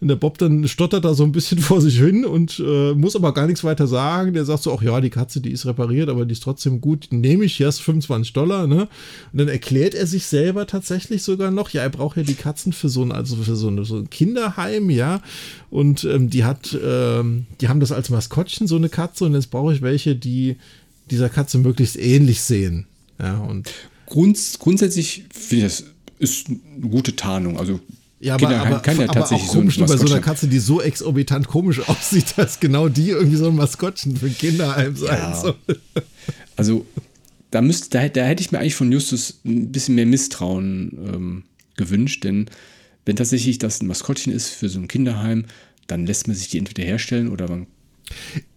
Und der Bob dann stottert da so ein bisschen [laughs] vor sich hin und äh, muss aber gar nichts weiter sagen. Der sagt so, ach ja, die Katze, die ist repariert, aber die ist trotzdem gut, die nehme ich, hast 25 Dollar, ne? Und dann erklärt er sich selber tatsächlich sogar noch, ja, er braucht ja die Katzen für so ein, also für so, eine, so ein Kinderheim, ja. Und ähm, die hat, ähm, die haben das als Maskottchen, so eine Katze, und jetzt brauche ich welche, die dieser Katze möglichst ähnlich sehen. Ja, und Grunds grundsätzlich finde ich das ist eine gute Tarnung. Also ja, aber, Kinder aber, kann ja aber auch komisch so ein bei so einer Katze, die so exorbitant komisch [laughs] aussieht, dass genau die irgendwie so ein Maskottchen für Kinderheim sein ja. soll. [laughs] Also da müsste, da, da, hätte ich mir eigentlich von Justus ein bisschen mehr Misstrauen ähm, gewünscht, denn wenn tatsächlich das ein Maskottchen ist für so ein Kinderheim, dann lässt man sich die entweder herstellen oder man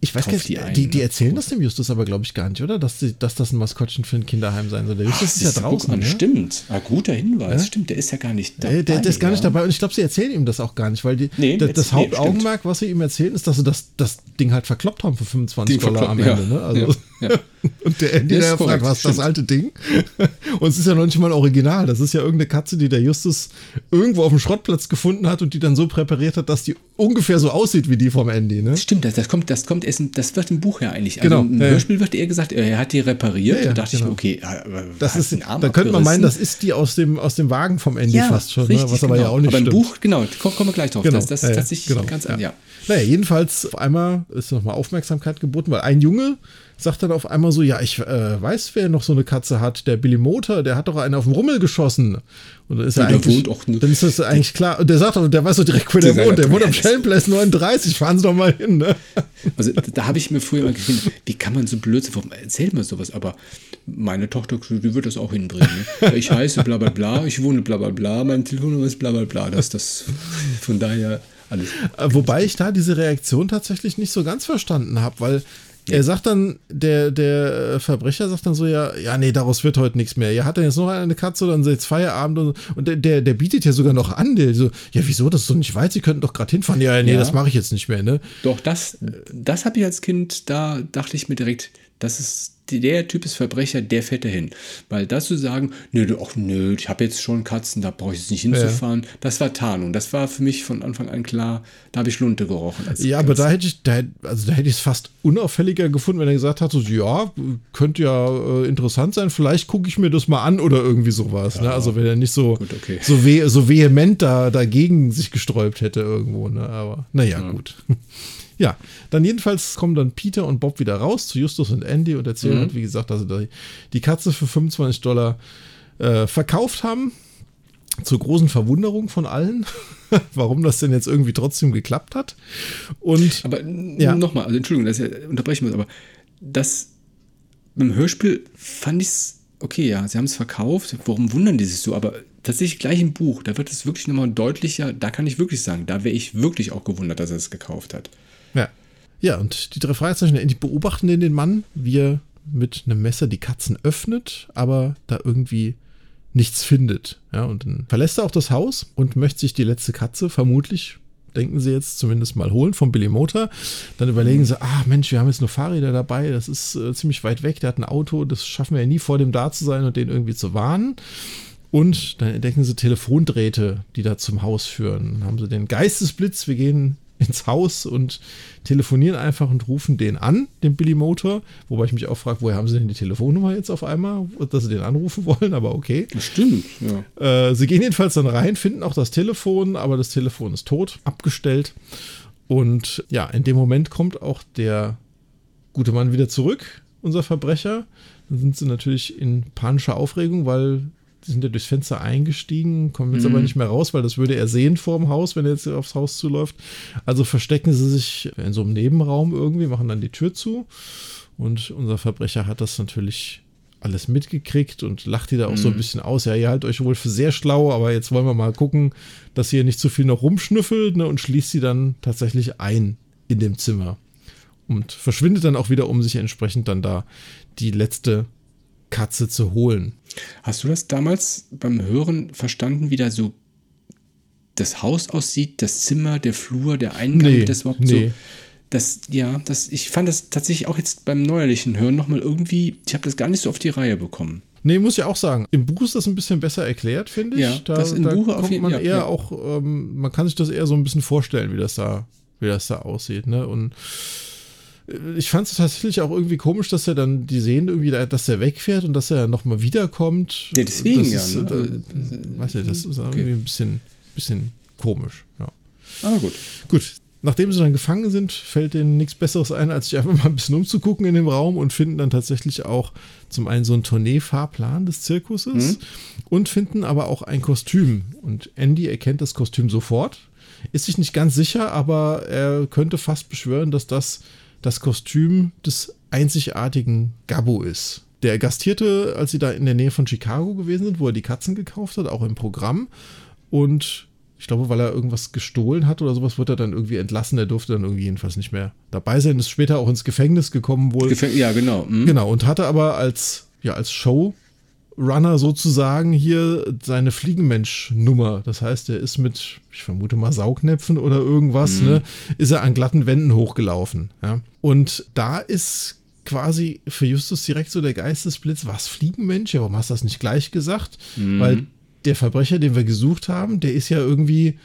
Ich weiß gar nicht, die, ein, die, die, erzählen das dem Justus aber, glaube ich, gar nicht, oder? Dass, die, dass das ein Maskottchen für ein Kinderheim sein soll. Der Justus Ach, ist ja draußen. An, ne? Stimmt. Ah, guter Hinweis. Ja? Stimmt, der ist ja gar nicht dabei. Der, der ist gar nicht dabei und ich glaube, sie erzählen ihm das auch gar nicht, weil die, nee, das, das Hauptaugenmerk, was sie ihm erzählen, ist, dass sie das, das Ding halt verkloppt haben für 25 die Dollar am Ende. Ja. Ne? Also, ja. [laughs] und der Andy, der fragt, was ist das alte Ding? [laughs] und es ist ja noch nicht mal original. Das ist ja irgendeine Katze, die der Justus irgendwo auf dem Schrottplatz gefunden hat und die dann so präpariert hat, dass die ungefähr so aussieht wie die vom Andy. Ne? Stimmt, das, das kommt, das kommt erst, das wird im Buch ja eigentlich. Also genau. Im ja, Hörspiel wird eher gesagt, er hat die repariert. Ja, ja, da dachte genau. ich, okay, das ist, da könnte man meinen, das ist die aus dem, aus dem Wagen vom Andy fast schon, ne? richtig, ne? was aber genau. ja auch nicht aber stimmt. Im Buch, genau, kommen wir gleich drauf. Genau. Das, das ist tatsächlich genau. ganz ja. ja. Naja, jedenfalls auf einmal ist nochmal Aufmerksamkeit geboten, weil ein Junge sagt dann auf einmal so, ja, ich äh, weiß, wer noch so eine Katze hat. Der Billy Motor, der hat doch einen auf dem Rummel geschossen. Und dann ist ja, er eigentlich, dann ist das eigentlich klar. Und der sagt doch, der weiß doch direkt, wo der, der wohnt. Der wohnt am Schellenplatz 39. Fahren Sie doch mal hin. Ne? Also da habe ich mir früher mal gedacht, wie kann man so blöd sein? Erzählt man sowas? Aber meine Tochter, die wird das auch hinbringen. Ne? Ich heiße bla bla bla, ich wohne bla bla bla, mein Telefonnummer ist bla bla bla. Das, das, von daher alles. Äh, wobei ich da diese Reaktion tatsächlich nicht so ganz verstanden habe, weil er sagt dann, der, der Verbrecher sagt dann so, ja, ja, nee, daraus wird heute nichts mehr. Ja, hat er jetzt noch eine Katze, dann ist jetzt Feierabend und, und der, der, der bietet ja sogar noch an, der so, ja, wieso, das ist doch nicht weit, sie könnten doch gerade hinfahren. Ja, nee, ja. das mache ich jetzt nicht mehr, ne? Doch, das, das habe ich als Kind, da dachte ich mir direkt, das ist der Typ ist Verbrecher, der fährt dahin. Weil das zu sagen, nö, ach nö, ich habe jetzt schon Katzen, da brauche ich jetzt nicht hinzufahren, ja. das war Tarnung. Das war für mich von Anfang an klar, da habe ich Lunte gerochen. ja, aber da hätte ich, da, also da hätte ich es fast unauffälliger gefunden, wenn er gesagt hat, so, ja, könnte ja äh, interessant sein, vielleicht gucke ich mir das mal an oder irgendwie sowas. Ne? Ja. Ne? Also wenn er nicht so, gut, okay. so, veh so vehement da dagegen sich gesträubt hätte irgendwo. Ne? Aber naja, ja. gut. Ja, dann jedenfalls kommen dann Peter und Bob wieder raus zu Justus und Andy und erzählen, mhm. halt, wie gesagt, dass sie die Katze für 25 Dollar äh, verkauft haben. Zur großen Verwunderung von allen, [laughs] warum das denn jetzt irgendwie trotzdem geklappt hat. Und aber ja. nochmal, also Entschuldigung, dass ich unterbrechen muss, aber das im Hörspiel fand ich es okay, ja, sie haben es verkauft. Warum wundern die sich so? Aber tatsächlich gleich im Buch, da wird es wirklich nochmal deutlicher. Da kann ich wirklich sagen, da wäre ich wirklich auch gewundert, dass er es gekauft hat. Ja. Ja, und die drei Fragezeichen, die beobachten den, Mann, wie er mit einem Messer die Katzen öffnet, aber da irgendwie nichts findet. Ja, und dann verlässt er auch das Haus und möchte sich die letzte Katze vermutlich, denken sie jetzt zumindest mal holen vom Billy Motor. Dann überlegen sie, ah Mensch, wir haben jetzt nur Fahrräder dabei, das ist äh, ziemlich weit weg, der hat ein Auto, das schaffen wir ja nie vor dem da zu sein und den irgendwie zu warnen. Und dann entdecken sie Telefondrähte, die da zum Haus führen. Dann haben sie den Geistesblitz, wir gehen ins Haus und telefonieren einfach und rufen den an, den Billy Motor. Wobei ich mich auch frage, woher haben sie denn die Telefonnummer jetzt auf einmal, dass sie den anrufen [laughs] wollen, aber okay. Stimmt, ja. Äh, sie gehen jedenfalls dann rein, finden auch das Telefon, aber das Telefon ist tot, abgestellt. Und ja, in dem Moment kommt auch der gute Mann wieder zurück, unser Verbrecher. Dann sind sie natürlich in panischer Aufregung, weil sind ja durchs Fenster eingestiegen, kommen jetzt mhm. aber nicht mehr raus, weil das würde er sehen vor dem Haus, wenn er jetzt aufs Haus zuläuft. Also verstecken sie sich in so einem Nebenraum irgendwie, machen dann die Tür zu. Und unser Verbrecher hat das natürlich alles mitgekriegt und lacht die da auch mhm. so ein mhm. bisschen aus. Ja, ihr haltet euch wohl für sehr schlau, aber jetzt wollen wir mal gucken, dass ihr nicht zu viel noch rumschnüffelt ne, und schließt sie dann tatsächlich ein in dem Zimmer. Und verschwindet dann auch wieder, um sich entsprechend dann da die letzte Katze zu holen. Hast du das damals beim Hören verstanden, wie da so das Haus aussieht, das Zimmer, der Flur, der Eingang, nee, das überhaupt nee. so. Das, ja, das, ich fand das tatsächlich auch jetzt beim neuerlichen Hören nochmal irgendwie, ich habe das gar nicht so auf die Reihe bekommen. Nee, muss ich auch sagen. Im Buch ist das ein bisschen besser erklärt, finde ich. Ja, da, das im da Buch kommt man ja, eher ja. auch, ähm, man kann sich das eher so ein bisschen vorstellen, wie das da, wie das da aussieht, ne? Und ich fand es tatsächlich auch irgendwie komisch, dass er dann, die sehen irgendwie, dass er wegfährt und dass er nochmal wiederkommt. Ja, deswegen das ja. Ist, ne? äh, weiß ich, das ist okay. irgendwie ein bisschen, bisschen komisch. Ja. Ah, gut. Gut. Nachdem sie dann gefangen sind, fällt denen nichts Besseres ein, als sich einfach mal ein bisschen umzugucken in dem Raum und finden dann tatsächlich auch zum einen so einen Tournee-Fahrplan des Zirkuses mhm. und finden aber auch ein Kostüm. Und Andy erkennt das Kostüm sofort, ist sich nicht ganz sicher, aber er könnte fast beschwören, dass das das Kostüm des einzigartigen Gabbo ist. Der gastierte, als sie da in der Nähe von Chicago gewesen sind, wo er die Katzen gekauft hat, auch im Programm. Und Ich glaube, weil er irgendwas gestohlen hat oder sowas, wird er dann irgendwie entlassen. Er durfte dann irgendwie jedenfalls nicht mehr dabei sein. Ist später auch ins Gefängnis gekommen wohl. Gefäng ja, genau. Mhm. Genau, und hatte aber als, ja, als Show Runner sozusagen hier seine Fliegenmensch-Nummer. Das heißt, er ist mit, ich vermute mal, Saugnäpfen oder irgendwas, mhm. ne, ist er an glatten Wänden hochgelaufen. Ja. Und da ist quasi für Justus direkt so der Geistesblitz, was Fliegenmensch? Ja, warum hast du das nicht gleich gesagt? Mhm. Weil der Verbrecher, den wir gesucht haben, der ist ja irgendwie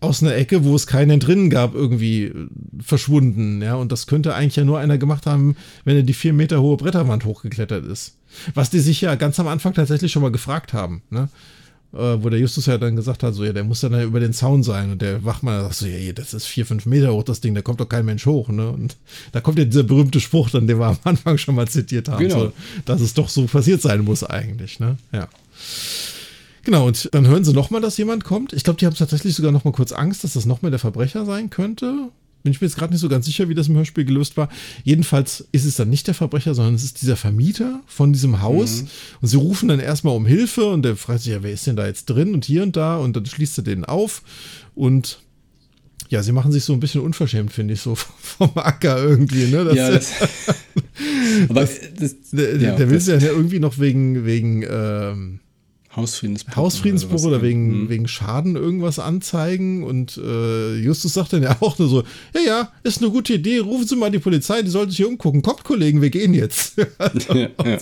aus einer Ecke, wo es keinen drinnen gab, irgendwie äh, verschwunden. Ja, und das könnte eigentlich ja nur einer gemacht haben, wenn er die vier Meter hohe Bretterwand hochgeklettert ist. Was die sich ja ganz am Anfang tatsächlich schon mal gefragt haben, ne? Äh, wo der Justus ja dann gesagt hat, so, ja, der muss dann ja über den Zaun sein. Und der Wachmann sagt so, ja, das ist vier, fünf Meter hoch, das Ding, da kommt doch kein Mensch hoch, ne? Und da kommt ja dieser berühmte Spruch dann, den wir am Anfang schon mal zitiert haben, genau. so, dass es doch so passiert sein muss eigentlich, ne? Ja. Genau, und dann hören sie nochmal, dass jemand kommt. Ich glaube, die haben tatsächlich sogar nochmal kurz Angst, dass das nochmal der Verbrecher sein könnte. Bin ich mir jetzt gerade nicht so ganz sicher, wie das im Hörspiel gelöst war. Jedenfalls ist es dann nicht der Verbrecher, sondern es ist dieser Vermieter von diesem Haus. Mhm. Und sie rufen dann erstmal um Hilfe und der fragt sich, ja, wer ist denn da jetzt drin und hier und da? Und dann schließt er den auf und ja, sie machen sich so ein bisschen unverschämt, finde ich, so [laughs] vom Acker irgendwie, ne? Das, ja, das, [laughs] aber das, das, der, ja, der will ja irgendwie noch wegen, wegen ähm, Hausfriedensbruch. Hausfriedensbruch oder, oder wegen, mhm. wegen Schaden irgendwas anzeigen. Und äh, Justus sagt dann ja auch nur so: Ja, ja, ist eine gute Idee, rufen Sie mal die Polizei, die sollten sich hier umgucken. Kommt, Kollegen, wir gehen jetzt. [laughs] ja, ja.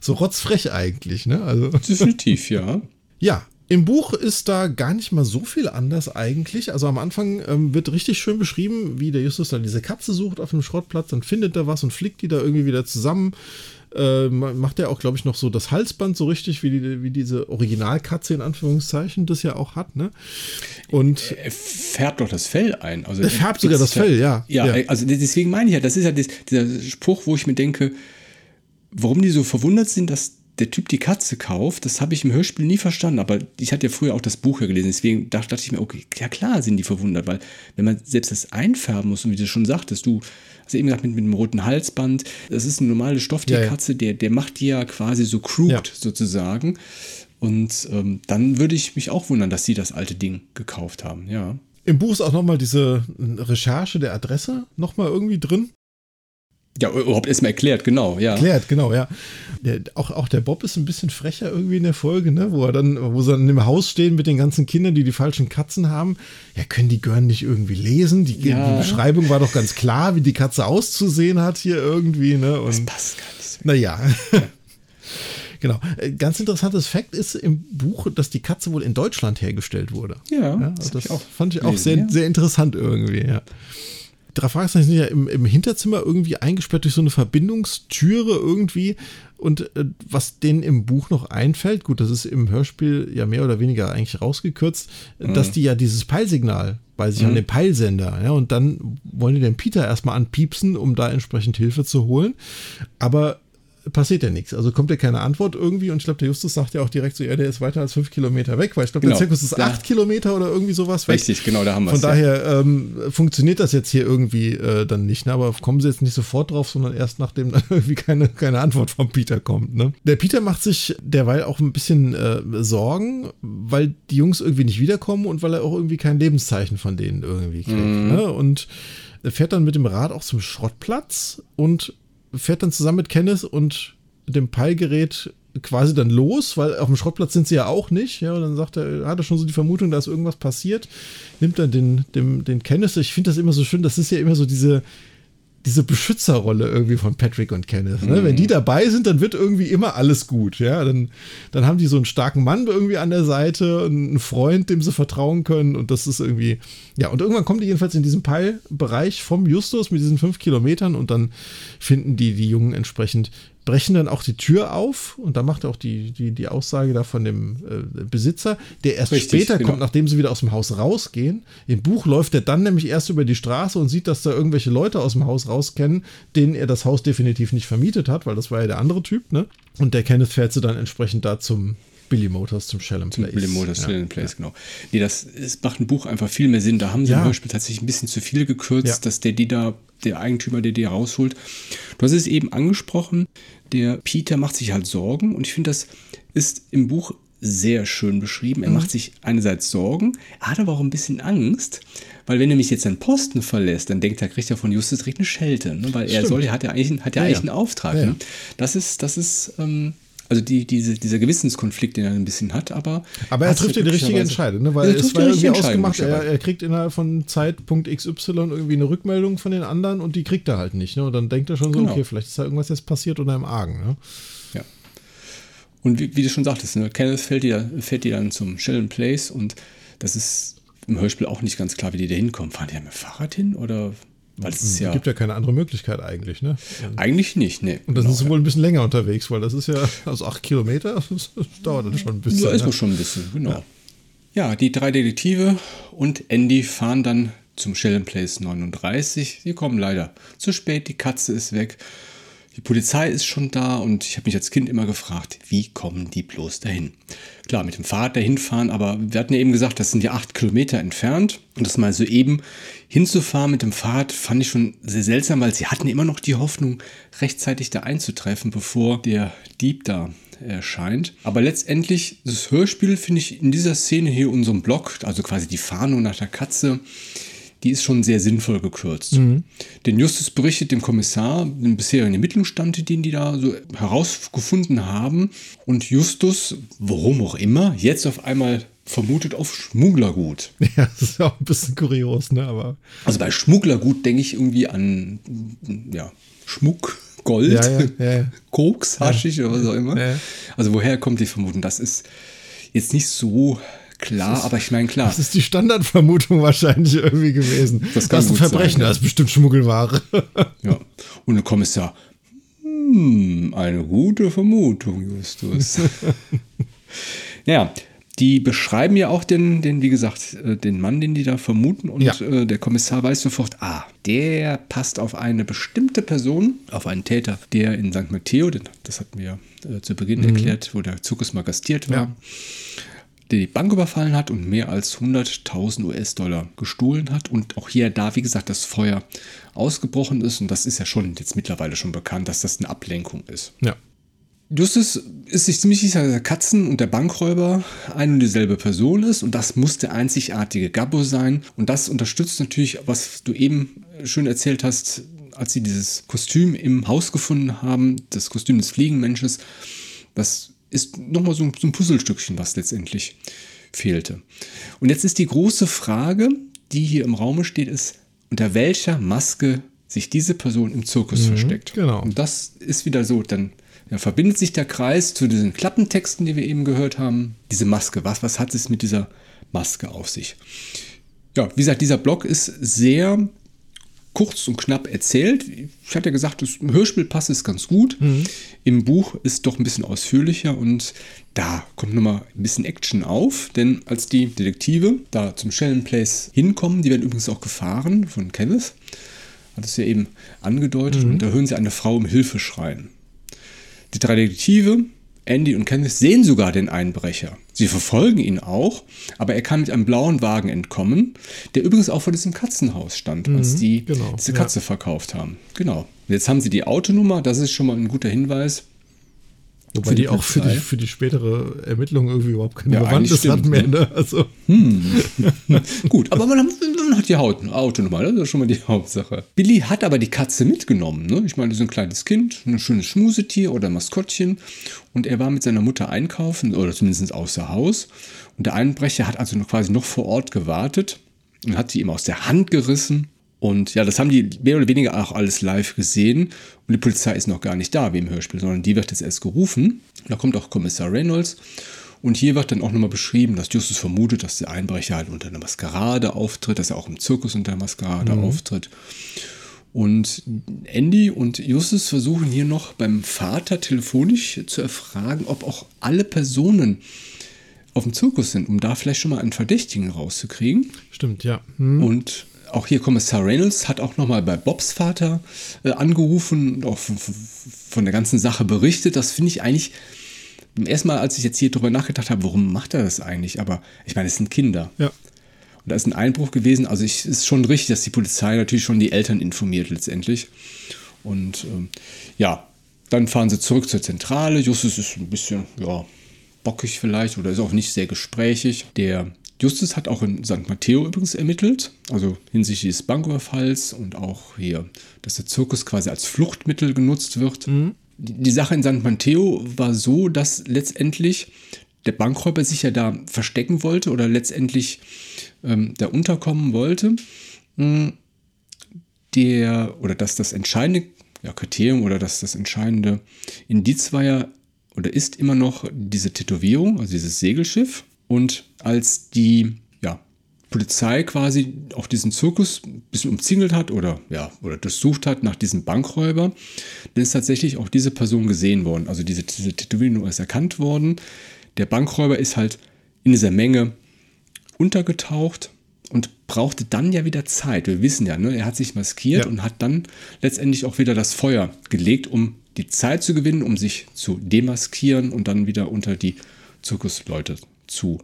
So rotzfrech eigentlich, ne? Also. Definitiv, ja. Ja, im Buch ist da gar nicht mal so viel anders eigentlich. Also am Anfang ähm, wird richtig schön beschrieben, wie der Justus dann diese Katze sucht auf dem Schrottplatz, dann findet er was und flickt die da irgendwie wieder zusammen äh, macht er auch, glaube ich, noch so das Halsband so richtig, wie, die, wie diese Originalkatze in Anführungszeichen das ja auch hat. Ne? Und er färbt doch das Fell ein. Also er färbt sogar das Fell, ja. ja. Ja, also deswegen meine ich ja, das ist ja das, dieser Spruch, wo ich mir denke, warum die so verwundert sind, dass der Typ die Katze kauft, das habe ich im Hörspiel nie verstanden, aber ich hatte ja früher auch das Buch ja gelesen, deswegen dachte, dachte ich mir, okay, ja klar sind die verwundert, weil wenn man selbst das einfärben muss und wie du schon sagtest, du hast eben gesagt, mit, mit dem roten Halsband. Das ist eine normale Stofftierkatze, ja, ja. der, der macht die ja quasi so crooked ja. sozusagen. Und ähm, dann würde ich mich auch wundern, dass sie das alte Ding gekauft haben, ja. Im Buch ist auch nochmal diese Recherche der Adresse nochmal irgendwie drin. Ja, überhaupt erstmal erklärt, genau, ja. Erklärt, genau, ja. Der, auch, auch der Bob ist ein bisschen frecher irgendwie in der Folge, ne? Wo er dann, wo sie dann im Haus stehen mit den ganzen Kindern, die die falschen Katzen haben. Ja, können die Gören nicht irgendwie lesen? Die, ja. die Beschreibung war doch ganz klar, wie die Katze auszusehen hat hier irgendwie, ne? Und, das passt gar nicht so. Naja. [laughs] Genau. Äh, ganz interessantes Fakt ist im Buch, dass die Katze wohl in Deutschland hergestellt wurde. Ja, ja das, das ich fand ich auch sehr, sehr interessant irgendwie, ja drei Fragezeichen sind ja im, im, Hinterzimmer irgendwie eingesperrt durch so eine Verbindungstüre irgendwie. Und äh, was denen im Buch noch einfällt, gut, das ist im Hörspiel ja mehr oder weniger eigentlich rausgekürzt, mhm. dass die ja dieses Peilsignal bei sich mhm. an den Peilsender, ja, und dann wollen die den Peter erstmal anpiepsen, um da entsprechend Hilfe zu holen. Aber passiert ja nichts. Also kommt ja keine Antwort irgendwie und ich glaube, der Justus sagt ja auch direkt so, ja, der ist weiter als fünf Kilometer weg, weil ich glaube, genau. der Zirkus ist da. acht Kilometer oder irgendwie sowas weg. Richtig, genau, da haben wir es. Von daher ja. ähm, funktioniert das jetzt hier irgendwie äh, dann nicht, ne? aber kommen sie jetzt nicht sofort drauf, sondern erst nachdem dann [laughs] irgendwie keine, keine Antwort vom Peter kommt. Ne? Der Peter macht sich derweil auch ein bisschen äh, Sorgen, weil die Jungs irgendwie nicht wiederkommen und weil er auch irgendwie kein Lebenszeichen von denen irgendwie kriegt. Mhm. Ne? Und er fährt dann mit dem Rad auch zum Schrottplatz und fährt dann zusammen mit Kenneth und dem Peilgerät quasi dann los, weil auf dem Schrottplatz sind sie ja auch nicht. Ja, und dann sagt er, hat er schon so die Vermutung, da ist irgendwas passiert. Nimmt dann den, den, den Kenneth. Ich finde das immer so schön, das ist ja immer so diese, diese Beschützerrolle irgendwie von Patrick und Kenneth. Ne? Mhm. Wenn die dabei sind, dann wird irgendwie immer alles gut. Ja, dann, dann haben die so einen starken Mann irgendwie an der Seite, einen Freund, dem sie vertrauen können. Und das ist irgendwie, ja, und irgendwann kommen die jedenfalls in diesen Peilbereich vom Justus mit diesen fünf Kilometern und dann finden die die Jungen entsprechend brechen dann auch die Tür auf und da macht er auch die, die, die Aussage da von dem äh, Besitzer, der erst Richtig, später genau. kommt, nachdem sie wieder aus dem Haus rausgehen. Im Buch läuft er dann nämlich erst über die Straße und sieht, dass da irgendwelche Leute aus dem Haus rauskennen, denen er das Haus definitiv nicht vermietet hat, weil das war ja der andere Typ, ne? Und der Kenneth fährt sie dann entsprechend da zum Billy Motors zum Shell and Place. Billy Motors ja. Shell and Place, ja. genau. Nee, das, das macht ein Buch einfach viel mehr Sinn. Da haben sie ja. im Beispiel tatsächlich ein bisschen zu viel gekürzt, ja. dass der die da, der Eigentümer, der die rausholt. Du hast es eben angesprochen, der Peter macht sich halt Sorgen und ich finde, das ist im Buch sehr schön beschrieben. Er macht sich einerseits Sorgen, er hat aber auch ein bisschen Angst, weil wenn er mich jetzt seinen Posten verlässt, dann denkt er, kriegt er von Justus direkt eine Schelte, ne? weil er Stimmt. soll, hat ja eigentlich, hat ja, Ja, eigentlich ja. einen Auftrag. Ja. Ne? Das ist, das ist, ähm, also die, diese, dieser Gewissenskonflikt, den er ein bisschen hat, aber. Aber er trifft ja die richtige Entscheidung, ne? weil Er es war die irgendwie ausgemacht, er, er kriegt innerhalb von Zeitpunkt XY irgendwie eine Rückmeldung von den anderen und die kriegt er halt nicht. Ne? Und dann denkt er schon so, Genau. okay, vielleicht ist da irgendwas jetzt passiert oder im Argen. Ne? Ja. Und wie, wie du schon sagtest, ne, Kenneth fährt die, fährt die dann zum Sheldon Place und das ist im Hörspiel auch nicht ganz klar, wie die da hinkommen. Fahren die da mit dem Fahrrad hin oder? Weil es ist ja, Gibt ja keine andere Möglichkeit eigentlich. Ne? eigentlich nicht, ne. Und das Genau, ist wohl ein bisschen länger unterwegs, weil das ist ja, also acht Kilometer, [laughs] das dauert dann schon ein bisschen. Ja, ist wohl schon ein bisschen, genau. Ja. die drei Detektive und Andy fahren dann zum Sheldon Place 39. Sie kommen leider zu spät, die Katze ist weg. Die Polizei ist schon da und ich habe mich als Kind immer gefragt, wie kommen die bloß dahin? Klar, mit dem Fahrrad dahin fahren, aber wir hatten ja eben gesagt, das sind ja acht Kilometer entfernt. Und das mal so eben hinzufahren mit dem Fahrrad fand ich schon sehr seltsam, weil sie hatten immer noch die Hoffnung, rechtzeitig da einzutreffen, bevor der Dieb da erscheint. Aber letztendlich, das Hörspiel finde ich in dieser Szene hier, unserem Blog, also quasi die Fahndung nach der Katze, die ist schon sehr sinnvoll gekürzt. Denn Justus berichtet dem Kommissar den bisherigen Ermittlungsstand, den die da so herausgefunden haben. Und Justus, warum auch immer, jetzt auf einmal vermutet auf Schmugglergut. [laughs] Ja, das ist ja auch ein bisschen kurios, ne? Aber Also bei Schmugglergut denke ich irgendwie an ja, Schmuck, Gold, Ja, ja, ja. [laughs] Koks, Haschig oder was auch immer. Also woher kommt die Vermutung? Das ist jetzt nicht so klar, aber ich meine klar. das ist die Standardvermutung wahrscheinlich irgendwie gewesen. Das kann ist ein Verbrechen, sein, das ist bestimmt Schmuggelware. [laughs] Ja. Und der Kommissar, hm, eine gute Vermutung, Justus. [laughs] ja, die beschreiben ja auch den, den, wie gesagt, äh, den Mann, den die da vermuten. Und Ja. äh, der Kommissar weiß sofort, ah, der passt auf eine bestimmte Person, auf einen Täter, der in St. Matteo, das hatten wir äh, zu Beginn erklärt, wo der Zirkus mal gastiert war, Ja. Der die Bank überfallen hat und mehr als 100.000 US-Dollar gestohlen hat. Und auch hier, da, wie gesagt, das Feuer ausgebrochen ist. Und das ist ja schon jetzt mittlerweile schon bekannt, dass das eine Ablenkung ist. ja. Justus ist sich ziemlich sicher, dass der Katzen- und der Bankräuber eine und dieselbe Person ist. Und das muss der einzigartige Gabbo sein. Und das unterstützt natürlich, was du eben schön erzählt hast, als sie dieses Kostüm im Haus gefunden haben, das Kostüm des Fliegenmensches. Das ist nochmal so, ein- so ein Puzzlestückchen, was letztendlich fehlte. Und jetzt ist die große Frage, die hier im Raume steht, ist, unter welcher Maske sich diese Person im Zirkus versteckt. genau. Und das ist wieder so, dann ja, verbindet sich der Kreis zu diesen Klappentexten, die wir eben gehört haben. Diese Maske, was, was hat es mit dieser Maske auf sich? Ja, wie gesagt, dieser Blog ist sehr kurz und knapp erzählt. Ich hatte ja gesagt, das Hörspiel passt es ganz gut. Im Buch ist doch ein bisschen ausführlicher und da kommt nochmal ein bisschen Action auf, denn als die Detektive da zum Sheldon Place hinkommen, die werden übrigens auch gefahren von Kenneth, hat es ja eben angedeutet, und da hören sie eine Frau um Hilfe schreien. Die drei Detektive, Andy und Kenneth, sehen sogar den Einbrecher. Sie verfolgen ihn auch, aber er kann mit einem blauen Wagen entkommen, der übrigens auch vor diesem Katzenhaus stand, als die genau, diese ja. Katze verkauft haben. Genau. Jetzt haben sie die Autonummer, das ist schon mal ein guter Hinweis. Wobei Für die die auch für die, für die spätere Ermittlung irgendwie überhaupt keine Ja, Bewandtnis hat mehr. ne? Ne? Also, [laughs] Gut, aber man, man hat die Haut, Autonummer, das ist schon mal die [laughs] Hauptsache. Billy hat aber die Katze mitgenommen. Ne? Ich meine, das ist ein kleines Kind, ein schönes Schmusetier oder Maskottchen. Und er war mit seiner Mutter einkaufen, oder zumindest außer Haus. Und der Einbrecher hat also noch quasi noch vor Ort gewartet und hat sie ihm aus der Hand gerissen. Und ja, das haben die mehr oder weniger auch alles live gesehen. Und die Polizei ist noch gar nicht da, wie im Hörspiel, sondern die wird jetzt erst gerufen. Da kommt auch Kommissar Reynolds. Und hier wird dann auch nochmal beschrieben, dass Justus vermutet, dass der Einbrecher halt unter einer Maskerade auftritt, dass er auch im Zirkus unter einer Maskerade auftritt. Und Andy und Justus versuchen hier noch beim Vater telefonisch zu erfragen, ob auch alle Personen auf dem Zirkus sind, um da vielleicht schon mal einen Verdächtigen rauszukriegen. stimmt, ja. Hm. Und auch hier Kommissar Reynolds hat auch nochmal bei Bobs Vater äh, angerufen und auch von, von- der ganzen Sache berichtet. Das finde ich eigentlich beim ersten Mal, als ich jetzt hier drüber nachgedacht habe, warum macht er das eigentlich? Aber ich meine, es sind Kinder. Ja. Und da ist ein Einbruch gewesen. Also es ist schon richtig, dass die Polizei natürlich schon die Eltern informiert letztendlich. Und ähm, ja, dann fahren sie zurück zur Zentrale. Justus ist ein bisschen, ja, bockig vielleicht oder ist auch nicht sehr gesprächig. Der Justus hat auch in St. Matteo übrigens ermittelt, also hinsichtlich des Banküberfalls und auch hier, dass der Zirkus quasi als Fluchtmittel genutzt wird. Mhm. Die, Sache in St. Matteo war so, dass letztendlich der Bankräuber sich ja da verstecken wollte oder letztendlich ähm, da unterkommen wollte. Mhm. Der, oder dass das entscheidende ja, Kriterium oder dass das entscheidende Indiz war ja oder ist immer noch diese Tätowierung, also dieses Segelschiff. Und als die ja, Polizei quasi auch diesen Zirkus ein bisschen umzingelt hat oder ja, oder durchsucht hat nach diesem Bankräuber, dann ist tatsächlich auch diese Person gesehen worden. Also diese, diese Tätowierung ist erkannt worden. Der Bankräuber ist halt in dieser Menge untergetaucht und brauchte dann ja wieder Zeit. Wir wissen ja, ne, er hat sich maskiert ja. und hat dann letztendlich auch wieder das Feuer gelegt, um die Zeit zu gewinnen, um sich zu demaskieren und dann wieder unter die Zirkusleute zu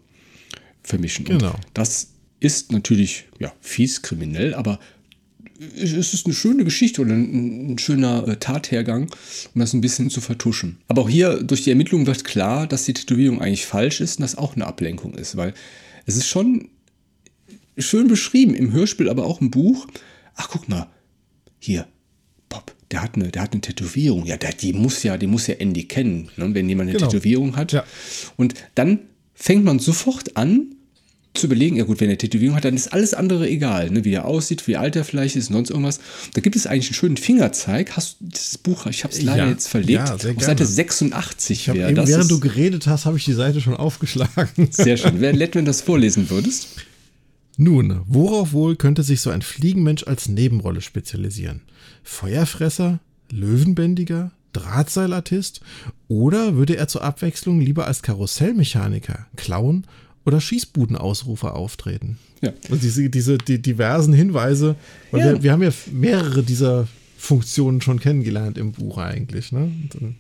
vermischen. Genau. Und das ist natürlich ja, fies, kriminell, aber es ist eine schöne Geschichte oder ein, schöner äh, Tathergang, um das ein bisschen zu vertuschen. Aber auch hier durch die Ermittlung wird klar, dass die Tätowierung eigentlich falsch ist und das auch eine Ablenkung ist, weil es ist schon schön beschrieben im Hörspiel, aber auch im Buch. Ach, guck mal, hier, Bob, der hat eine, der hat eine Tätowierung. Ja, der, die muss ja, die muss ja Andy kennen, ne, wenn jemand eine genau. Tätowierung hat. Ja. Und dann fängt man sofort an zu überlegen, ja gut, wenn er Tätowierung hat, dann ist alles andere egal, ne, wie er aussieht, wie alt er vielleicht ist und sonst irgendwas. Da gibt es eigentlich einen schönen Fingerzeig. Hast du das Buch, ich habe es leider ja, jetzt verlegt, ja, auf Seite 86 wäre das. Während du geredet hast, habe ich die Seite schon aufgeschlagen. [laughs] Sehr schön. Wäre nett, wenn du das vorlesen würdest. Nun, worauf wohl könnte sich so ein Fliegenmensch als Nebenrolle spezialisieren? Feuerfresser? Löwenbändiger? Drahtseilartist? Oder würde er zur Abwechslung lieber als Karussellmechaniker, Clown oder Schießbudenausrufer auftreten? Ja. Und diese, diese die diversen Hinweise, weil ja. wir, wir haben ja mehrere dieser Funktionen schon kennengelernt im Buch eigentlich. Ne? dann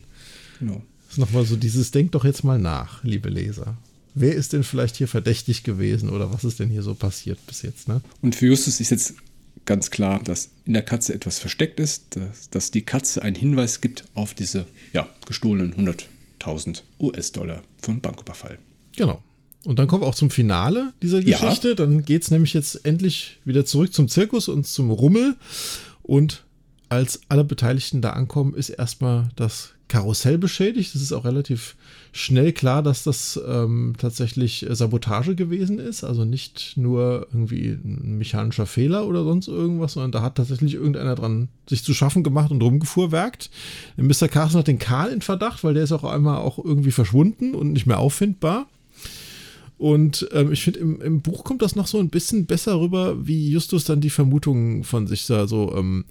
genau. ist nochmal so dieses, denk doch jetzt mal nach, liebe Leser wer ist denn vielleicht hier verdächtig gewesen oder was ist denn hier so passiert bis jetzt. Ne? Und für Justus ist jetzt ganz klar, dass in der Katze etwas versteckt ist, dass, dass die Katze einen Hinweis gibt auf diese ja, gestohlenen 100.000 US-Dollar von Banküberfall. Genau. Und dann kommen wir auch zum Finale dieser Geschichte. Ja. Dann geht es nämlich jetzt endlich wieder zurück zum Zirkus und zum Rummel. Und als alle Beteiligten da ankommen, ist erstmal das Karussell beschädigt. Es ist auch relativ schnell klar, dass das ähm, tatsächlich Sabotage gewesen ist. Also nicht nur irgendwie ein mechanischer Fehler oder sonst irgendwas, sondern da hat tatsächlich irgendeiner dran sich zu schaffen gemacht und rumgefuhrwerkt. Mr. Carson hat den Karl in Verdacht, weil der ist auch einmal auch irgendwie verschwunden und nicht mehr auffindbar. Und ähm, ich finde, im, im, Buch kommt das noch so ein bisschen besser rüber, wie Justus dann die Vermutungen von sich da so ähm,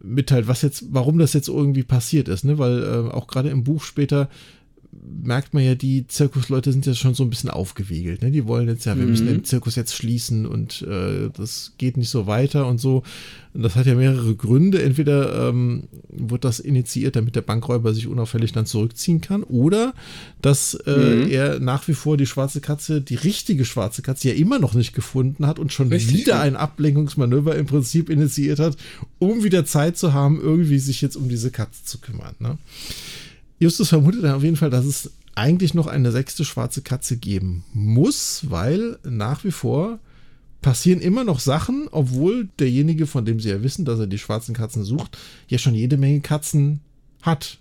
mitteilt, was jetzt, warum das jetzt irgendwie passiert ist, ne? Weil äh, auch gerade im Buch später merkt man ja, die Zirkusleute sind ja schon so ein bisschen aufgewiegelt. Ne? Die wollen jetzt ja, wir mhm. müssen den Zirkus jetzt schließen und äh, das geht nicht so weiter und so. Und das hat ja mehrere Gründe. Entweder ähm, wird das initiiert, damit der Bankräuber sich unauffällig dann zurückziehen kann, oder dass äh, mhm. er nach wie vor die schwarze Katze, die richtige schwarze Katze, ja immer noch nicht gefunden hat und schon Richtig, wieder ein Ablenkungsmanöver im Prinzip initiiert hat, um wieder Zeit zu haben, irgendwie sich jetzt um diese Katze zu kümmern. Ne? Justus vermutet dann auf jeden Fall, dass es eigentlich noch eine sechste schwarze Katze geben muss, weil nach wie vor passieren immer noch Sachen, obwohl derjenige, von dem sie ja wissen, dass er die schwarzen Katzen sucht, ja schon jede Menge Katzen hat.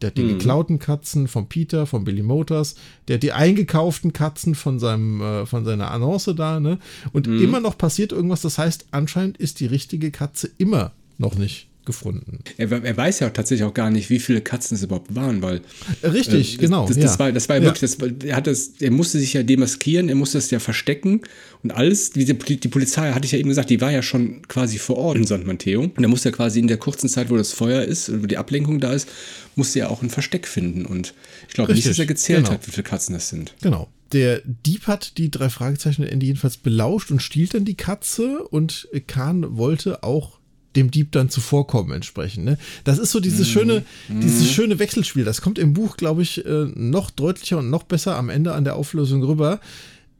Der hat die mhm. geklauten Katzen von Peter, von Billy Motors, der hat die eingekauften Katzen von seinem, äh, von seiner Annonce da, ne? Und mhm. immer noch passiert irgendwas. Das heißt, anscheinend ist die richtige Katze immer noch nicht gefunden. Er, er, weiß ja tatsächlich auch gar nicht, wie viele Katzen es überhaupt waren, weil. Richtig, äh, genau. Das, das, ja. war, das war ja wirklich, das, er, hat das, er musste sich ja demaskieren, er musste das ja verstecken und alles. Die, die Polizei, hatte ich ja eben gesagt, die war ja schon quasi vor Ort in St. Matteo. Und er musste ja quasi in der kurzen Zeit, wo das Feuer ist, wo die Ablenkung da ist, musste er auch ein Versteck finden. Und ich glaube nicht, dass er gezählt genau. hat, wie viele Katzen das sind. Genau der Dieb hat die drei Fragezeichen Ende jedenfalls belauscht und stiehlt dann die Katze und Kahn wollte auch dem Dieb dann zuvorkommen entsprechend. Ne? Das ist so dieses mhm. schöne, mhm. dieses schöne Wechselspiel. Das kommt im Buch, glaube ich, äh, noch deutlicher und noch besser am Ende an der Auflösung rüber.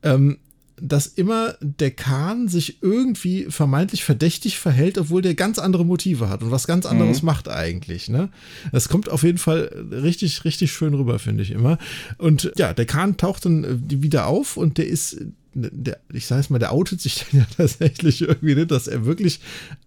Ähm, dass immer der Kahn sich irgendwie vermeintlich verdächtig verhält, obwohl der ganz andere Motive hat und was ganz anderes mhm. macht eigentlich. Ne? Das kommt auf jeden Fall richtig, richtig schön rüber, finde ich immer. Und ja, der Kahn taucht dann äh, wieder auf und der ist der, ich sage es mal, der outet sich [laughs] dann ja tatsächlich irgendwie nicht, dass er wirklich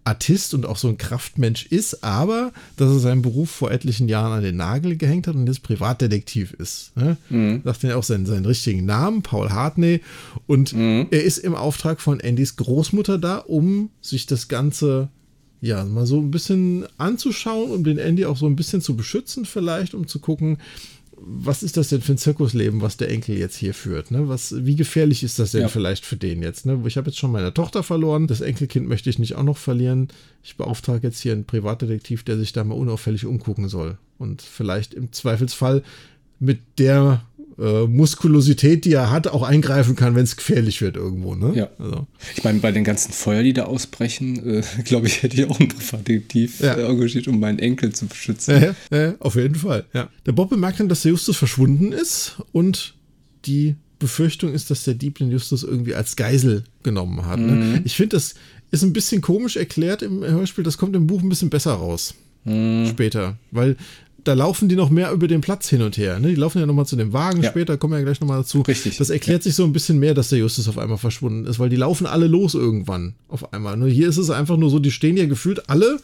Artist und auch so ein Kraftmensch ist, aber dass er seinen Beruf vor etlichen Jahren an den Nagel gehängt hat und jetzt Privatdetektiv ist. Ne? Mhm. Sagt er ja auch seinen, seinen richtigen Namen, Paul Hartney. Und mhm. er ist im Auftrag von Andys Großmutter da, um sich das Ganze ja, mal so ein bisschen anzuschauen, um den Andy auch so ein bisschen zu beschützen, vielleicht, um zu gucken, was ist das denn für ein Zirkusleben, was der Enkel jetzt hier führt? Ne? Was, wie gefährlich ist das denn ja. vielleicht für den jetzt? Ne? Ich habe jetzt schon meine Tochter verloren, das Enkelkind möchte ich nicht auch noch verlieren. Ich beauftrage jetzt hier einen Privatdetektiv, der sich da mal unauffällig umgucken soll und vielleicht im Zweifelsfall mit der äh, Muskulosität, die er hat, auch eingreifen kann, wenn es gefährlich wird irgendwo. Ne? Ja. Also. Ich meine, bei den ganzen Feuer, die da ausbrechen, äh, [laughs] glaube ich, hätte ich auch einen Privatdetektiv ja. äh, engagiert, um meinen Enkel zu beschützen. Ja, ja, auf jeden Fall. Der Bob bemerkt dann, dass der Justus verschwunden ist und die Befürchtung ist, dass der Dieb den Justus irgendwie als Geisel genommen hat. Ne? Mhm. Ich finde, das ist ein bisschen komisch erklärt im Hörspiel. Das kommt im Buch ein bisschen besser raus. Mhm. Später. Weil da laufen die noch mehr über den Platz hin und her. Ne? Die laufen ja nochmal zu dem Wagen ja. später, kommen wir ja gleich nochmal dazu. Richtig. Das erklärt ja. sich so ein bisschen mehr, dass der Justus auf einmal verschwunden ist, weil die laufen alle los irgendwann auf einmal. Nur hier ist es einfach nur so, die stehen ja gefühlt alle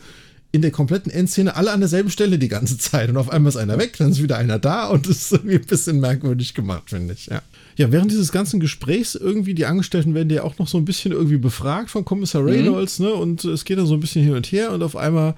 in der kompletten Endszene alle an derselben Stelle die ganze Zeit. Und auf einmal ist einer weg, dann ist wieder einer da und das ist irgendwie ein bisschen merkwürdig gemacht, finde ich. Ja. ja, während dieses ganzen Gesprächs irgendwie, die Angestellten werden ja auch noch so ein bisschen irgendwie befragt von Kommissar mhm. Reynolds, mhm. ne? Und es geht dann so ein bisschen hin und her und auf einmal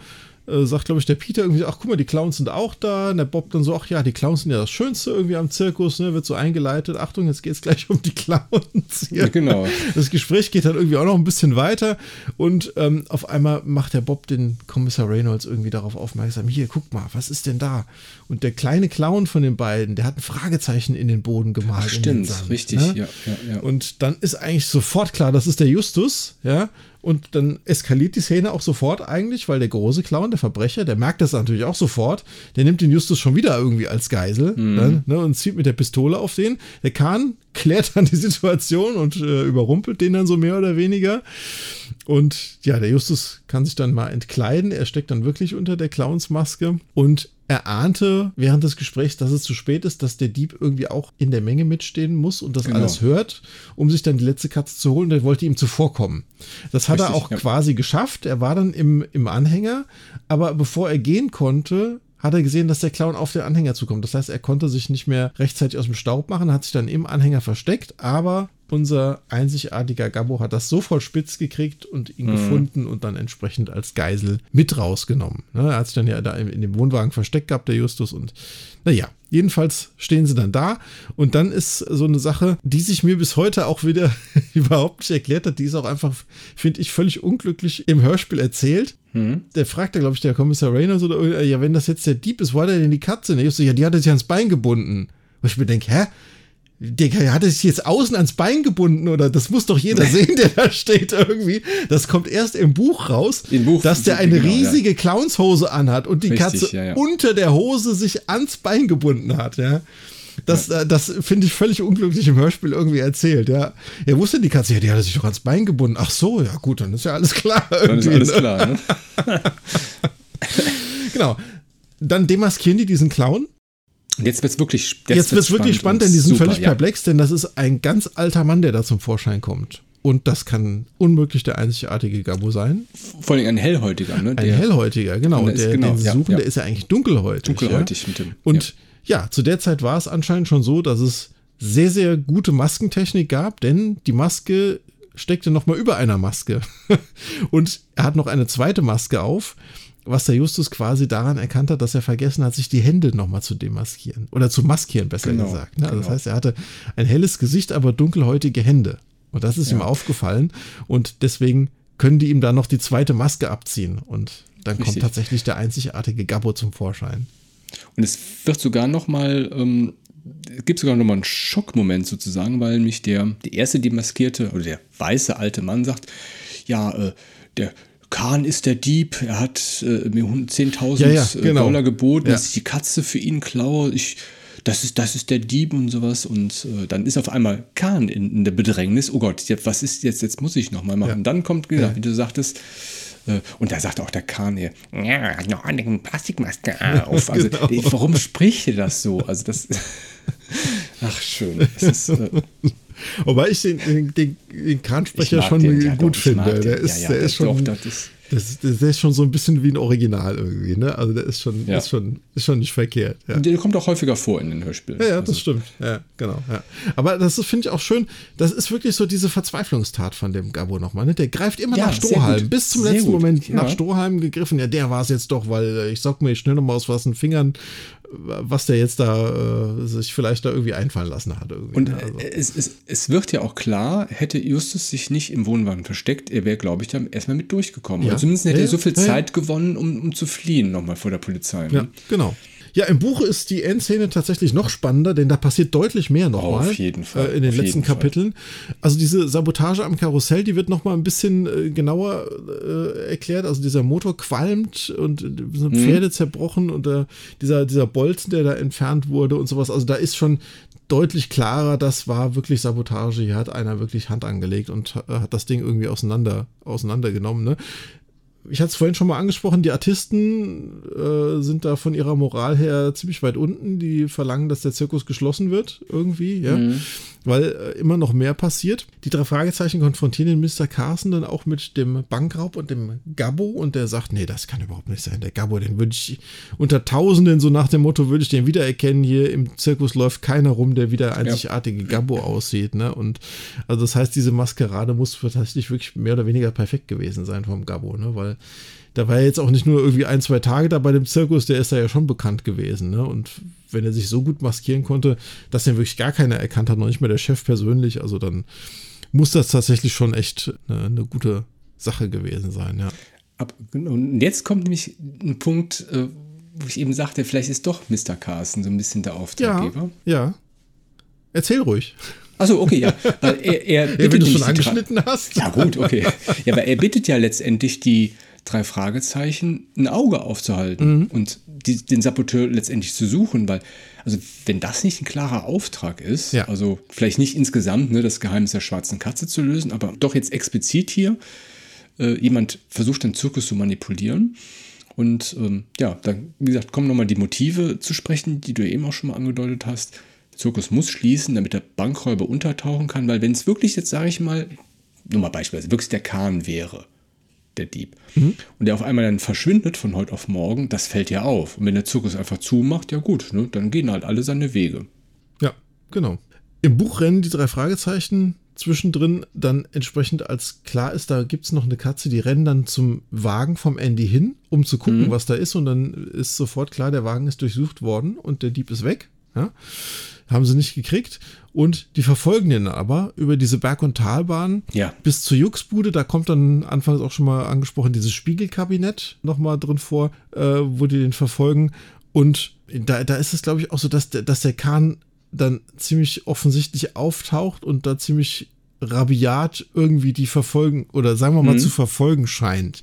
äh, sagt, glaube ich, der Peter irgendwie, ach guck mal, die Clowns sind auch da. Und der Bob dann so, ach ja, die Clowns sind ja das Schönste irgendwie am Zirkus, ne? Wird so eingeleitet. Achtung, jetzt geht es gleich um die Clowns. Ja, genau. Das Gespräch geht dann irgendwie auch noch ein bisschen weiter. Und ähm, auf einmal macht der Bob den Kommissar Reynolds irgendwie darauf aufmerksam. Hier, guck mal, was ist denn da? Und der kleine Clown von den beiden, der hat ein Fragezeichen in den Boden gemalt. Ach, stimmt, Sand, richtig, ne? ja, ja, ja. Und dann ist eigentlich sofort klar, das ist der Justus, ja. Und dann eskaliert die Szene auch sofort eigentlich, weil der große Clown, der Verbrecher, der merkt das natürlich auch sofort. Der nimmt den Justus schon wieder irgendwie als Geisel mhm. ne, ne und zieht mit der Pistole auf den. Der Kahn [laughs] klärt dann die Situation und äh, überrumpelt den dann so mehr oder weniger. Und ja, der Justus kann sich dann mal entkleiden. Er steckt dann wirklich unter der Clownsmaske und er ahnte während des Gesprächs, dass es zu spät ist, dass der Dieb irgendwie auch in der Menge mitstehen muss und das genau. alles hört, um sich dann die letzte Katze zu holen. Der wollte ihm zuvorkommen. Das hat Richtig, er auch ja. quasi geschafft. Er war dann im, im Anhänger, aber bevor er gehen konnte, hat er gesehen, dass der Clown auf den Anhänger zukommt. Das heißt, er konnte sich nicht mehr rechtzeitig aus dem Staub machen, hat sich dann im Anhänger versteckt, aber unser einzigartiger Gabbo hat das sofort spitz gekriegt und ihn mhm. gefunden und dann entsprechend als Geisel mit rausgenommen. Ne, er hat sich dann ja da in dem Wohnwagen versteckt gehabt, der Justus. Und naja, jedenfalls stehen sie dann da. Und dann ist so eine Sache, die sich mir bis heute auch wieder [laughs] überhaupt nicht erklärt hat. Die ist auch einfach, finde ich, völlig unglücklich im Hörspiel erzählt. Mhm. Der fragt da, glaube ich, der Kommissar Reynolds oder, ja, wenn das jetzt der Dieb ist, wo hat er denn die Katze? Und der Justus, ja, die hat er sich ans Bein gebunden. Und ich mir denke, hä? Der hat es jetzt außen ans Bein gebunden oder das muss doch jeder [laughs] sehen, der da steht irgendwie. Das kommt erst im Buch raus, Buch dass der eine genau, riesige ja. Clownshose anhat und die Richtig, Katze ja, ja. unter der Hose sich ans Bein gebunden hat, ja. Das, ja. Äh, das finde ich völlig unglücklich im Hörspiel irgendwie erzählt, ja. Er wusste die Katze, ja, die hat sich doch ans Bein gebunden. Ach so, ja gut, dann ist ja alles klar. Dann ist alles ne? klar, ne? [laughs] genau. Dann demaskieren die diesen Clown Jetzt wird es wirklich, jetzt, jetzt wird's wirklich spannend, denn die sind super, völlig ja. perplex, denn das ist ein ganz alter Mann, der da zum Vorschein kommt. Und das kann unmöglich der einzigartige Gabo sein. Vor allem ein hellhäutiger, ne? Ein hellhäutiger, genau. Der, genau, den sie suchen, ja. der ist ja eigentlich dunkelhäutig. Dunkelhäutig mit dem. Und ja. zu der Zeit war es anscheinend schon so, dass es sehr, sehr gute Maskentechnik gab, denn die Maske steckte nochmal über einer Maske. [laughs] Und er hat noch eine zweite Maske auf was der Justus quasi daran erkannt hat, dass er vergessen hat, sich die Hände nochmal zu demaskieren. Oder zu maskieren, besser genau, gesagt. Ne? Also genau. Das heißt, er hatte ein helles Gesicht, aber dunkelhäutige Hände. Und das ist ja. ihm aufgefallen. Und deswegen können die ihm dann noch die zweite Maske abziehen. Und dann Richtig. kommt tatsächlich der einzigartige Gabbo zum Vorschein. Und es wird sogar nochmal, ähm, es gibt sogar nochmal einen Schockmoment sozusagen, weil mich der, der erste demaskierte oder der weiße alte Mann sagt, ja, äh, der Kahn ist der Dieb, er hat äh, mir 10.000 Ja, ja, äh, genau. Dollar geboten, Ja. dass ich die Katze für ihn klaue. Ich, das, ist, das ist der Dieb und sowas. Und äh, dann ist auf einmal Kahn in, in der Bedrängnis. Oh Gott, jetzt, was ist jetzt? Jetzt muss ich nochmal machen. Dann kommt, wie, du sagtest, äh, und da sagt auch der Kahn hier, ja, noch eine Plastikmaske [laughs] auf. Also, Genau. warum spricht ihr das so? Also das, [laughs] ach schön. Es ist, äh, [laughs] Wobei ich den, den, den, den mag schon den, ja, gut doch, finde. mag den. Der Ja, ist, ja, der ist schon. Doch, das ist, Das, das, ist schon so ein bisschen wie ein Original irgendwie, ne? Also der ist schon, Ja. ist schon, ist schon nicht verkehrt. Ja. der kommt auch häufiger vor in den Hörspielen. Ja, ja, Also- das stimmt. Ja, genau. Ja. Aber das finde ich auch schön. Das ist wirklich so diese Verzweiflungstat von dem Gabo nochmal. Ne? Der greift immer nach Strohhalm. Bis zum Sehr letzten gut. Moment nach Strohhalm gegriffen. Ja, der war es jetzt doch, weil ich sag mir schnell nochmal aus was den Fingern, was der jetzt da äh, sich vielleicht da irgendwie einfallen lassen hat. Und ne? also. äh, es, es, es wird ja auch klar, hätte Justus sich nicht im Wohnwagen versteckt, er wäre, glaube ich, dann erstmal mit durchgekommen. Ja. Oder zumindest hätte Ja, er so viel ja, ja. Zeit gewonnen, um, um zu fliehen nochmal vor der Polizei. Ne? Ja, genau. Ja, im Buch ist die Endszene tatsächlich noch spannender, denn da passiert deutlich mehr nochmal. Auf jeden Fall, Äh, in den auf letzten. Kapiteln. Also diese Sabotage am Karussell, die wird nochmal ein bisschen äh, genauer äh, erklärt. Also dieser Motor qualmt und äh, sind Mhm. Pferde zerbrochen und äh, dieser, dieser Bolzen, der da entfernt wurde und sowas. Also da ist schon deutlich klarer, das war wirklich Sabotage. Hier hat einer wirklich Hand angelegt und äh, hat das Ding irgendwie auseinander, auseinandergenommen. Ne? Ich hatte es vorhin schon mal angesprochen, die Artisten äh, sind da von ihrer Moral her ziemlich weit unten. Die verlangen, dass der Zirkus geschlossen wird, irgendwie, ja. Weil äh, immer noch mehr passiert. Die drei Fragezeichen konfrontieren den Mr. Carson dann auch mit dem Bankraub und dem Gabbo und der sagt, nee, das kann überhaupt nicht sein. Der Gabbo, den würde ich unter Tausenden, so nach dem Motto, würde ich den wiedererkennen. Hier im Zirkus läuft keiner rum, der wie der einzigartige Gabbo aussieht, ne? Und also das heißt, diese Maskerade muss tatsächlich wirklich mehr oder weniger perfekt gewesen sein vom Gabbo, ne? Weil da war er jetzt auch nicht nur irgendwie ein, zwei Tage da bei dem Zirkus, der ist da ja schon bekannt gewesen. Ne? Und wenn er sich so gut maskieren konnte, dass ihn wirklich gar keiner erkannt hat, noch nicht mal der Chef persönlich, also dann muss das tatsächlich schon echt eine, eine gute Sache gewesen sein, ja. Ab, und jetzt kommt nämlich ein Punkt, äh, wo ich eben sagte, vielleicht ist doch Mr. Carson so ein bisschen der Ja, Auftraggeber. ja. Erzähl ruhig. Achso, okay, ja. Weil [laughs] er, er Ja, wenn du schon angeschnitten hast. Ja, gut, okay. Ja, aber er bittet ja letztendlich die drei Fragezeichen, ein Auge aufzuhalten Mhm. und die, den Saboteur letztendlich zu suchen, weil, also wenn das nicht ein klarer Auftrag ist, Ja. also vielleicht nicht insgesamt ne, das Geheimnis der schwarzen Katze zu lösen, aber doch jetzt explizit hier, äh, jemand versucht den Zirkus zu manipulieren. Und ähm, ja, dann, wie gesagt, kommen nochmal die Motive zu sprechen, die du eben auch schon mal angedeutet hast. Der Zirkus muss schließen, damit der Bankräuber untertauchen kann, weil wenn es wirklich jetzt, sage ich mal, nur mal beispielsweise, wirklich der Kahn wäre, der Dieb, und der auf einmal dann verschwindet von heute auf morgen, das fällt ja auf. Und wenn der Zirkus einfach zumacht, ja gut, ne, dann gehen halt alle seine Wege. Ja, genau. Im Buch rennen die drei Fragezeichen zwischendrin dann entsprechend, als klar ist, da gibt es noch eine Katze, die rennen dann zum Wagen vom Andy hin, um zu gucken, was da ist. Und dann ist sofort klar, der Wagen ist durchsucht worden und der Dieb ist weg. Ja? Haben sie nicht gekriegt. Und die verfolgen den aber über diese Berg- und Talbahn Ja. bis zur Juxbude. Da kommt dann anfangs auch schon mal angesprochen dieses Spiegelkabinett nochmal drin vor, äh, wo die den verfolgen. Und da, da ist es, glaube ich, auch so, dass der, dass der Kahn dann ziemlich offensichtlich auftaucht und da ziemlich rabiat irgendwie die verfolgen oder sagen wir mal zu verfolgen scheint.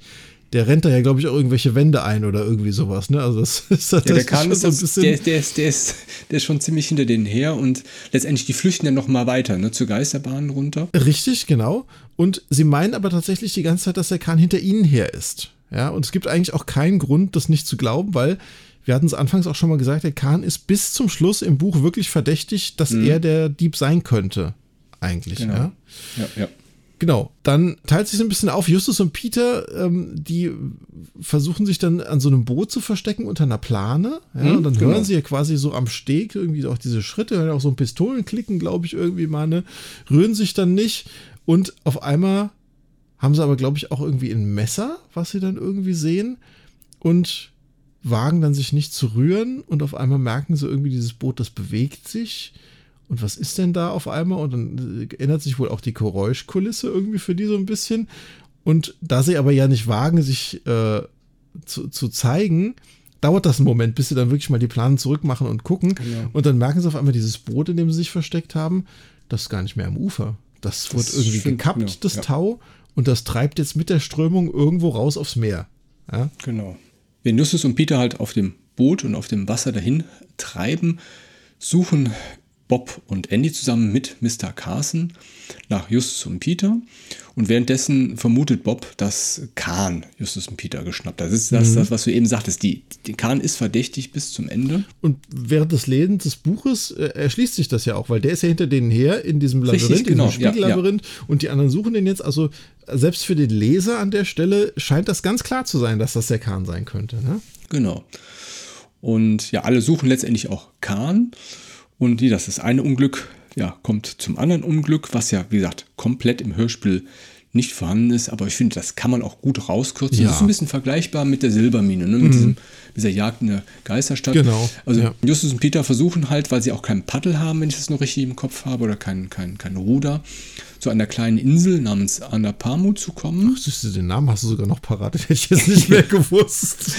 Der rennt da ja, glaube ich, auch irgendwelche Wände ein oder irgendwie sowas, ne? Also das [laughs] ist Ja, der tatsächlich Kahn ist, so ein bisschen. der, der, ist, der, ist, der ist schon ziemlich hinter denen her und letztendlich, die flüchten dann nochmal weiter, ne, zur Geisterbahn runter. Richtig, genau. Und sie meinen aber tatsächlich die ganze Zeit, dass der Kahn hinter ihnen her ist. Ja, und es gibt eigentlich auch keinen Grund, das nicht zu glauben, weil wir hatten es anfangs auch schon mal gesagt, der Kahn ist bis zum Schluss im Buch wirklich verdächtig, dass er der Dieb sein könnte. Eigentlich, Genau. ja. Ja, ja. Genau, dann teilt sich so ein bisschen auf. Justus und Peter, ähm, die versuchen sich dann an so einem Boot zu verstecken unter einer Plane. Ja, Hm, und dann genau. hören sie ja quasi so am Steg irgendwie auch diese Schritte, hören auch so ein Pistolenklicken, glaube ich, irgendwie mal, ne? Rühren sich dann nicht. Und auf einmal haben sie aber, glaube ich, auch irgendwie ein Messer, was sie dann irgendwie sehen. Und wagen dann sich nicht zu rühren. Und auf einmal merken sie irgendwie, dieses Boot, das bewegt sich. Und was ist denn da auf einmal? Und dann äh, ändert sich wohl auch die Geräuschkulisse irgendwie für die so ein bisschen. Und da sie aber ja nicht wagen, sich äh, zu, zu zeigen, dauert das einen Moment, bis sie dann wirklich mal die Planen zurückmachen und gucken. Genau. Und dann merken sie auf einmal dieses Boot, in dem sie sich versteckt haben, das ist gar nicht mehr am Ufer. Das, Das wird irgendwie stimmt, gekappt, genau, das ja. Tau. und das treibt jetzt mit der Strömung irgendwo raus aufs Meer. Ja? Genau. Wenn Justus und Peter halt auf dem Boot und auf dem Wasser dahin treiben, suchen Bob und Andy zusammen mit Mr. Carson nach Justus und Peter. Und währenddessen vermutet Bob, dass Kahn Justus und Peter geschnappt hat. Das ist das, mhm. das was du eben sagtest. Die, die Kahn ist verdächtig bis zum Ende. Und während des Lesens des Buches äh, erschließt sich das ja auch, weil der ist ja hinter denen her in diesem Labyrinth, Richtig, genau. in diesem Spiegellabyrinth. Ja, ja. Und die anderen suchen den jetzt. Also selbst für den Leser an der Stelle scheint das ganz klar zu sein, dass das der Kahn sein könnte. Ne? Genau. Und ja, alle suchen letztendlich auch Kahn. Und wie das, das eine Unglück ja, kommt zum anderen Unglück, was ja, wie gesagt, komplett im Hörspiel nicht vorhanden ist, aber ich finde, das kann man auch gut rauskürzen. Ja. Das ist ein bisschen vergleichbar mit der Silbermine, ne? mit mhm. diesem, dieser Jagd in der Geisterstadt. Genau. Also ja. Justus und Peter versuchen halt, weil sie auch keinen Paddel haben, wenn ich das noch richtig im Kopf habe, oder kein, kein, kein Ruder, zu einer kleinen Insel namens Anapamu zu kommen. Ach, süß, den Namen hast du sogar noch parat, [laughs] hätte ich jetzt nicht mehr [laughs] gewusst.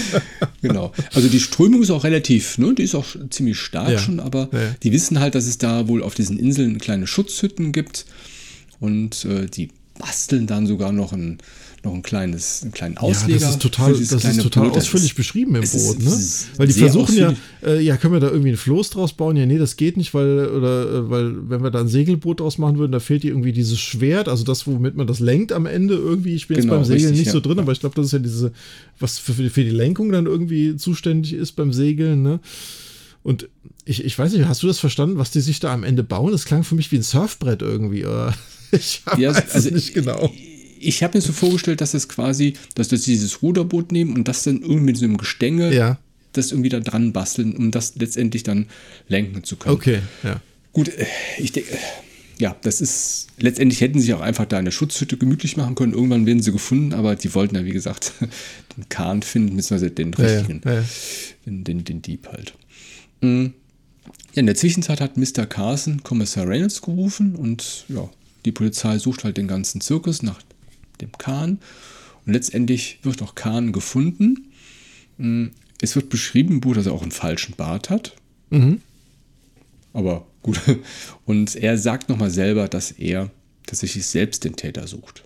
genau. Also die Strömung ist auch relativ, ne? die ist auch ziemlich stark ja. schon, aber ja. die wissen halt, dass es da wohl auf diesen Inseln kleine Schutzhütten gibt und äh, die basteln dann sogar noch ein noch ein kleines, einen kleinen Ausleger. Ja, das ist total, das ist total Boot. ausführlich beschrieben im Boot, ne? Weil die versuchen ja, äh, ja, können wir da irgendwie ein Floß draus bauen? Ja, nee, das geht nicht, weil, oder, äh, weil, wenn wir da ein Segelboot draus machen würden, da fehlt dir irgendwie dieses Schwert, also das, womit man das lenkt am Ende irgendwie. Ich bin genau, jetzt beim Segeln richtig, nicht so drin, ja. aber ich glaube, das ist ja diese, was für, für die Lenkung dann irgendwie zuständig ist beim Segeln, ne? Und ich, ich weiß nicht, hast du das verstanden, was die sich da am Ende bauen? Das klang für mich wie ein Surfbrett irgendwie. Oder? [laughs] Ich ja, weiß also, nicht genau ich habe mir so vorgestellt, dass das quasi, dass das dieses Ruderboot nehmen und das dann irgendwie mit so einem Gestänge ja. das irgendwie da dran basteln, um das letztendlich dann lenken zu können. Okay, ja. Gut, äh, ich denke, äh, ja, das ist, letztendlich hätten sie auch einfach da eine Schutzhütte gemütlich machen können. Irgendwann werden sie gefunden, aber die wollten ja, wie gesagt, [laughs] den Kahn finden, beziehungsweise den richtigen, ja, ja. Den, den, den Dieb halt. Mhm. Ja, in der Zwischenzeit hat Mr. Carson Kommissar Reynolds gerufen und ja, die Polizei sucht halt den ganzen Zirkus nach dem Kahn. Und letztendlich wird auch Kahn gefunden. Mm, es wird beschrieben im Buch, dass er auch einen falschen Bart hat. Mhm. Aber gut. [laughs] Und er sagt nochmal selber, dass er tatsächlich selbst den Täter sucht.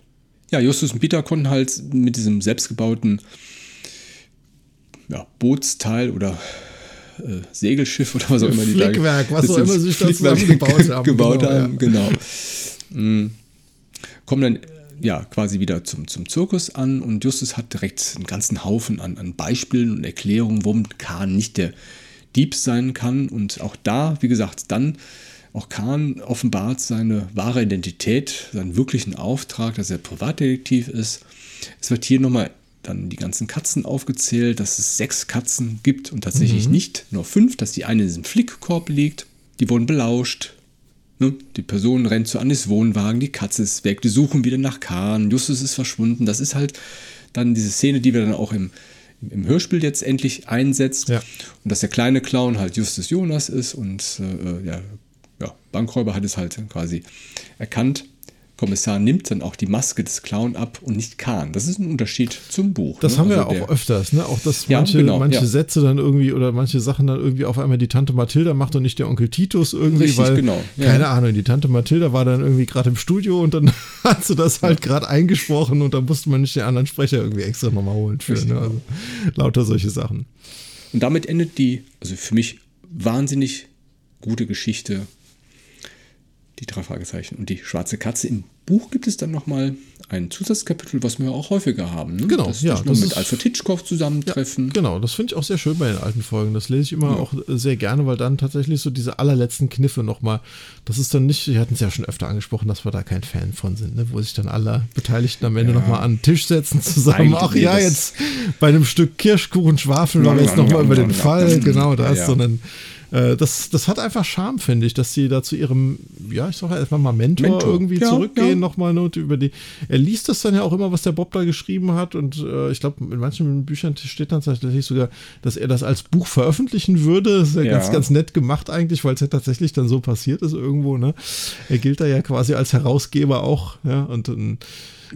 Ja, Justus und Peter konnten halt mit diesem selbstgebauten ja, Bootsteil oder äh, Segelschiff oder was auch immer die da, was auch immer sich das gebaut haben. [laughs] gebaut genau, haben, ja. genau. Mhm. Kommen dann ja, quasi wieder zum, zum Zirkus an und Justus hat direkt einen ganzen Haufen an, an Beispielen und Erklärungen, warum Kahn nicht der Dieb sein kann. Und auch da, wie gesagt, dann auch Kahn offenbart seine wahre Identität, seinen wirklichen Auftrag, dass er Privatdetektiv ist. Es wird hier nochmal dann die ganzen Katzen aufgezählt, dass es sechs Katzen gibt und tatsächlich mhm. nicht nur fünf, dass die eine in diesem Flickkorb liegt. Die wurden belauscht? Die Person rennt zu Annis Wohnwagen, die Katze ist weg, die suchen wieder nach Kahn, Justus ist verschwunden. Das ist halt dann diese Szene, die wir dann auch im, im Hörspiel jetzt endlich einsetzt. Ja. Und dass der kleine Clown halt Justus Jonas ist und äh, ja, ja, Bankräuber hat es halt quasi erkannt. Kommissar nimmt dann auch die Maske des Clown ab und nicht Kahn. Das ist ein Unterschied zum Buch. Das ne? haben wir also auch öfters, ne? Auch dass ja, manche, genau, manche ja. Sätze dann irgendwie oder manche Sachen dann irgendwie auf einmal die Tante Mathilda macht und nicht der Onkel Titus irgendwie, Richtig, weil, genau. ja. keine Ahnung, die Tante Mathilda war dann irgendwie gerade im Studio und dann [laughs] hat sie das halt gerade eingesprochen und dann musste man nicht den anderen Sprecher irgendwie extra nochmal holen für. Ne? Also, lauter solche Sachen. Und damit endet die, also für mich wahnsinnig gute Geschichte die drei Fragezeichen und die schwarze Katze. Im Buch gibt es dann nochmal ein Zusatzkapitel, was wir auch häufiger haben. Ne? Genau, das, ja. Das mit Alfred Hitchcock zusammentreffen. Ja, genau, das finde ich auch sehr schön bei den alten Folgen. Das lese ich immer ja. auch sehr gerne, weil dann tatsächlich so diese allerletzten Kniffe nochmal, das ist dann nicht, wir hatten es ja schon öfter angesprochen, dass wir da kein Fan von sind, ne? wo sich dann alle Beteiligten am Ende ja. nochmal an den Tisch setzen zusammen. Ach ja, jetzt bei einem Stück Kirschkuchen schwafeln wir jetzt nochmal über den Fall, genau das, sondern äh, das, das hat einfach Charme, finde ich, dass sie da zu ihrem, ja, ich sage erstmal mal Mentor, Mentor. irgendwie ja, zurückgehen, ja. nochmal und über die. Er liest das dann ja auch immer, was der Bob da geschrieben hat und äh, ich glaube, in manchen Büchern steht dann tatsächlich sogar, dass er das als Buch veröffentlichen würde. Das ist ja, ja. ganz, ganz nett gemacht eigentlich, weil es ja tatsächlich dann so passiert ist irgendwo, ne? Er gilt da ja quasi als Herausgeber auch, ja, und dann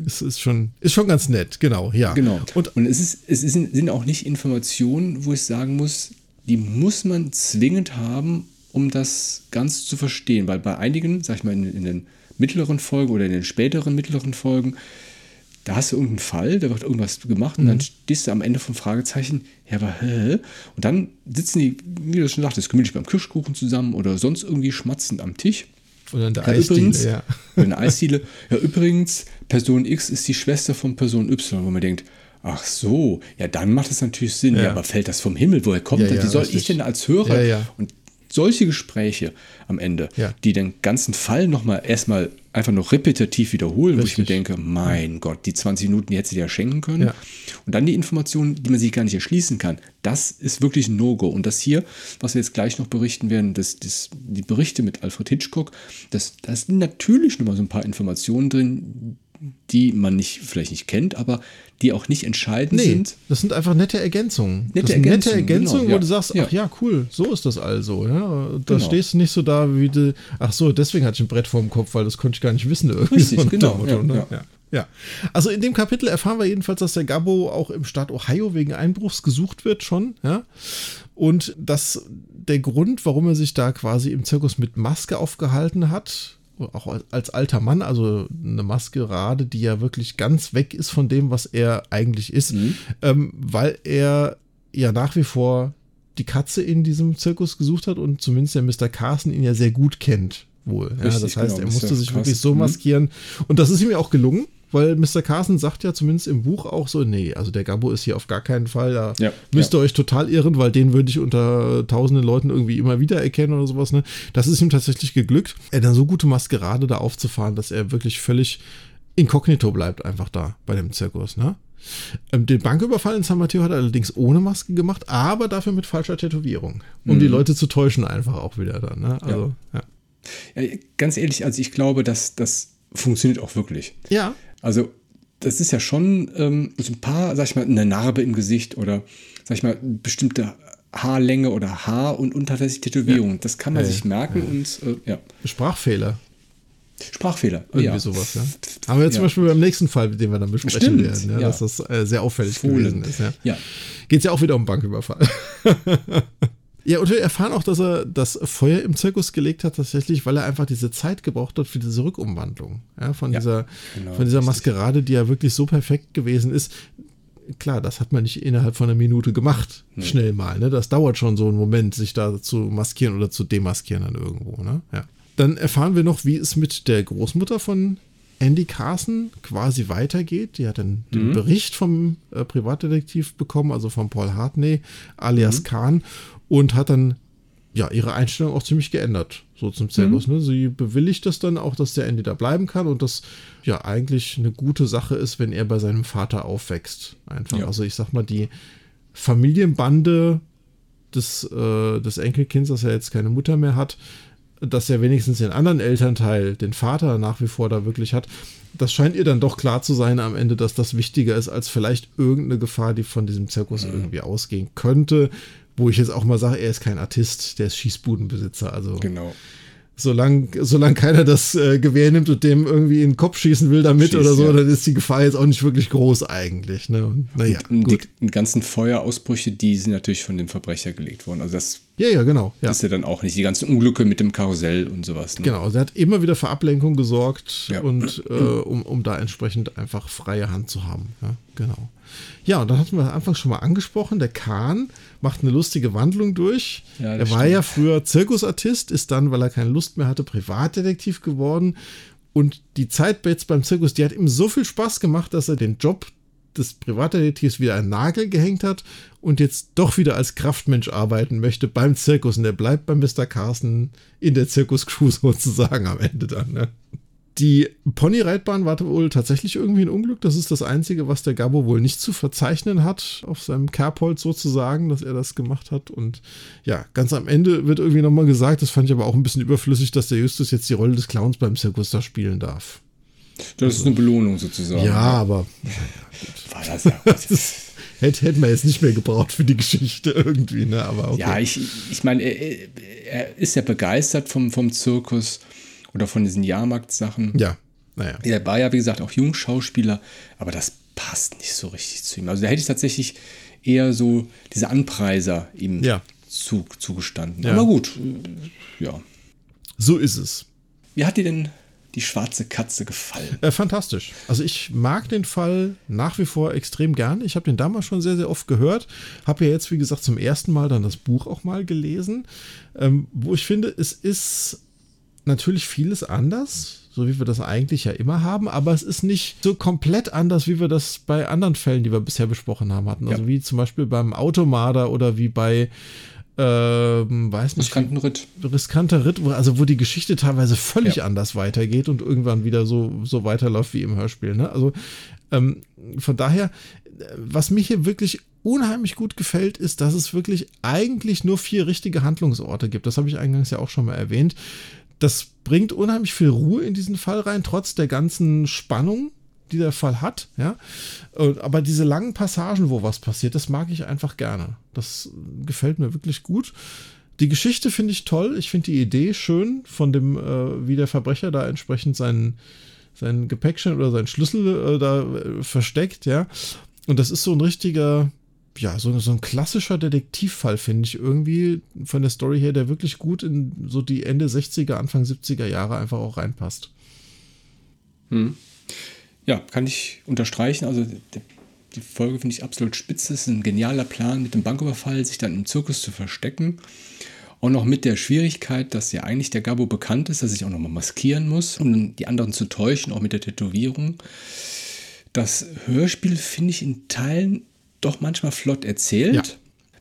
es ist schon, ist schon ganz nett, genau, ja. Genau. Und, und es, ist, es ist, sind auch nicht Informationen, wo ich sagen muss, die muss man zwingend haben, um das ganz zu verstehen. Weil bei einigen, sag ich mal, in, in den mittleren Folgen oder in den späteren mittleren Folgen, da hast du irgendeinen Fall, da wird irgendwas gemacht und dann stehst du am Ende vom Fragezeichen, ja, aber hä? Und dann sitzen die, wie du schon sagtest, gemütlich beim Kirschkuchen zusammen oder sonst irgendwie schmatzend am Tisch. Oder in der Ja, Eisdiele, übrigens, ja. in der Eisdiele. Ja, übrigens, Person X ist die Schwester von Person Y, wo man denkt, ach so, ja, dann macht es natürlich Sinn. Ja, Ja. aber fällt das vom Himmel? Woher kommt Ja, das? Wie soll richtig. ich denn als Hörer? Und solche Gespräche am Ende, Ja. die den ganzen Fall nochmal erstmal einfach nur repetitiv wiederholen, wo ich mir Richtig. denke, mein Gott, die 20 Minuten, die hättest du dir ja schenken können. Und dann die Informationen, die man sich gar nicht erschließen kann. Das ist wirklich ein No-Go. Und das hier, was wir jetzt gleich noch berichten werden, das, das, die Berichte mit Alfred Hitchcock, das, da sind natürlich nochmal so ein paar Informationen drin, die man nicht, vielleicht nicht kennt, aber die auch nicht entscheidend Nee, sind. das sind einfach nette Ergänzungen. Nette das sind nette Ergänzungen, Ergänzungen, genau, wo ja. du sagst, ach ja, cool, so ist das also. Ja? Da Genau. stehst du nicht so da wie du, ach so, deswegen hatte ich ein Brett vorm Kopf, weil das konnte ich gar nicht wissen. Irgendwie Richtig, dem genau, Motto, ja, ne? ja. Ja. Ja. Also in dem Kapitel erfahren wir jedenfalls, dass der Gabbo auch im Staat Ohio wegen Einbruchs gesucht wird schon, ja. Und dass der Grund, warum er sich da quasi im Zirkus mit Maske aufgehalten hat, auch als- alter Mann, also eine Maskerade, die ja wirklich ganz weg ist von dem, was er eigentlich ist, ähm, weil er ja nach wie vor die Katze in diesem Zirkus gesucht hat und zumindest der Mr. Carson ihn ja sehr gut kennt wohl. Ja, Richtig, das heißt, genau, er musste sich wirklich so mhm. maskieren und das ist ihm ja auch gelungen. Weil Mr. Carson sagt ja zumindest im Buch auch so, nee, also der Gabbo ist hier auf gar keinen Fall, da Ja, müsst ihr ja. euch total irren, weil den würde ich unter tausenden Leuten irgendwie immer wieder erkennen oder sowas. Ne? Das ist ihm tatsächlich geglückt, er dann so gute Maskerade da aufzufahren, dass er wirklich völlig inkognito bleibt einfach da bei dem Zirkus. Ne? Ähm, Den Banküberfall in San Mateo hat er allerdings ohne Maske gemacht, aber dafür mit falscher Tätowierung, um die Leute zu täuschen einfach auch wieder dann. Ne? Also, ja. Ja, ganz ehrlich, also ich glaube, dass das funktioniert auch wirklich. ja. Also, das ist ja schon ähm, so ein paar, sag ich mal, eine Narbe im Gesicht oder, sag ich mal, bestimmte Haarlänge oder Haar- und unterlässig Tätowierungen. Das kann man Ja, sich merken und äh, ja. Sprachfehler, Sprachfehler. irgendwie ja. sowas. Ja. [laughs] Haben wir jetzt Ja. zum Beispiel beim nächsten Fall, den wir dann besprechen Stimmt, werden, ja, ja. dass das äh, sehr auffällig Fohlen. gewesen ist. Ja. Ja. Geht es ja auch wieder um Banküberfall. [laughs] ja, und wir erfahren auch, dass er das Feuer im Zirkus gelegt hat, tatsächlich, weil er einfach diese Zeit gebraucht hat für diese Rückumwandlung. Ja, von Ja, dieser, genau, von dieser. Maskerade, die ja wirklich so perfekt gewesen ist. Klar, das hat man nicht innerhalb von einer Minute gemacht, schnell mal. Ne? Das dauert schon so einen Moment, sich da zu maskieren oder zu demaskieren dann irgendwo. Ne? Ja. Dann erfahren wir noch, wie es mit der Großmutter von Andy Carson quasi weitergeht. Die hat dann den Bericht vom äh, Privatdetektiv bekommen, also von Paul Hartney alias Kahn, und hat dann ja ihre Einstellung auch ziemlich geändert, so zum Zirkus. Ne? Sie bewilligt das dann auch, dass der Andy da bleiben kann und das ja eigentlich eine gute Sache ist, wenn er bei seinem Vater aufwächst. Einfach. Ja. Also ich sag mal, die Familienbande des, äh, des Enkelkinds, das ja jetzt keine Mutter mehr hat, dass er wenigstens den anderen Elternteil, den Vater nach wie vor da wirklich hat, das scheint ihr dann doch klar zu sein am Ende, dass das wichtiger ist als vielleicht irgendeine Gefahr, die von diesem Zirkus irgendwie ausgehen könnte. Wo ich jetzt auch mal sage, er ist kein Artist, der ist Schießbudenbesitzer. Also Genau. solange solang keiner das äh, Gewehr nimmt und dem irgendwie in den Kopf schießen will damit Schießt, oder so, ja. dann ist die Gefahr jetzt auch nicht wirklich groß eigentlich. Ne? Naja, Und die ganzen Feuerausbrüche, die sind natürlich von dem Verbrecher gelegt worden. Also das Ja, ja, genau. Ja. ist ja dann auch nicht. Die ganzen Unglücke mit dem Karussell und sowas. Ne? Genau, also er hat immer wieder für Ablenkung gesorgt Ja. und äh, um, um da entsprechend einfach freie Hand zu haben. Ja, genau. Ja, und dann hatten wir anfangs schon mal angesprochen, der Kahn macht eine lustige Wandlung durch. Ja, er war stimmt. ja früher Zirkusartist, ist dann, weil er keine Lust mehr hatte, Privatdetektiv geworden. Und die Zeit jetzt beim Zirkus, die hat ihm so viel Spaß gemacht, dass er den Job des Privatdetektivs wieder einen Nagel gehängt hat und jetzt doch wieder als Kraftmensch arbeiten möchte beim Zirkus. Und er bleibt bei Mr. Carson in der Zirkuscrew [laughs] sozusagen am Ende dann. Ne? Die Ponyreitbahn war wohl tatsächlich irgendwie ein Unglück. Das ist das Einzige, was der Gabo wohl nicht zu verzeichnen hat, auf seinem Kerbholz sozusagen, dass er das gemacht hat. Und ja, ganz am Ende wird irgendwie nochmal gesagt, das fand ich aber auch ein bisschen überflüssig, dass der Justus jetzt die Rolle des Clowns beim Zirkus da spielen darf. Das ist eine Belohnung sozusagen. Ja, aber War das ja. [laughs] hätte, hätten wir jetzt nicht mehr gebraucht für die Geschichte irgendwie, ne? Aber okay. Ja, ich, ich meine, er, er ist ja begeistert vom, vom Zirkus oder von diesen Jahrmarktsachen. ja, naja. Er war ja, wie gesagt, auch Jungschauspieler, aber das passt nicht so richtig zu ihm. Also da hätte ich tatsächlich eher so diese Anpreiser ihm Ja. zu, zugestanden. Ja. Aber gut, ja. So ist es. Wie hat dir denn die schwarze Katze gefallen? Äh, fantastisch. Also ich mag den Fall nach wie vor extrem gern. Ich habe den damals schon sehr, sehr oft gehört. Habe ja jetzt, wie gesagt, zum ersten Mal dann das Buch auch mal gelesen, ähm, wo ich finde, es ist natürlich vieles anders so wie wir das eigentlich ja immer haben, aber es ist nicht so komplett anders, wie wir das bei anderen Fällen, die wir bisher besprochen haben, hatten. Also ja. wie zum Beispiel beim Automarder oder wie bei ähm, weiß nicht. Riskanten Ritt. Riskanter Ritt, also wo die Geschichte teilweise völlig ja. anders weitergeht und irgendwann wieder so, so weiterläuft wie im Hörspiel. Ne? Also ähm, von daher, was mir hier wirklich unheimlich gut gefällt, ist, dass es wirklich eigentlich nur vier richtige Handlungsorte gibt. Das habe ich eingangs ja auch schon mal erwähnt das bringt unheimlich viel Ruhe in diesen Fall rein, trotz der ganzen Spannung, die der Fall hat. Ja? Aber diese langen Passagen, wo was passiert, das mag ich einfach gerne. Das gefällt mir wirklich gut. Die Geschichte finde ich toll. Ich finde die Idee schön, von dem, äh, wie der Verbrecher da entsprechend seinen, seinen Gepäckchen oder seinen Schlüssel äh, da äh, versteckt, ja. Und das ist so ein richtiger, ja, so, so ein klassischer Detektivfall, finde ich irgendwie von der Story her, der wirklich gut in so die Ende 60er, Anfang 70er Jahre einfach auch reinpasst. Hm. Ja, kann ich unterstreichen. Also die Folge finde ich absolut spitze. Es ist ein genialer Plan, mit dem Banküberfall sich dann im Zirkus zu verstecken. Auch noch mit der Schwierigkeit, dass ja eigentlich der Gabo bekannt ist, dass sich auch nochmal maskieren muss, um die anderen zu täuschen, auch mit der Tätowierung. Das Hörspiel finde ich in Teilen doch manchmal flott erzählt. Ja.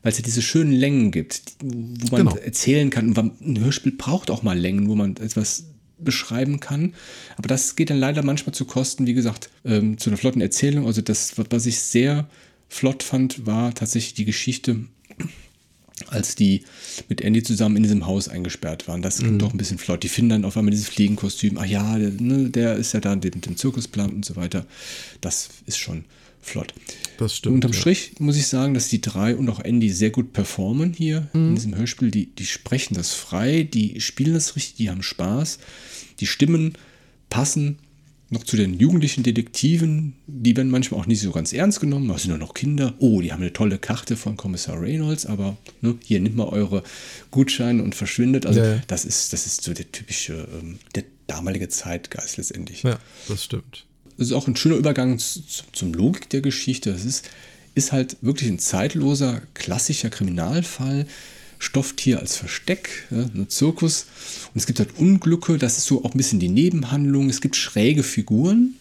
Weil es ja diese schönen Längen gibt, wo man genau. erzählen kann. Ein Hörspiel braucht auch mal Längen, wo man etwas beschreiben kann. Aber das geht dann leider manchmal zu Kosten, wie gesagt, ähm, zu einer flotten Erzählung. Also das, was ich sehr flott fand, war tatsächlich die Geschichte, als die mit Andy zusammen in diesem Haus eingesperrt waren. Das ging mhm. doch ein bisschen flott. Die finden dann auf einmal dieses Fliegenkostüm. Ah ja, der, ne, der ist ja da mit dem Zirkusplan und so weiter. Das ist schon flott. Das stimmt. Unterm ja. Strich muss ich sagen, dass die drei und auch Andy sehr gut performen hier mhm. in diesem Hörspiel. Die, die sprechen das frei, die spielen das richtig, die haben Spaß. Die Stimmen passen noch zu den jugendlichen Detektiven, die werden manchmal auch nicht so ganz ernst genommen, das sind nur noch Kinder. Oh, die haben eine tolle Karte von Kommissar Reynolds, aber ne, hier nimmt mal eure Gutscheine und verschwindet. Also ja. das ist, das ist so der typische, ähm, der damalige Zeitgeist letztendlich. Ja, das stimmt das ist auch ein schöner Übergang zum Logik der Geschichte. Es ist, ist halt wirklich ein zeitloser, klassischer Kriminalfall. Stofftier als Versteck, ja, ein Zirkus. Und es gibt halt Unglücke, das ist so auch ein bisschen die Nebenhandlung. Es gibt schräge Figuren,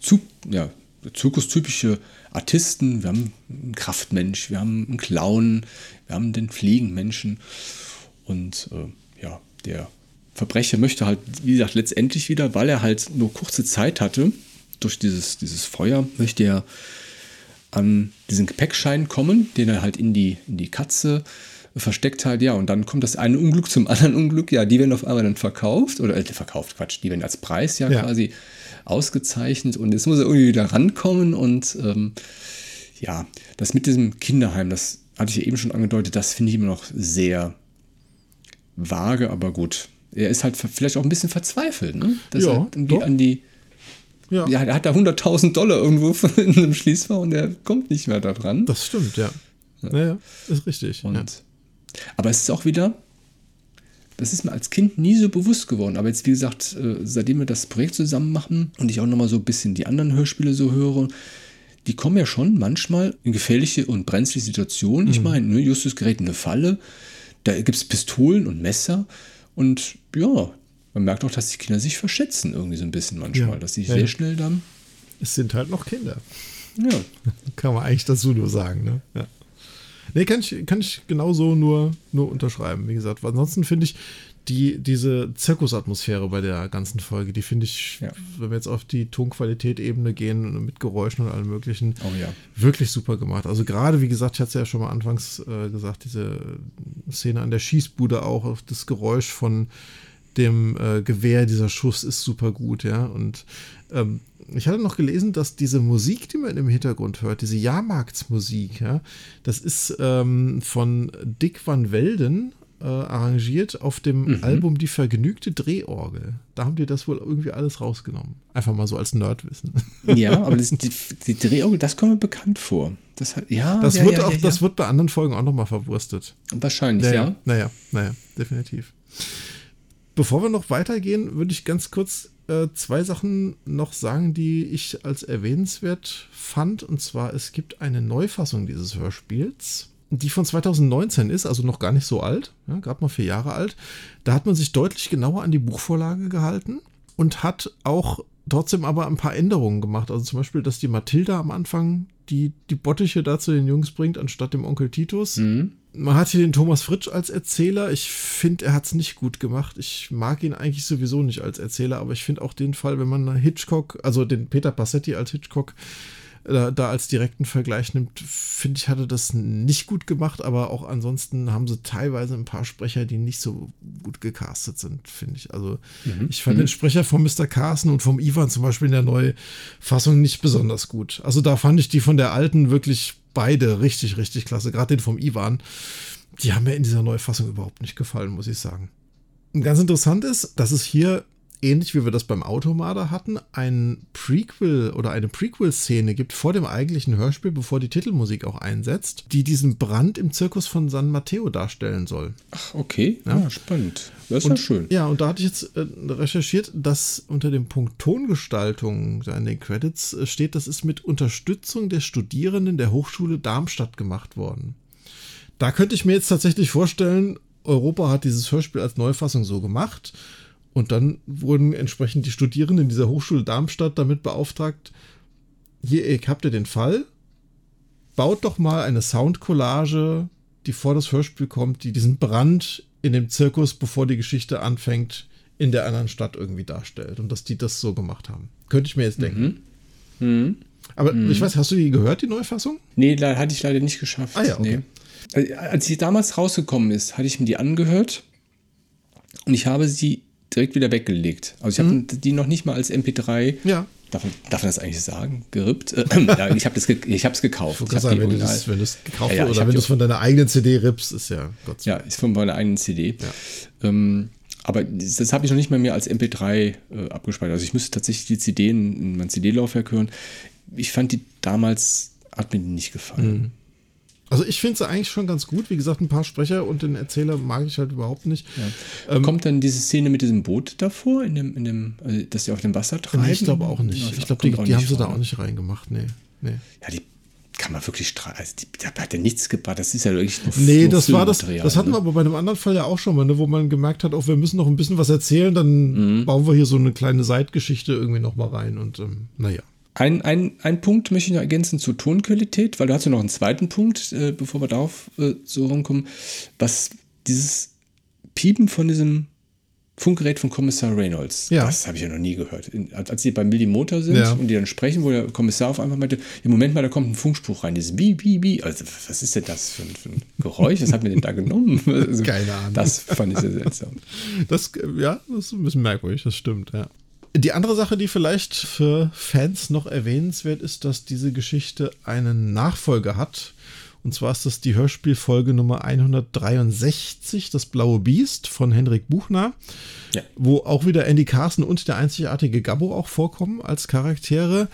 zu, ja, zirkustypische Artisten. Wir haben einen Kraftmensch, wir haben einen Clown, wir haben den Fliegenmenschen. Und äh, ja, der Verbrecher möchte halt, wie gesagt, letztendlich wieder, weil er halt nur kurze Zeit hatte, durch dieses, dieses Feuer, möchte er an diesen Gepäckschein kommen, den er halt in die, in die Katze versteckt hat, ja, und dann kommt das eine Unglück zum [laughs] anderen Unglück, ja, die werden auf einmal dann verkauft, oder äh, verkauft, Quatsch, die werden als Preis ja, ja, quasi ausgezeichnet und jetzt muss er irgendwie wieder rankommen und ähm, ja, das mit diesem Kinderheim, das hatte ich ja eben schon angedeutet, das finde ich immer noch sehr vage, aber gut, er ist halt vielleicht auch ein bisschen verzweifelt, ne? Dass ja, er an die. Ja. ja, er hat da 100.000 Dollar irgendwo [laughs] in einem Schließfach und er kommt nicht mehr da dran. Das stimmt, ja. Ja, ja ist richtig. Und. Aber es ist auch wieder, das ist mir als Kind nie so bewusst geworden. Aber jetzt, wie gesagt, äh, seitdem wir das Projekt zusammen machen und ich auch nochmal so ein bisschen die anderen Hörspiele so höre, die kommen ja schon manchmal in gefährliche und brenzliche Situationen. Ich mhm. meine, ne, Justus gerät in eine Falle, da gibt es Pistolen und Messer und ja, man merkt auch, dass die Kinder sich verschätzen irgendwie so ein bisschen manchmal, ja. dass sie ja. sehr schnell dann. Es sind halt noch Kinder. Ja. [laughs] Kann man eigentlich dazu nur sagen, ne? Ja. Nee, kann ich, kann ich genauso nur, nur unterschreiben, wie gesagt. Ansonsten finde ich die, diese Zirkusatmosphäre bei der ganzen Folge, die finde ich, ja. wenn wir jetzt auf die Tonqualität-Ebene gehen, mit Geräuschen und allem möglichen, oh, ja. wirklich super gemacht. Also gerade, wie gesagt, ich hatte es ja schon mal anfangs äh, gesagt, diese Szene an der Schießbude auch, das Geräusch von dem äh, Gewehr, dieser Schuss ist super gut, ja. Und ähm, ich hatte noch gelesen, dass diese Musik, die man im Hintergrund hört, diese Jahrmarktsmusik, ja, das ist ähm, von Dick Van Welden äh, arrangiert auf dem mhm. Album Die vergnügte Drehorgel. Da haben die das wohl irgendwie alles rausgenommen. Einfach mal so als Nerdwissen. [laughs] Ja, aber das, [laughs] die, die, Drehorgel, das kommt mir bekannt vor. Das, ja, das, ja, wird ja, auch, ja, das wird bei anderen Folgen auch nochmal verwurstet. Wahrscheinlich, naja, ja. Naja, naja, definitiv. Bevor wir noch weitergehen, würde ich ganz kurz äh, zwei Sachen noch sagen, die ich als erwähnenswert fand. Und zwar, es gibt eine Neufassung dieses Hörspiels, die von 2019 ist, also noch gar nicht so alt, ja, gerade mal vier Jahre alt. Da hat man sich deutlich genauer an die Buchvorlage gehalten und hat auch trotzdem aber ein paar Änderungen gemacht. Also zum Beispiel, dass die Mathilda am Anfang die, die Bottiche da zu den Jungs bringt, anstatt dem Onkel Titus. Mhm. Man hat hier den Thomas Fritsch als Erzähler. Ich finde, er hat es nicht gut gemacht. Ich mag ihn eigentlich sowieso nicht als Erzähler, aber ich finde auch den Fall, wenn man Hitchcock, also den Peter Passetti als Hitchcock da, da als direkten Vergleich nimmt, finde ich, hatte das nicht gut gemacht, aber auch ansonsten haben sie teilweise ein paar Sprecher, die nicht so gut gecastet sind, finde ich. Also mhm. ich fand mhm. den Sprecher von Mr. Carson und vom Ivan zum Beispiel in der neuen Fassung nicht besonders gut. Also da fand ich die von der alten wirklich beide richtig, richtig klasse. Gerade den vom Ivan. Die haben mir in dieser Neufassung überhaupt nicht gefallen, muss ich sagen. Ganz interessant ist, dass es hier ähnlich wie wir das beim Automada hatten, ein Prequel oder eine Prequel-Szene gibt vor dem eigentlichen Hörspiel, bevor die Titelmusik auch einsetzt, die diesen Brand im Zirkus von San Matteo darstellen soll. Ach, okay. Ja, ja spannend. Das ist und, schön. Ja, und da hatte ich jetzt äh, recherchiert, dass unter dem Punkt Tongestaltung in den Credits äh, steht, das ist mit Unterstützung der Studierenden der Hochschule Darmstadt gemacht worden. Da könnte ich mir jetzt tatsächlich vorstellen, Europa hat dieses Hörspiel als Neufassung so gemacht und dann wurden entsprechend die Studierenden dieser Hochschule Darmstadt damit beauftragt, hier, habt ihr den Fall, baut doch mal eine Soundcollage, die vor das Hörspiel kommt, die diesen Brand in dem Zirkus, bevor die Geschichte anfängt, in der anderen Stadt irgendwie darstellt. Und dass die das so gemacht haben. Könnte ich mir jetzt denken. Mhm. Mhm. Aber mhm. ich weiß, hast du die gehört, die Neufassung? Nee, hatte ich leider nicht geschafft. Ah ja, okay. Nee. Als sie damals rausgekommen ist, hatte ich mir die angehört und ich habe sie direkt wieder weggelegt. Also ich habe mhm. die noch nicht mal als MP3. Ja. Darf, darf man das eigentlich sagen? Gerippt? Äh, ja, ich habe ge es gekauft. Ich, ich sagen, wenn, du das, wenn du es gekauft ja, ja, oder wenn du es von deiner eigenen CD rippst, ist ja Gott sei Dank. Ja, ist von meiner eigenen CD. Ja. Ähm, aber das, das habe ich noch nicht mal mehr als MP3 äh, abgespeichert. Also ich müsste tatsächlich die CD in, in mein CD-Laufwerk hören. Ich fand die damals, hat mir nicht gefallen. Mhm. Also ich finde es eigentlich schon ganz gut. Wie gesagt, ein paar Sprecher und den Erzähler mag ich halt überhaupt nicht. Ja. Ähm, Kommt dann diese Szene mit diesem Boot davor, in dem, in dem, also, dass sie auf dem Wasser treiben? Nee, ich glaube auch nicht. Ja, ich glaube, die, die haben sie da auch nicht reingemacht. Nee, nee. Ja, die kann man wirklich streichen. Also die, da hat ja nichts gebracht. Das ist ja wirklich nur Nee, das war das. Das hatten ne? wir aber bei einem anderen Fall ja auch schon mal, ne, wo man gemerkt hat, auch wir müssen noch ein bisschen was erzählen, dann mhm. bauen wir hier so eine kleine Seitgeschichte irgendwie noch mal rein und ähm, naja. Ein, ein, ein Punkt möchte ich noch ergänzen zur Tonqualität, weil du hast ja noch einen zweiten Punkt, äh, bevor wir darauf äh, so rumkommen, was dieses Piepen von diesem Funkgerät von Kommissar Reynolds. Ja. Das habe ich ja noch nie gehört. Als sie beim Milli Motor sind ja. und die dann sprechen, wo der Kommissar auf einmal meinte, im Moment mal, da kommt ein Funkspruch rein, dieses Bi, Bi, Bi. Also, was ist denn das für ein, für ein Geräusch? Was hat mir denn da genommen? [laughs] Also, Keine Ahnung. Das fand ich sehr seltsam. Das, ja, das ist ein bisschen merkwürdig, das stimmt, ja. Die andere Sache, die vielleicht für Fans noch erwähnenswert ist, dass diese Geschichte einen Nachfolger hat. Und zwar ist das die Hörspielfolge Nummer 163, Das Blaue Biest von Henrik Buchner, ja. wo auch wieder Andy Carson und der einzigartige Gabbo auch vorkommen als Charaktere.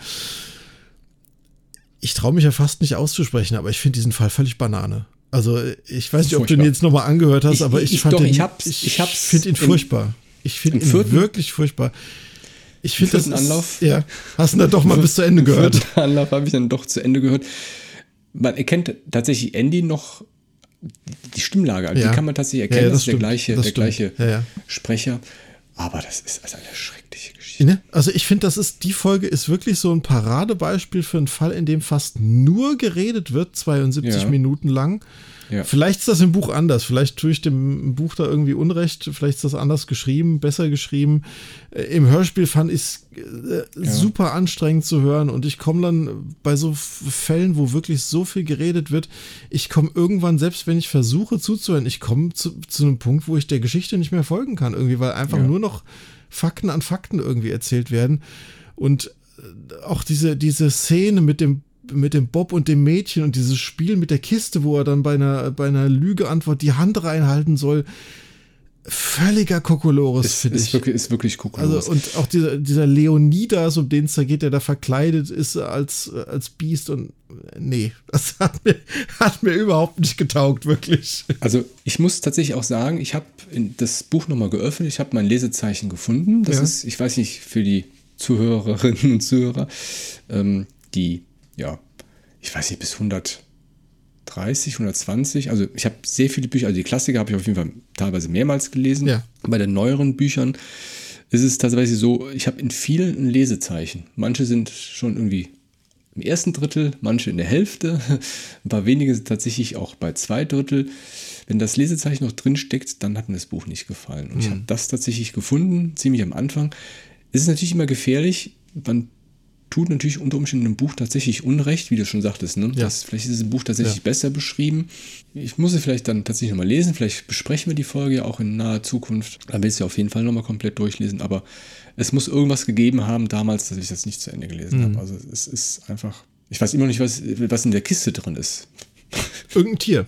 Ich traue mich ja fast nicht auszusprechen, aber ich finde diesen Fall völlig Banane. Also ich weiß nicht, ob du ihn jetzt nochmal angehört hast, ich, aber ich, ich fand doch, den, ich, ich, ich finde ihn furchtbar. Ich finde ihn wirklich furchtbar. Ich finde das. Anlauf. Ja. Hast du da doch mal bis zu Ende gehört? Anlauf habe ich dann doch zu Ende gehört. Man erkennt tatsächlich Andy noch die Stimmlage. Ja. Die kann man tatsächlich erkennen. Ja, das, das ist der gleiche, der gleiche ja, Sprecher. Aber das ist also eine schreckliche Geschichte. Ne? Also ich finde, das ist, die Folge ist wirklich so ein Paradebeispiel für einen Fall, in dem fast nur geredet wird, 72 Minuten lang. Ja. Vielleicht ist das im Buch anders. Vielleicht tue ich dem Buch da irgendwie Unrecht. Vielleicht ist das anders geschrieben, besser geschrieben. Äh, Im Hörspiel fand ich es äh, ja. super anstrengend zu hören. Und ich komme dann bei so Fällen, wo wirklich so viel geredet wird, ich komme irgendwann, selbst wenn ich versuche zuzuhören, ich komme zu, zu einem Punkt, wo ich der Geschichte nicht mehr folgen kann. Irgendwie, weil einfach ja. nur noch Fakten an Fakten irgendwie erzählt werden. Und äh, auch diese, diese Szene mit dem mit dem Bob und dem Mädchen und dieses Spiel mit der Kiste, wo er dann bei einer, bei einer Lügeantwort die Hand reinhalten soll. völliger Kokolores, finde ich. wirklich, ist wirklich Kokolores. Also, und auch dieser, dieser Leonidas, um den es da geht, der da verkleidet ist als, als Biest und nee, das hat mir, [laughs] hat mir überhaupt nicht getaugt, wirklich. Also ich muss tatsächlich auch sagen, ich habe das Buch nochmal geöffnet, ich habe mein Lesezeichen gefunden. Das Ja. ist, ich weiß nicht, für die Zuhörerinnen und Zuhörer, ähm, die, ja, ich weiß nicht, bis 130, 120, also ich habe sehr viele Bücher, also die Klassiker habe ich auf jeden Fall teilweise mehrmals gelesen. Ja. Bei den neueren Büchern ist es tatsächlich so, ich habe in vielen ein Lesezeichen. Manche sind schon irgendwie im ersten Drittel, manche in der Hälfte, [laughs] ein paar wenige sind tatsächlich auch bei zwei Drittel. Wenn das Lesezeichen noch drin steckt, dann hat mir das Buch nicht gefallen. Und ich habe das tatsächlich gefunden, ziemlich am Anfang. Es ist natürlich immer gefährlich, man tut natürlich unter Umständen einem Buch tatsächlich Unrecht, wie du schon sagtest. Ne? Ja. Das, vielleicht ist das Buch tatsächlich Ja. besser beschrieben. Ich muss es vielleicht dann tatsächlich nochmal lesen. Vielleicht besprechen wir die Folge ja auch in naher Zukunft. Dann will ich es ja auf jeden Fall nochmal komplett durchlesen. Aber es muss irgendwas gegeben haben damals, dass ich das nicht zu Ende gelesen Mhm. habe. Also es ist einfach. Ich weiß immer noch nicht, was, was in der Kiste drin ist. Irgendein Tier.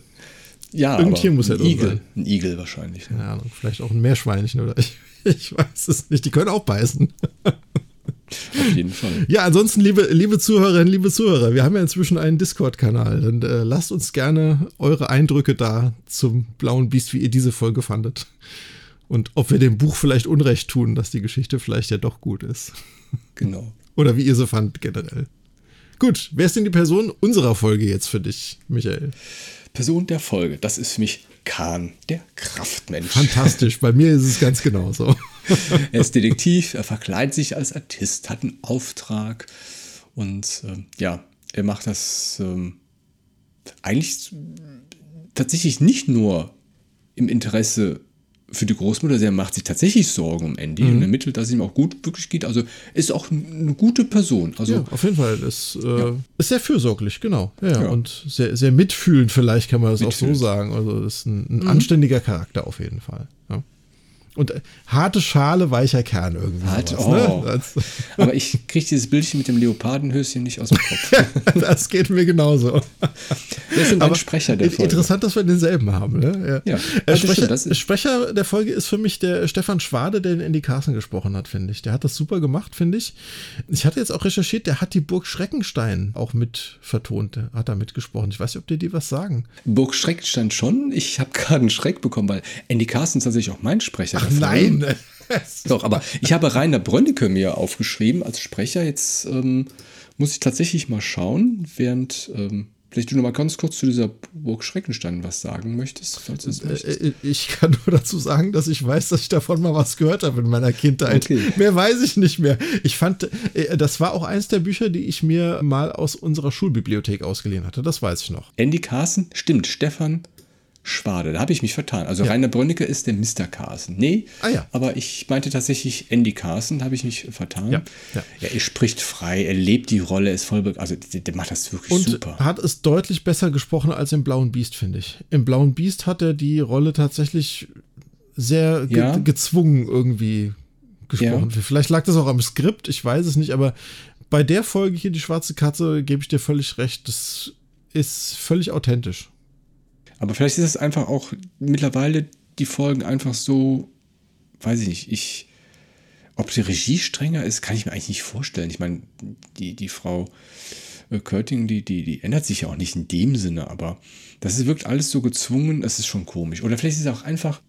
Ja, Irgendein aber Tier muss ja ein drin Igel. sein. Ein Igel wahrscheinlich. Ne? Keine Ahnung, vielleicht auch ein Meerschweinchen oder [laughs] ich, ich weiß es nicht. Die können auch beißen. Auf jeden Fall. Ja, ansonsten, liebe, liebe Zuhörerinnen, liebe Zuhörer, wir haben ja inzwischen einen Discord-Kanal. Dann äh, lasst uns gerne eure Eindrücke da zum Blauen Biest, wie ihr diese Folge fandet. Und ob wir dem Buch vielleicht Unrecht tun, dass die Geschichte vielleicht ja doch gut ist. Genau. Oder wie ihr sie fandet generell. Gut, wer ist denn die Person unserer Folge jetzt für dich, Michael? Person der Folge, das ist für mich Kahn, der Kraftmensch. Fantastisch, bei mir ist es ganz genauso. [laughs] Er ist Detektiv, er verkleidet sich als Artist, hat einen Auftrag und ähm, ja, er macht das ähm, eigentlich tatsächlich nicht nur im Interesse für die Großmutter, er macht sich tatsächlich Sorgen um Andy Mhm. und ermittelt, dass es ihm auch gut wirklich geht. Also ist auch eine gute Person. Also Ja, auf jeden Fall. Das äh, ist sehr fürsorglich, genau. Ja, ja. Ja. Und sehr, sehr mitfühlend, vielleicht kann man das auch Mitfühlend. so sagen. Also, ist ein, ein anständiger Charakter auf jeden Fall. Ja. Und äh, harte Schale, weicher Kern irgendwie. Hart- sowas, oh. ne? das, [laughs] Aber ich kriege dieses Bildchen mit dem Leopardenhöschen nicht aus dem Kopf. [laughs] das geht mir genauso. Wer ist denn dein Sprecher der Folge? Interessant, dass wir denselben haben. Ne? Ja. Äh, das Sprecher, das ist- Sprecher der Folge ist für mich der Stefan Schwade, der in Andy Carson gesprochen hat, finde ich. Der hat das super gemacht, finde ich. Ich hatte jetzt auch recherchiert, der hat die Burg Schreckenstein auch mit vertont. Der hat da mitgesprochen. Ich weiß nicht, ob dir die was sagen. Burg Schreckstein schon. Ich habe [laughs] gerade einen Schreck bekommen, weil Andy Carson ist tatsächlich auch mein Sprecher. der Folge. Nein. [laughs] Doch, aber ich habe Rainer Brönnecke mir aufgeschrieben als Sprecher. Jetzt ähm, muss ich tatsächlich mal schauen, während ähm, vielleicht du noch mal ganz kurz zu dieser Burg Schreckenstein was sagen möchtest, falls du es möchtest. Äh, Ich kann nur dazu sagen, dass ich weiß, dass ich davon mal was gehört habe in meiner Kindheit. Okay. Mehr weiß ich nicht mehr. Ich fand, äh, das war auch eins der Bücher, die ich mir mal aus unserer Schulbibliothek ausgeliehen hatte. Das weiß ich noch. Andy Carson, stimmt, Stefan Schwade, da habe ich mich vertan. Also Rainer Brönnecke ist der Mr. Carson. Nee, Ah ja. aber ich meinte tatsächlich Andy Carson, da habe ich mich vertan. Ja, ja. er spricht frei, er lebt die Rolle, ist voll, also der, der macht das wirklich Und super. hat es deutlich besser gesprochen als im Blauen Biest, finde ich. Im Blauen Biest hat er die Rolle tatsächlich sehr ge Ja. gezwungen irgendwie gesprochen. Vielleicht lag das auch am Skript, ich weiß es nicht, aber bei der Folge hier, die schwarze Katze, gebe ich dir völlig recht. Das ist völlig authentisch. Aber vielleicht ist es einfach auch mittlerweile die Folgen einfach so, weiß ich nicht, ich, ob die Regie strenger ist, kann ich mir eigentlich nicht vorstellen. Ich meine, die, die Frau äh, Körting, die, die, die ändert sich ja auch nicht in dem Sinne, aber das ist, wirkt alles so gezwungen, es ist schon komisch. Oder vielleicht ist es auch einfach,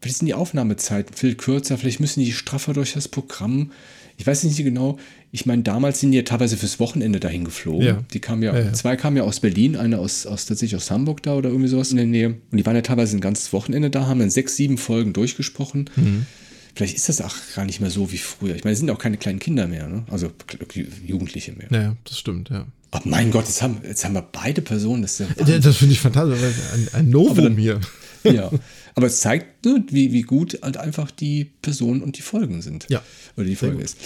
vielleicht sind die Aufnahmezeiten viel kürzer, vielleicht müssen die straffer durch das Programm. Ich weiß nicht genau. Ich meine, damals sind die ja teilweise fürs Wochenende dahin geflogen. Ja. Die kamen ja, Ja, ja. zwei kamen ja aus Berlin, eine aus, aus tatsächlich aus Hamburg da oder irgendwie sowas in der Nähe. Und die waren ja teilweise ein ganzes Wochenende da, haben dann sechs, sieben Folgen durchgesprochen. Mhm. Vielleicht ist das auch gar nicht mehr so wie früher. Ich meine, es sind auch keine kleinen Kinder mehr, ne? Also Ju- Jugendliche mehr. Naja, das stimmt, ja. Oh mein Gott, jetzt haben, jetzt haben wir beide Personen. Das ja Das, das finde ich fantastisch. Ein, ein Novum hier. [laughs] ja. Aber es zeigt, ne, wie, wie gut halt einfach die Personen und die Folgen sind. Ja. Oder die Folge ist.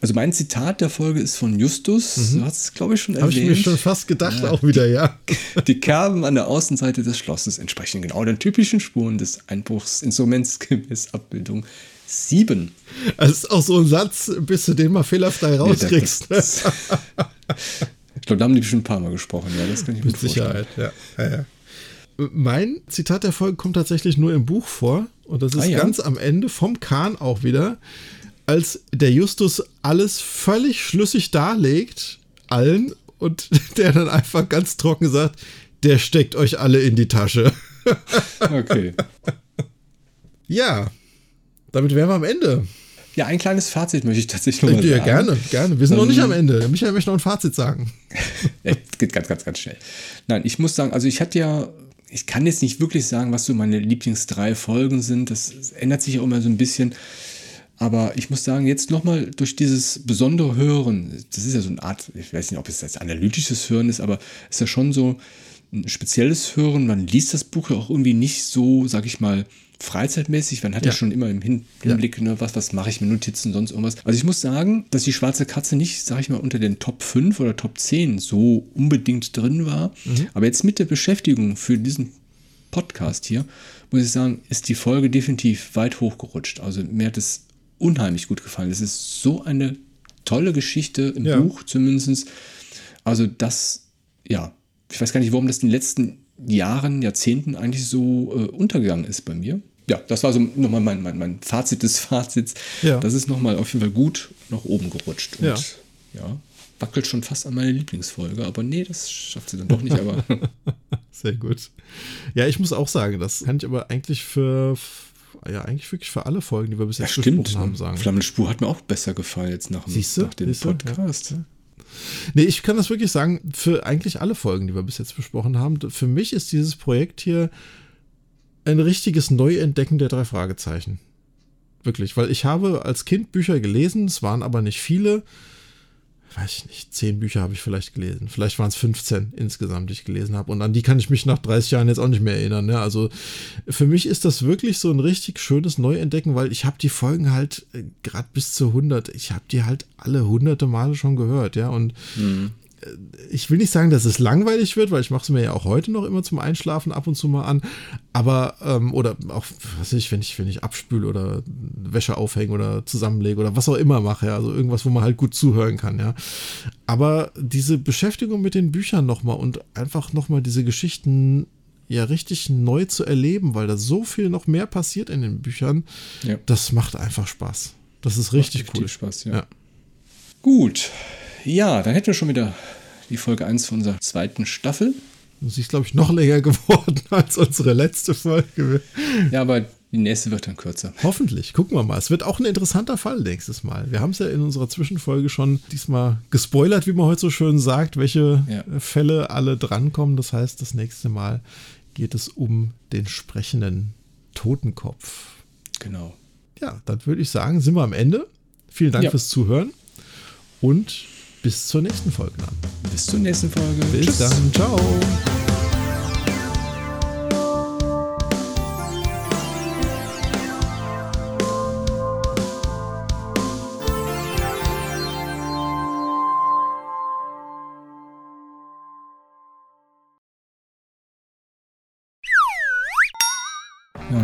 Also mein Zitat der Folge ist von Justus. Du hast es, glaube ich, schon Habe Mhm. ich erwähnt. mir schon fast gedacht, auch wieder, ja. [laughs] Die Kerben an der Außenseite des Schlosses entsprechen genau den typischen Spuren des Einbruchsinstruments gemäß Abbildung 7. Das ist auch so ein Satz, bis du den mal fehlerfrei rauskriegst. ne? Das- [laughs] ich glaube, da haben die schon ein paar Mal gesprochen. Ja, das kann ich mir Mit. Sicherheit, ja. ja, ja. Mein Zitat der Folge kommt tatsächlich nur im Buch vor. Und das ist ah, ja? ganz am Ende vom Kahn auch wieder, als der Justus alles völlig schlüssig darlegt, allen, und [laughs] der dann einfach ganz trocken sagt, der steckt euch alle in die Tasche. [laughs] okay. Ja, damit wären wir am Ende. Ja, ein kleines Fazit möchte ich tatsächlich noch mal ja, sagen. gerne, gerne. Wir sind um, noch nicht am Ende. Michael möchte noch ein Fazit sagen. [laughs] ja, geht ganz, ganz, ganz schnell. Nein, ich muss sagen, also ich hatte ja, ich kann jetzt nicht wirklich sagen, was so meine Lieblings drei Folgen sind. Das ändert sich ja immer so ein bisschen. Aber ich muss sagen, jetzt nochmal durch dieses besondere Hören, das ist ja so eine Art, ich weiß nicht, ob es jetzt analytisches Hören ist, aber es ist ja schon so ein spezielles Hören. Man liest das Buch ja auch irgendwie nicht so, sag ich mal, freizeitmäßig. Man hat ja, ja schon immer im Hinblick, ne, was, was mache ich mit Notizen, sonst irgendwas. Also ich muss sagen, dass die schwarze Katze nicht, sag ich mal, unter den Top 5 oder Top 10 so unbedingt drin war. Mhm. Aber jetzt mit der Beschäftigung für diesen Podcast hier, muss ich sagen, ist die Folge definitiv weit hochgerutscht. Also mir hat es unheimlich gut gefallen. Es ist so eine tolle Geschichte im ja. Buch zumindest. Also das, ja, ich weiß gar nicht, warum das in den letzten Jahren, Jahrzehnten eigentlich so äh, untergegangen ist bei mir ja, das war so nochmal mein, mein, mein Fazit des Fazits. Ja. Das ist nochmal auf jeden Fall gut nach oben gerutscht. Und ja. ja, wackelt schon fast an meine Lieblingsfolge. Aber nee, das schafft sie dann doch nicht. Aber [laughs] Sehr gut. Ja, ich muss auch sagen, das kann ich aber eigentlich für, ja, eigentlich wirklich für alle Folgen, die wir bis jetzt ja, stimmt. haben, sagen. Flammenspur hat mir auch besser gefallen jetzt nach, Siehste? nach dem Siehste? Podcast. Ja. Nee, ich kann das wirklich sagen, für eigentlich alle Folgen, die wir bis jetzt besprochen haben. Für mich ist dieses Projekt hier ein richtiges Neuentdecken der drei Fragezeichen. Wirklich, weil ich habe als Kind Bücher gelesen, es waren aber nicht viele. Weiß ich nicht, zehn Bücher habe ich vielleicht gelesen. Vielleicht waren es 15 insgesamt, die ich gelesen habe. Und an die kann ich mich nach 30 Jahren jetzt auch nicht mehr erinnern. Ne? Also für mich ist das wirklich so ein richtig schönes Neuentdecken, weil ich habe die Folgen halt äh, gerade bis zu 100, ich habe die halt alle hunderte Male schon gehört. Ja, und mhm ich will nicht sagen, dass es langweilig wird, weil ich mache es mir ja auch heute noch immer zum Einschlafen ab und zu mal an. Aber, ähm, oder auch, was weiß ich, wenn ich, wenn ich abspüle oder Wäsche aufhänge oder zusammenlege oder was auch immer mache, ja. Also irgendwas, wo man halt gut zuhören kann, ja. Aber diese Beschäftigung mit den Büchern nochmal und einfach nochmal diese Geschichten ja richtig neu zu erleben, weil da so viel noch mehr passiert in den Büchern, ja. das macht einfach Spaß. Das ist richtig macht cool. Spaß, ja. ja. Gut, ja, dann hätten wir schon wieder die Folge 1 von unserer zweiten Staffel. Das ist, glaube ich, noch länger [laughs] geworden als unsere letzte Folge. Ja, aber die nächste wird dann kürzer. Hoffentlich. Gucken wir mal. Es wird auch ein interessanter Fall nächstes Mal. Wir haben es ja in unserer Zwischenfolge schon diesmal gespoilert, wie man heute so schön sagt, welche ja. Fälle alle drankommen. Das heißt, das nächste Mal geht es um den sprechenden Totenkopf. Genau. Ja, dann würde ich sagen, sind wir am Ende. Vielen Dank ja. fürs Zuhören und bis zur nächsten Folge dann. Bis zur nächsten Folge. Bis Tschüss. dann. Ciao.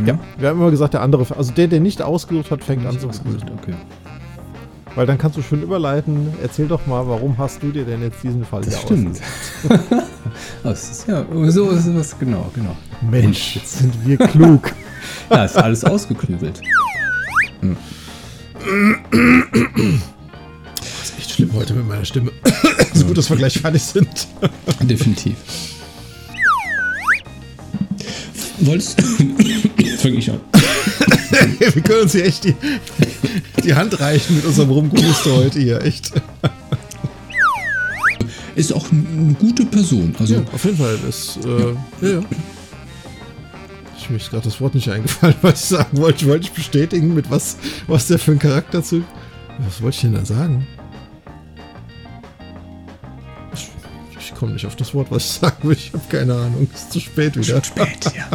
Ja, wir haben immer gesagt, der andere, also der, der nicht ausgesucht hat, fängt an zu ausgesucht. Okay. Weil dann kannst du schön überleiten. Erzähl doch mal, warum hast du dir denn jetzt diesen Fall das hier stimmt. [laughs] das ist ja, so ist es, genau, genau. Mensch, jetzt sind wir klug. [laughs] ja, ist alles ausgeklügelt. Hm. Das ist echt schlimm heute mit meiner Stimme. [coughs] Es ist gut, dass wir gleich fertig sind. [laughs] Definitiv. Wolltest du. [coughs] Fange ich an. [laughs] wir können uns hier echt die, die Hand reichen mit unserem Rumgehuste heute hier, echt. Ist auch eine gute Person. Also ja, auf jeden Fall. Ist, äh, ja. ja. Ich mir ist gerade das Wort nicht eingefallen, [laughs] was ich sagen wollte. Ich wollte ich bestätigen, mit was, was der für ein Charakter zu. Was wollte ich denn da sagen? Ich, ich komme nicht auf das Wort, was ich [laughs] sagen will. Ich habe keine Ahnung. Es ist zu spät wieder. Zu spät, ja.